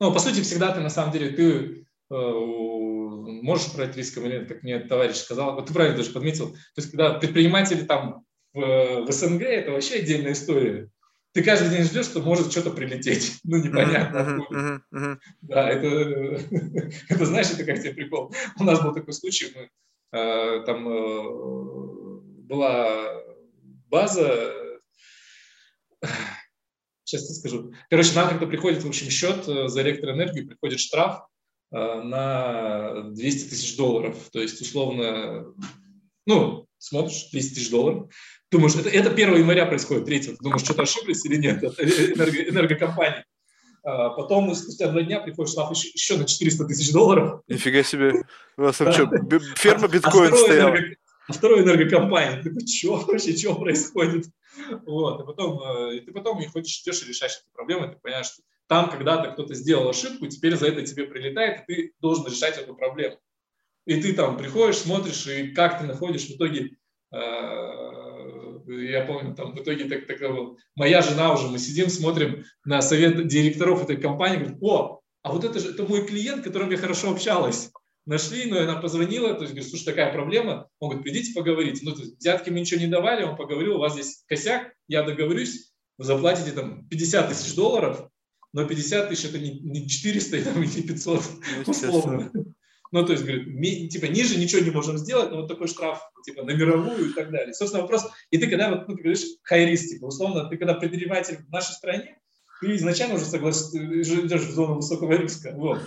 B: Ну, по сути, всегда ты, на самом деле, ты э, можешь брать риском или нет, как мне товарищ сказал. Вот ты правильно даже подметил. То есть, когда предприниматели там в, в СНГ, это вообще отдельная история ты каждый день ждешь, что может что-то прилететь. <laughs> Ну, непонятно. Uh-huh, uh-huh, uh-huh. Да, это, <laughs> это, знаешь, это как тебе прикол. У нас был такой случай, мы, э, там э, была база, <sighs> сейчас я скажу. Короче, нам когда приходит, в общем, счет э, за электроэнергию, приходит штраф э, на 200 тысяч долларов. То есть, условно, ну, смотришь, 200 тысяч долларов. Думаешь, это, это 1 января происходит, 3 Думаешь, что-то ошиблись или нет? Это энерго, энергокомпания. А потом спустя два дня приходит штраф еще, еще на 400 тысяч долларов.
A: Нифига себе. У вас там что, ферма биткоин а стояла? Энерго,
B: а второй энергокомпания. Ты такой, что вообще, что происходит? Вот, и потом, э, и ты потом не хочешь, идешь и решаешь эти проблемы, ты понимаешь, что там когда-то кто-то сделал ошибку, теперь за это тебе прилетает, и ты должен решать эту проблему. И ты там приходишь, смотришь, и как ты находишь в итоге э, я помню, там в итоге так, так, моя жена уже, мы сидим, смотрим на совет директоров этой компании, говорит, о, а вот это же это мой клиент, которым я хорошо общалась. Нашли, но она позвонила, то есть говорит, слушай, такая проблема, он говорит, придите поговорить. Ну, то есть взятки мы ничего не давали, он поговорил, у вас здесь косяк, я договорюсь, вы заплатите там 50 тысяч долларов, но 50 тысяч это не, не 400 там, <laughs> не 500, ну, условно. Ну, то есть, говорит, ми, типа, ниже ничего не можем сделать, но вот такой штраф, типа, на мировую и так далее. Собственно, вопрос, и ты когда, вот, ну, ты говоришь, хайрис, типа, условно, ты когда предприниматель в нашей стране, ты изначально уже согласен, идешь в зону высокого риска. Вот.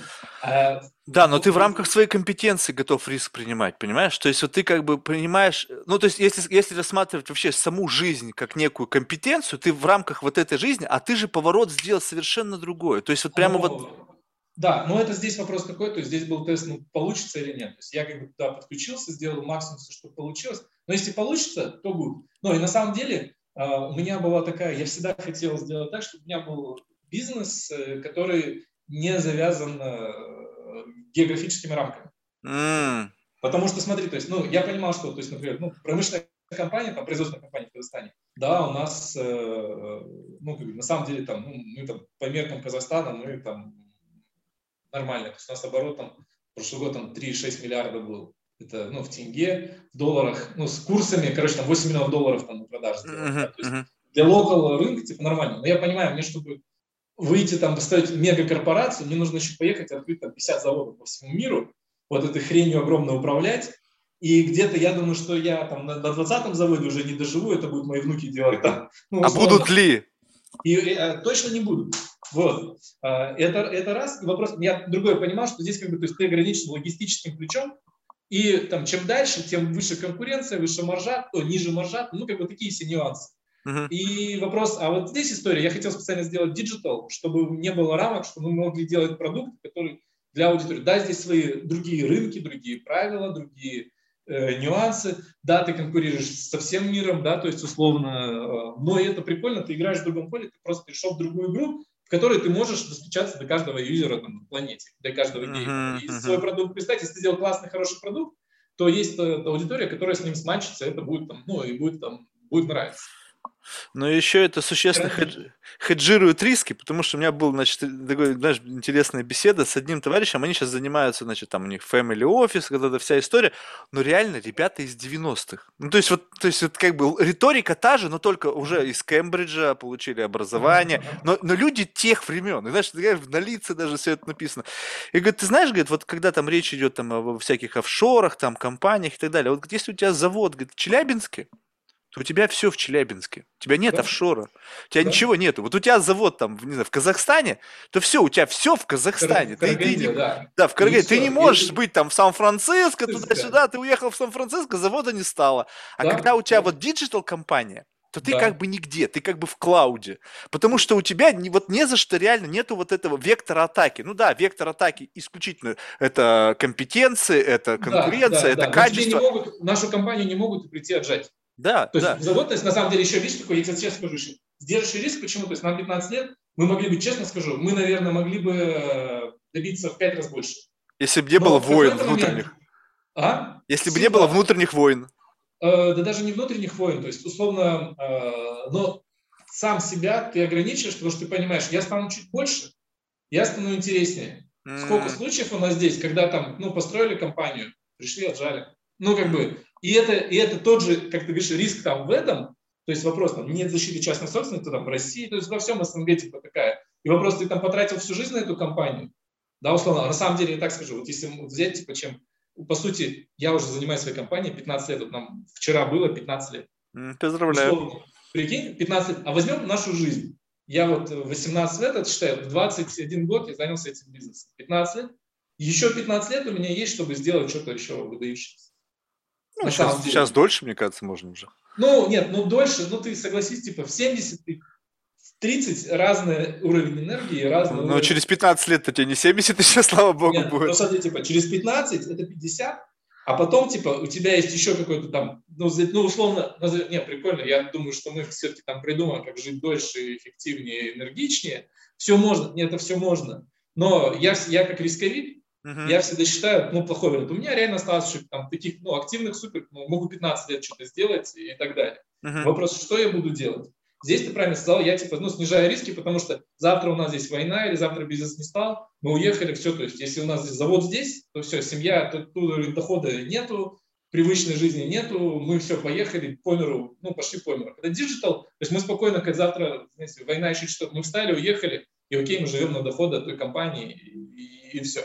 A: А, да, но ты в рамках своей компетенции готов риск принимать, понимаешь? То есть вот ты как бы принимаешь, ну то есть если, если рассматривать вообще саму жизнь как некую компетенцию, ты в рамках вот этой жизни, а ты же поворот сделал совершенно другое. То есть вот прямо ну, вот...
B: Да, но это здесь вопрос такой, то есть здесь был тест, ну, получится или нет. То есть я как бы туда подключился, сделал максимум, что получилось. Но если получится, то будет. Но и на самом деле а, у меня была такая, я всегда хотел сделать так, чтобы у меня был бизнес, э, который не завязан э, географическими рамками. Mm. Потому что, смотри, то есть, ну, я понимал, что, то есть, например, ну, промышленная компания, там, производственная компания в Казахстане, да, у нас, э, ну, на самом деле, там, ну, мы там, по меркам Казахстана, мы там нормально, то есть у нас оборот там, прошлый год там 3,6 миллиарда был это ну, в тенге, в долларах, ну, с курсами, короче, там 8 миллионов долларов там на продаже. Uh-huh, да? То есть uh-huh. для локал рынка, типа, нормально. Но я понимаю, мне, чтобы выйти там, поставить мегакорпорацию, мне нужно еще поехать открыть там 50 заводов по всему миру, вот этой хренью огромно управлять, и где-то я думаю, что я там на, на 20-м заводе уже не доживу, это будут мои внуки делать там.
A: Ну, а будут ли?
B: И, и а, точно не будут. Вот. А, это, это раз. И вопрос, я другое понимал, что здесь как бы, то есть ты ограничен логистическим ключом, и там, чем дальше, тем выше конкуренция, выше маржа, то ниже маржа, ну, как бы такие все нюансы. Uh-huh. И вопрос, а вот здесь история, я хотел специально сделать digital, чтобы не было рамок, чтобы мы могли делать продукт, который для аудитории. Да, здесь свои другие рынки, другие правила, другие э, нюансы. Да, ты конкурируешь со всем миром, да, то есть условно, э, но это прикольно, ты играешь в другом поле, ты просто пришел в другую игру, в которой ты можешь достучаться до каждого юзера там, на планете, до каждого. Uh-huh, и uh-huh. свой продукт представить, если ты сделал классный, хороший продукт, то есть аудитория, которая с ним смачится, это будет там, ну, и будет там, будет нравиться.
A: Но еще это существенно хедж, хеджирует риски, потому что у меня был, значит, такой, знаешь, интересная беседа с одним товарищем, они сейчас занимаются, значит, там у них family office, когда-то вся история, но реально ребята из 90-х. Ну, то есть вот, то есть вот как бы риторика та же, но только уже из Кембриджа получили образование, но, но люди тех времен, и, знаешь, на лице даже все это написано. И говорит, ты знаешь, говорит, вот когда там речь идет там о всяких офшорах, там компаниях и так далее, вот если у тебя завод, говорит, в Челябинске, то у тебя все в Челябинске. У тебя нет да. офшора. У тебя да. ничего нету. Вот у тебя завод там, не знаю, в Казахстане, то все, у тебя все в Казахстане. Караганде, ты, ты, да. да, в Караганде. Ты не можешь и... быть там в Сан-Франциско, туда-сюда, ты уехал в Сан-Франциско, завода не стало. А да, когда у тебя да. вот digital-компания, то ты да. как бы нигде, ты как бы в cloud е. Потому что у тебя не, вот не за что реально нету вот этого вектора атаки. Ну да, вектор атаки исключительно это компетенции, это конкуренция, да, да, это да. качество.
B: Не могут, нашу компанию не могут прийти отжать.
A: Да,
B: то
A: да.
B: есть есть на самом деле еще видишь такой, я тебе честно скажу, еще сдерживающий риск, почему? То есть нам 15 лет, мы могли бы, честно скажу, мы, наверное, могли бы э, добиться в 5 раз больше.
A: Если бы не было войн внутренних. А? Если бы не было внутренних войн.
B: Э, да даже не внутренних войн, то есть условно, э, но сам себя ты ограничиваешь, потому что ты понимаешь, я стану чуть больше, я стану интереснее. Mm. Сколько случаев у нас здесь, когда там, ну, построили компанию, пришли, отжали. Ну, как бы, и это, и это тот же, как ты говоришь, риск там в этом, то есть вопрос там, нет защиты частной собственности там в России, то есть во всем СНГ типа такая. И вопрос, ты там потратил всю жизнь на эту компанию, да, условно, на самом деле, я так скажу, вот если взять, типа, чем, по сути, я уже занимаюсь своей компанией 15 лет, вот нам вчера было 15 лет.
A: Поздравляю.
B: Условно, прикинь, 15 лет, а возьмем нашу жизнь. Я вот 18 лет, это считаю, в 21 год я занялся этим бизнесом. 15 лет. Еще 15 лет у меня есть, чтобы сделать что-то еще выдающееся.
A: Ну, на сейчас, сейчас дольше, мне кажется, можно уже.
B: Ну, нет, ну дольше, ну ты согласись, типа в 70, 30 разный уровень энергии, разный
A: Но уровень... через 15 лет-то тебе не 70 еще, <laughs> слава богу,
B: нет,
A: будет.
B: Ну, смотри, типа, через 15 это 50, а потом, типа, у тебя есть еще какой-то там, ну, ну условно, не, прикольно, я думаю, что мы все-таки там придумаем, как жить дольше, эффективнее, энергичнее. Все можно, нет, это все можно. Но я, я как рисковик, Uh-huh. Я всегда считаю, ну, плохой вариант. У меня реально осталось еще там таких, ну, активных супер, ну, могу 15 лет что-то сделать и так далее. Uh-huh. Вопрос, что я буду делать? Здесь ты правильно сказал, я типа, ну, снижаю риски, потому что завтра у нас здесь война или завтра бизнес не стал, мы уехали, все, то есть если у нас здесь завод здесь, то все, семья, тут дохода нету, привычной жизни нету, мы все, поехали по миру, ну, пошли по миру. Когда digital, то есть мы спокойно, как завтра, знаете, война еще что-то, мы встали, уехали, и окей, мы живем на дохода той компании, и, и, и все.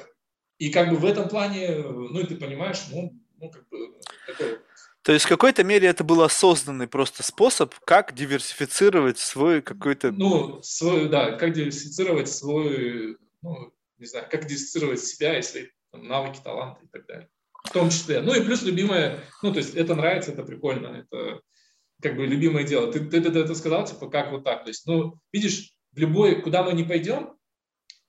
B: И как бы в этом плане, ну и ты понимаешь, ну, ну как бы такой
A: То есть в какой-то мере это был осознанный просто способ, как диверсифицировать свой какой-то...
B: Ну, свой, да, как диверсифицировать свой, ну, не знаю, как диверсифицировать себя и свои там, навыки, таланты и так далее. В том числе. Ну и плюс любимое, ну то есть это нравится, это прикольно, это как бы любимое дело. Ты, ты, ты, ты это сказал, типа, как вот так. То есть, ну, видишь, в любой, куда мы не пойдем,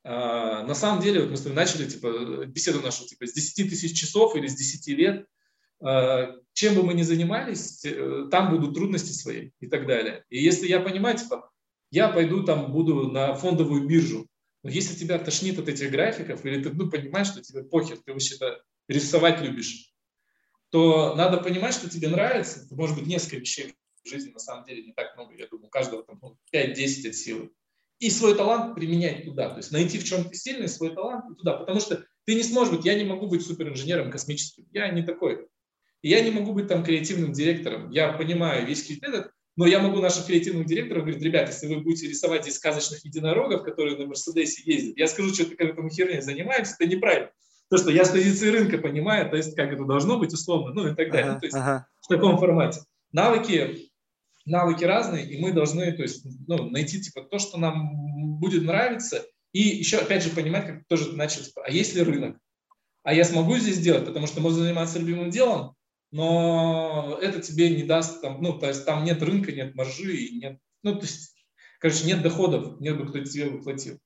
B: на самом деле, вот мы с тобой начали, типа, беседу нашу, типа, с 10 тысяч часов или с 10 лет, а, чем бы мы ни занимались, э, там будут трудности свои и так далее. И если я понимаю, типа, я пойду там, буду на фондовую биржу, но если тебя тошнит от этих графиков, или ты ну, понимаешь, что тебе похер, ты вообще-то рисовать любишь, то надо понимать, что тебе нравится. Может быть, несколько вещей в жизни, на самом деле, не так много. Я думаю, у каждого там ну, 5-10 от силы и свой талант применять туда. То есть найти в чем ты сильный, свой талант и туда. Потому что ты не сможешь быть, я не могу быть суперинженером космическим, я не такой. И я не могу быть там креативным директором. Я понимаю весь этот, но я могу наших креативных директоров говорить, ребята, если вы будете рисовать здесь сказочных единорогов, которые на Мерседесе ездят, я скажу, что ты как этому херней занимаешься, это неправильно. То, что я с позиции рынка понимаю, то есть как это должно быть условно, ну и так далее. Ага, то есть ага. в таком формате. Навыки навыки разные, и мы должны то есть, ну, найти типа, то, что нам будет нравиться, и еще, опять же, понимать, как тоже типа, а есть ли рынок? А я смогу здесь делать, потому что можно заниматься любимым делом, но это тебе не даст, там, ну, то есть там нет рынка, нет маржи, и нет, ну, то есть, короче, нет доходов, нет бы кто тебе выплатил.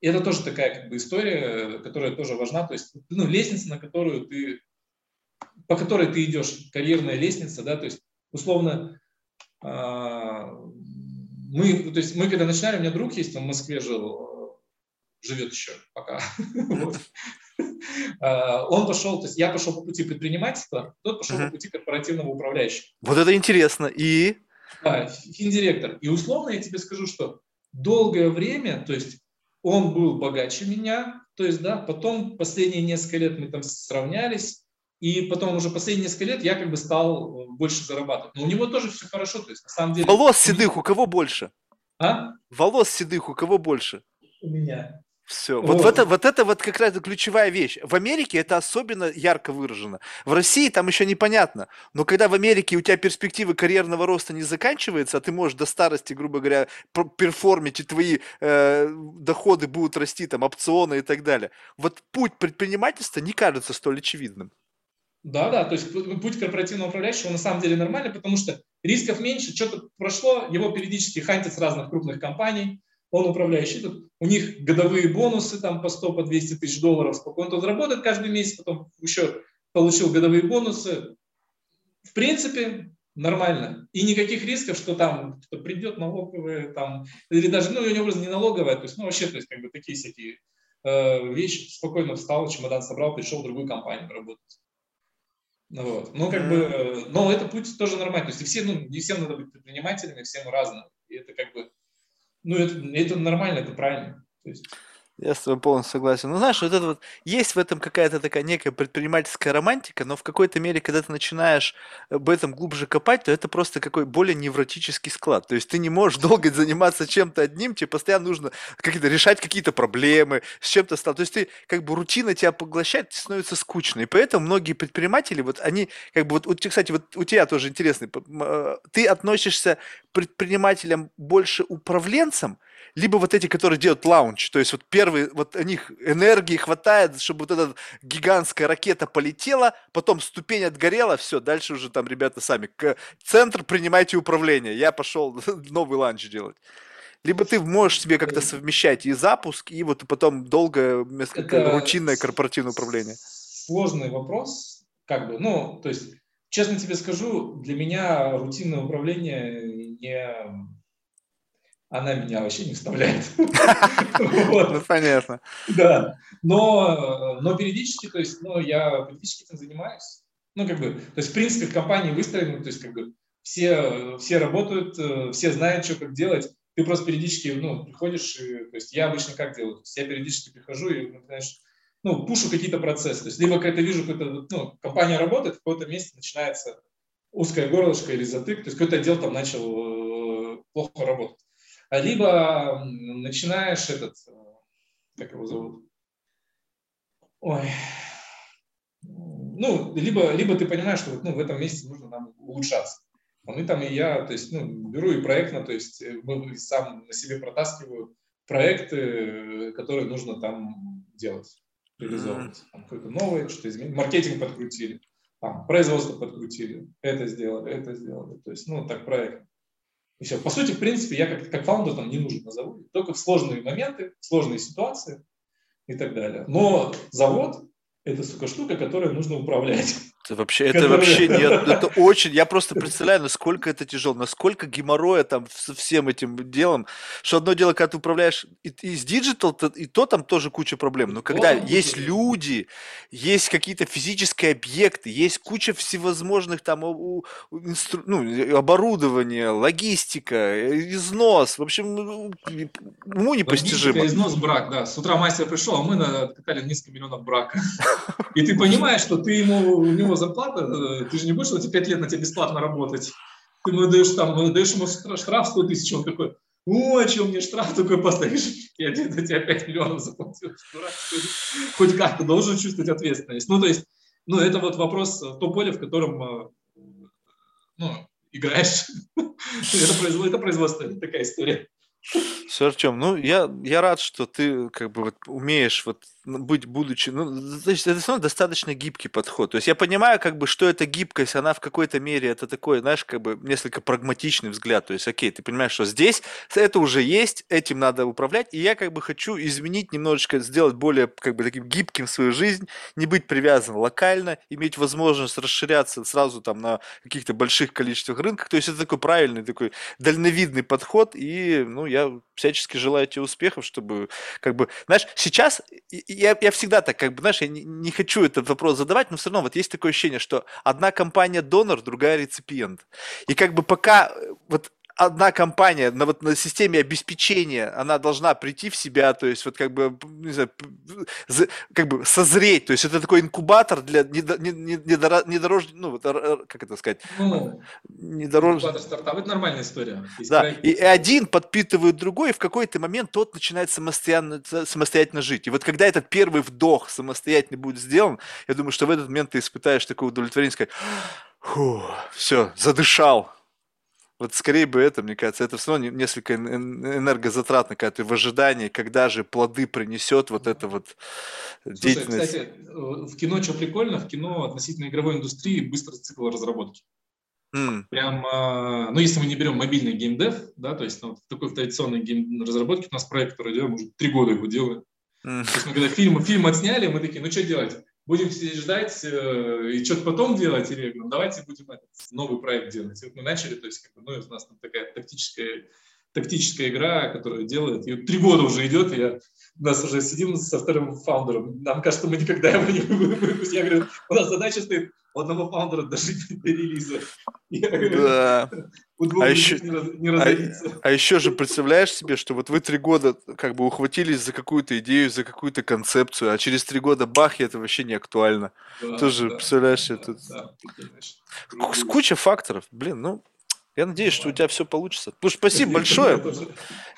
B: И это тоже такая как бы история, которая тоже важна, то есть, ну, лестница, на которую ты, по которой ты идешь, карьерная лестница, да, то есть, условно, мы, то есть мы когда начинали, у меня друг есть, он в Москве жил, живет еще пока. <laughs> А, он пошел, то есть я пошел по пути предпринимательства, тот пошел по пути корпоративного управляющего.
A: Вот это интересно. И?
B: Да, финдиректор. И условно я тебе скажу, что долгое время, то есть он был богаче меня, то есть, да, потом последние несколько лет мы там сравнялись, и потом уже последние несколько лет я как бы стал э, больше зарабатывать. Но у него тоже все хорошо, то есть на самом деле...
A: Волос седых у кого больше?
B: А?
A: Волос седых у кого больше?
B: У меня.
A: Все. Вот, вот, это, вот это вот как раз ключевая вещь. В Америке это особенно ярко выражено. В России там еще непонятно. Но когда в Америке у тебя перспективы карьерного роста не заканчиваются, а ты можешь до старости, грубо говоря, перформить, и твои э, доходы будут расти, там, опционы и так далее. Вот путь предпринимательства не кажется столь очевидным.
B: Да, да, то есть путь корпоративного управляющего на самом деле нормальный, потому что рисков меньше, что-то прошло, его периодически хантят с разных крупных компаний, он управляющий, тут у них годовые бонусы там по 100, по 200 тысяч долларов, спокойно тут работает каждый месяц, потом еще получил годовые бонусы. В принципе, нормально. И никаких рисков, что там кто придет налоговые, там, или даже, ну, у него не налоговая, то есть, ну, вообще, то есть, как бы такие всякие э, вещи, спокойно встал, чемодан собрал, пришел в другую компанию работать. Вот. Ну, как бы, но это путь тоже нормальный. То есть все, ну, не всем надо быть предпринимателями, всем разным. И это как бы, ну, это, это нормально, это правильно. То есть,
A: я с тобой полностью согласен. Ну, знаешь, вот это вот, есть в этом какая-то такая некая предпринимательская романтика, но в какой-то мере, когда ты начинаешь об этом глубже копать, то это просто какой более невротический склад. То есть ты не можешь <laughs> долго заниматься чем-то одним, тебе постоянно нужно какие-то решать какие-то проблемы, с чем-то стал. То есть ты как бы рутина тебя поглощает, становится скучно. И поэтому многие предприниматели, вот они, как бы вот, кстати, вот у тебя тоже интересно, э, ты относишься к предпринимателям больше управленцам, либо вот эти, которые делают launch, то есть вот первые, вот у них энергии хватает, чтобы вот эта гигантская ракета полетела, потом ступень отгорела, все, дальше уже там ребята сами. К центр принимайте управление, я пошел <laughs> новый launch делать. Либо ты можешь себе как-то совмещать и запуск, и вот потом долгое Это рутинное корпоративное управление.
B: Сложный вопрос, как бы, ну, то есть, честно тебе скажу, для меня рутинное управление не она меня вообще не вставляет. <laughs>
A: Ну, понятно.
B: Да, но, но периодически, то есть, ну, я периодически этим занимаюсь. Ну, как бы, то есть, в принципе, в компании выстроены, то есть, как бы, все, все работают, э, все знают, что как делать. Ты просто периодически, ну, приходишь, и, то есть, я обычно как делаю? То есть, я периодически прихожу и, знаешь, ну, пушу какие-то процессы. То есть, либо когда вижу, какая-то, ну, компания работает, в каком-то месте начинается узкое горлышко или затык, то есть, какой-то отдел там начал э, плохо работать. А либо начинаешь этот, э, как его зовут? Ой, ну, либо, либо ты понимаешь, что вот, ну, в этом месте нужно нам улучшаться. Мы там и я, то есть, ну, беру и проектно, то есть, э, сам на себе протаскиваю проекты, которые нужно там делать, реализовывать. Там какое-то новое, что-то изменить. Маркетинг подкрутили, там, производство подкрутили, это сделали, это сделали. То есть, ну, так проект. И все. По сути, в принципе, я как, как фаундер там не нужен на заводе. Только в сложные моменты, в сложные ситуации и так далее. Но завод – это, сука, штука, которой нужно управлять.
A: Это вообще, это вообще нет, <laughs> это очень, я просто представляю, насколько это тяжело, насколько геморроя там со всем этим делом, что одно дело, когда ты управляешь и, и с digital, и то там тоже куча проблем, но когда есть люди, есть какие-то физические объекты, есть куча всевозможных там у, у, инстру, ну, оборудования, логистика, износ, в общем, ну, уму непостижимо.
B: Логистика, износ, брак, да, с утра мастер пришел, а мы накатали несколько миллионов брака, <laughs> и ты понимаешь, что ты ему, у него зарплата, э, ты же не будешь, что эти пять лет на тебе бесплатно работать. Ты ему даешь, там, даешь ему штраф 100 тысяч, он такой, о, а что мне штраф такой поставишь? <laughs> Я тебе, тебе 5 миллионов заплатил. Хоть как-то должен чувствовать ответственность. Ну, то есть, ну, это вот вопрос, э, то поле, в котором э, ну, играешь. <laughs> это производство, это такая история.
A: Все, Артем, ну я, я рад, что ты как бы вот умеешь вот быть будучи, ну, есть это равно достаточно гибкий подход. То есть я понимаю, как бы, что эта гибкость, она в какой-то мере, это такой, знаешь, как бы несколько прагматичный взгляд. То есть, окей, ты понимаешь, что здесь это уже есть, этим надо управлять, и я как бы хочу изменить немножечко, сделать более как бы таким гибким свою жизнь, не быть привязан локально, иметь возможность расширяться сразу там на каких-то больших количествах рынках. То есть это такой правильный, такой дальновидный подход, и, ну, я всячески желаю тебе успехов, чтобы, как бы, знаешь, сейчас я, я всегда так, как бы, знаешь, я не, не хочу этот вопрос задавать, но все равно вот есть такое ощущение, что одна компания донор, другая реципиент. И как бы пока э, вот одна компания на, вот, на системе обеспечения, она должна прийти в себя, то есть вот как бы, не знаю, как бы созреть, то есть это такой инкубатор для недорож... ну, вот, как это сказать? Ну,
B: недорож... Инкубатор стартап, это нормальная история.
A: Есть да, проект... и один подпитывает другой, и в какой-то момент тот начинает самостоятельно, самостоятельно жить. И вот когда этот первый вдох самостоятельно будет сделан, я думаю, что в этот момент ты испытаешь такое удовлетворение, сказать, все, задышал, вот скорее бы это, мне кажется, это все равно несколько энергозатратно, когда ты в ожидании, когда же плоды принесет вот это вот
B: Слушай, деятельность. кстати, в кино что прикольно, в кино относительно игровой индустрии быстрый цикл разработки. Mm. Прям, а, ну, если мы не берем мобильный геймдев, да, то есть ну, в такой традиционной гейм разработке у нас проект, который делаем, уже три года его делаем. Mm. То есть мы когда фильм, фильм отсняли, мы такие, ну, что делать? Будем сидеть ждать э, и что-то потом делать, или ну, давайте будем этот новый проект делать. И вот мы начали, то есть как бы, ну, у нас там такая тактическая, тактическая игра, которую делает, и три года уже идет, и я, у нас уже сидим со вторым фаундером, нам кажется, мы никогда его не <laughs> выпустим. Я говорю, у нас задача стоит у одного фаундера дожить до релиза.
A: Да. а еще, не, а, а еще же представляешь себе, что вот вы три года как бы ухватились за какую-то идею, за какую-то концепцию, а через три года бах, и это вообще не актуально. Да, Тоже да, представляешь, да, это да, куча факторов. Блин, ну я надеюсь, что у тебя все получится. Слушай, спасибо большое.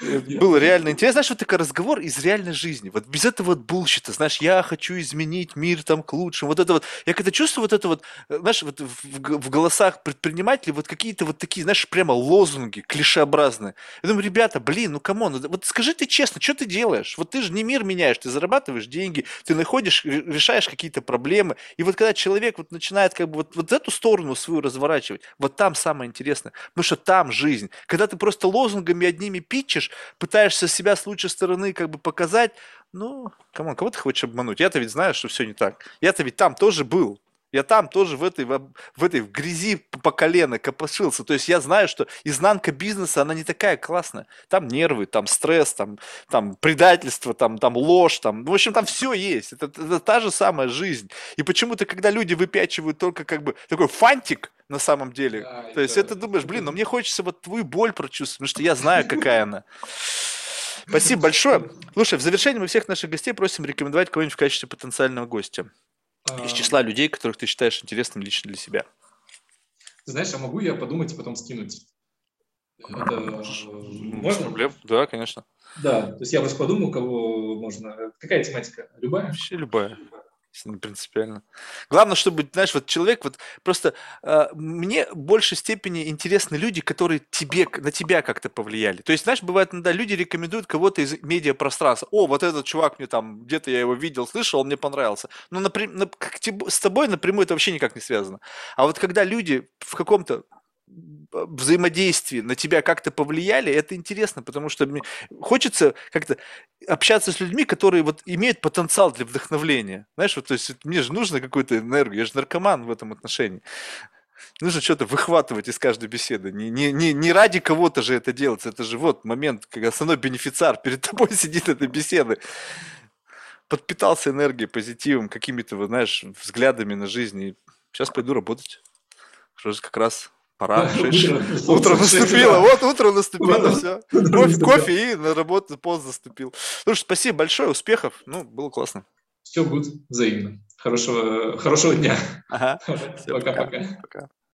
A: Э, было реально интересно. Знаешь, вот такой разговор из реальной жизни. Вот без этого вот bullshit а. Знаешь, я хочу изменить мир там к лучшему. Вот это вот. Я когда чувствую вот это вот, э, знаешь, вот в, в голосах предпринимателей вот какие-то вот такие, знаешь, прямо лозунги клишеобразные. Я думаю, ребята, блин, ну come on, ну вот скажи ты честно, что ты делаешь? Вот ты же не мир меняешь, ты зарабатываешь деньги, ты находишь, решаешь какие-то проблемы. И вот когда человек вот начинает как бы вот, вот эту сторону свою разворачивать, вот там самое интересное. Потому что там жизнь. Когда ты просто лозунгами одними pitch ешь, пытаешься себя с лучшей стороны как бы показать, ну, come on, кого ты хочешь обмануть? Я-то ведь знаю, что все не так. Я-то ведь там тоже был. Я там тоже в этой, в этой в грязи по колено копошился. То есть я знаю, что изнанка бизнеса, она не такая классная. Там нервы, там стресс, там, там предательство, там, там ложь, там, в общем, там все есть. Это, это та же самая жизнь. И почему-то, когда люди выпячивают только как бы такой фантик, на самом деле. Да, То есть это думаешь, блин, но мне хочется вот твою боль прочувствовать, потому что я знаю, какая она. Спасибо большое. Слушай, в завершении мы всех наших гостей просим рекомендовать кого-нибудь в качестве потенциального гостя из числа людей, которых ты считаешь интересным лично для себя.
B: Ты знаешь, а могу я подумать и потом скинуть?
A: Это можно? проблем. Да, конечно.
B: Да, то есть я вас подумал, кого можно. Какая тематика? Любая?
A: Вообще любая. Не принципиально. Главное, чтобы, знаешь, вот человек, вот просто э, мне в большей степени интересны люди, которые тебе, на тебя как-то повлияли. То есть, знаешь, бывает иногда люди рекомендуют кого-то из медиапространства. О, вот этот чувак мне там, где-то я его видел, слышал, он мне понравился. Но напрям, на, с тобой напрямую это вообще никак не связано. А вот когда люди в каком-то взаимодействии на тебя как-то повлияли, это интересно, потому что мне хочется как-то общаться с людьми, которые вот имеют потенциал для вдохновления. Знаешь, вот, то есть мне же нужно какую-то энергию, я же наркоман в этом отношении. Нужно что-то выхватывать из каждой беседы. Не, не, не, не ради кого-то же это делается. Это же вот момент, когда основной бенефициар перед тобой <laughs> сидит этой беседы. Подпитался энергией, позитивом, какими-то, знаешь, взглядами на жизнь. И сейчас пойду работать. Что же как раз Пора, утро, утро наступило, вот утро наступило, все. Кофе, и на работу пост заступил. Слушай, спасибо большое, успехов, ну, было классно.
B: Все будет взаимно. Хорошего, хорошего дня.
A: Ага. <laughs> Пока-пока.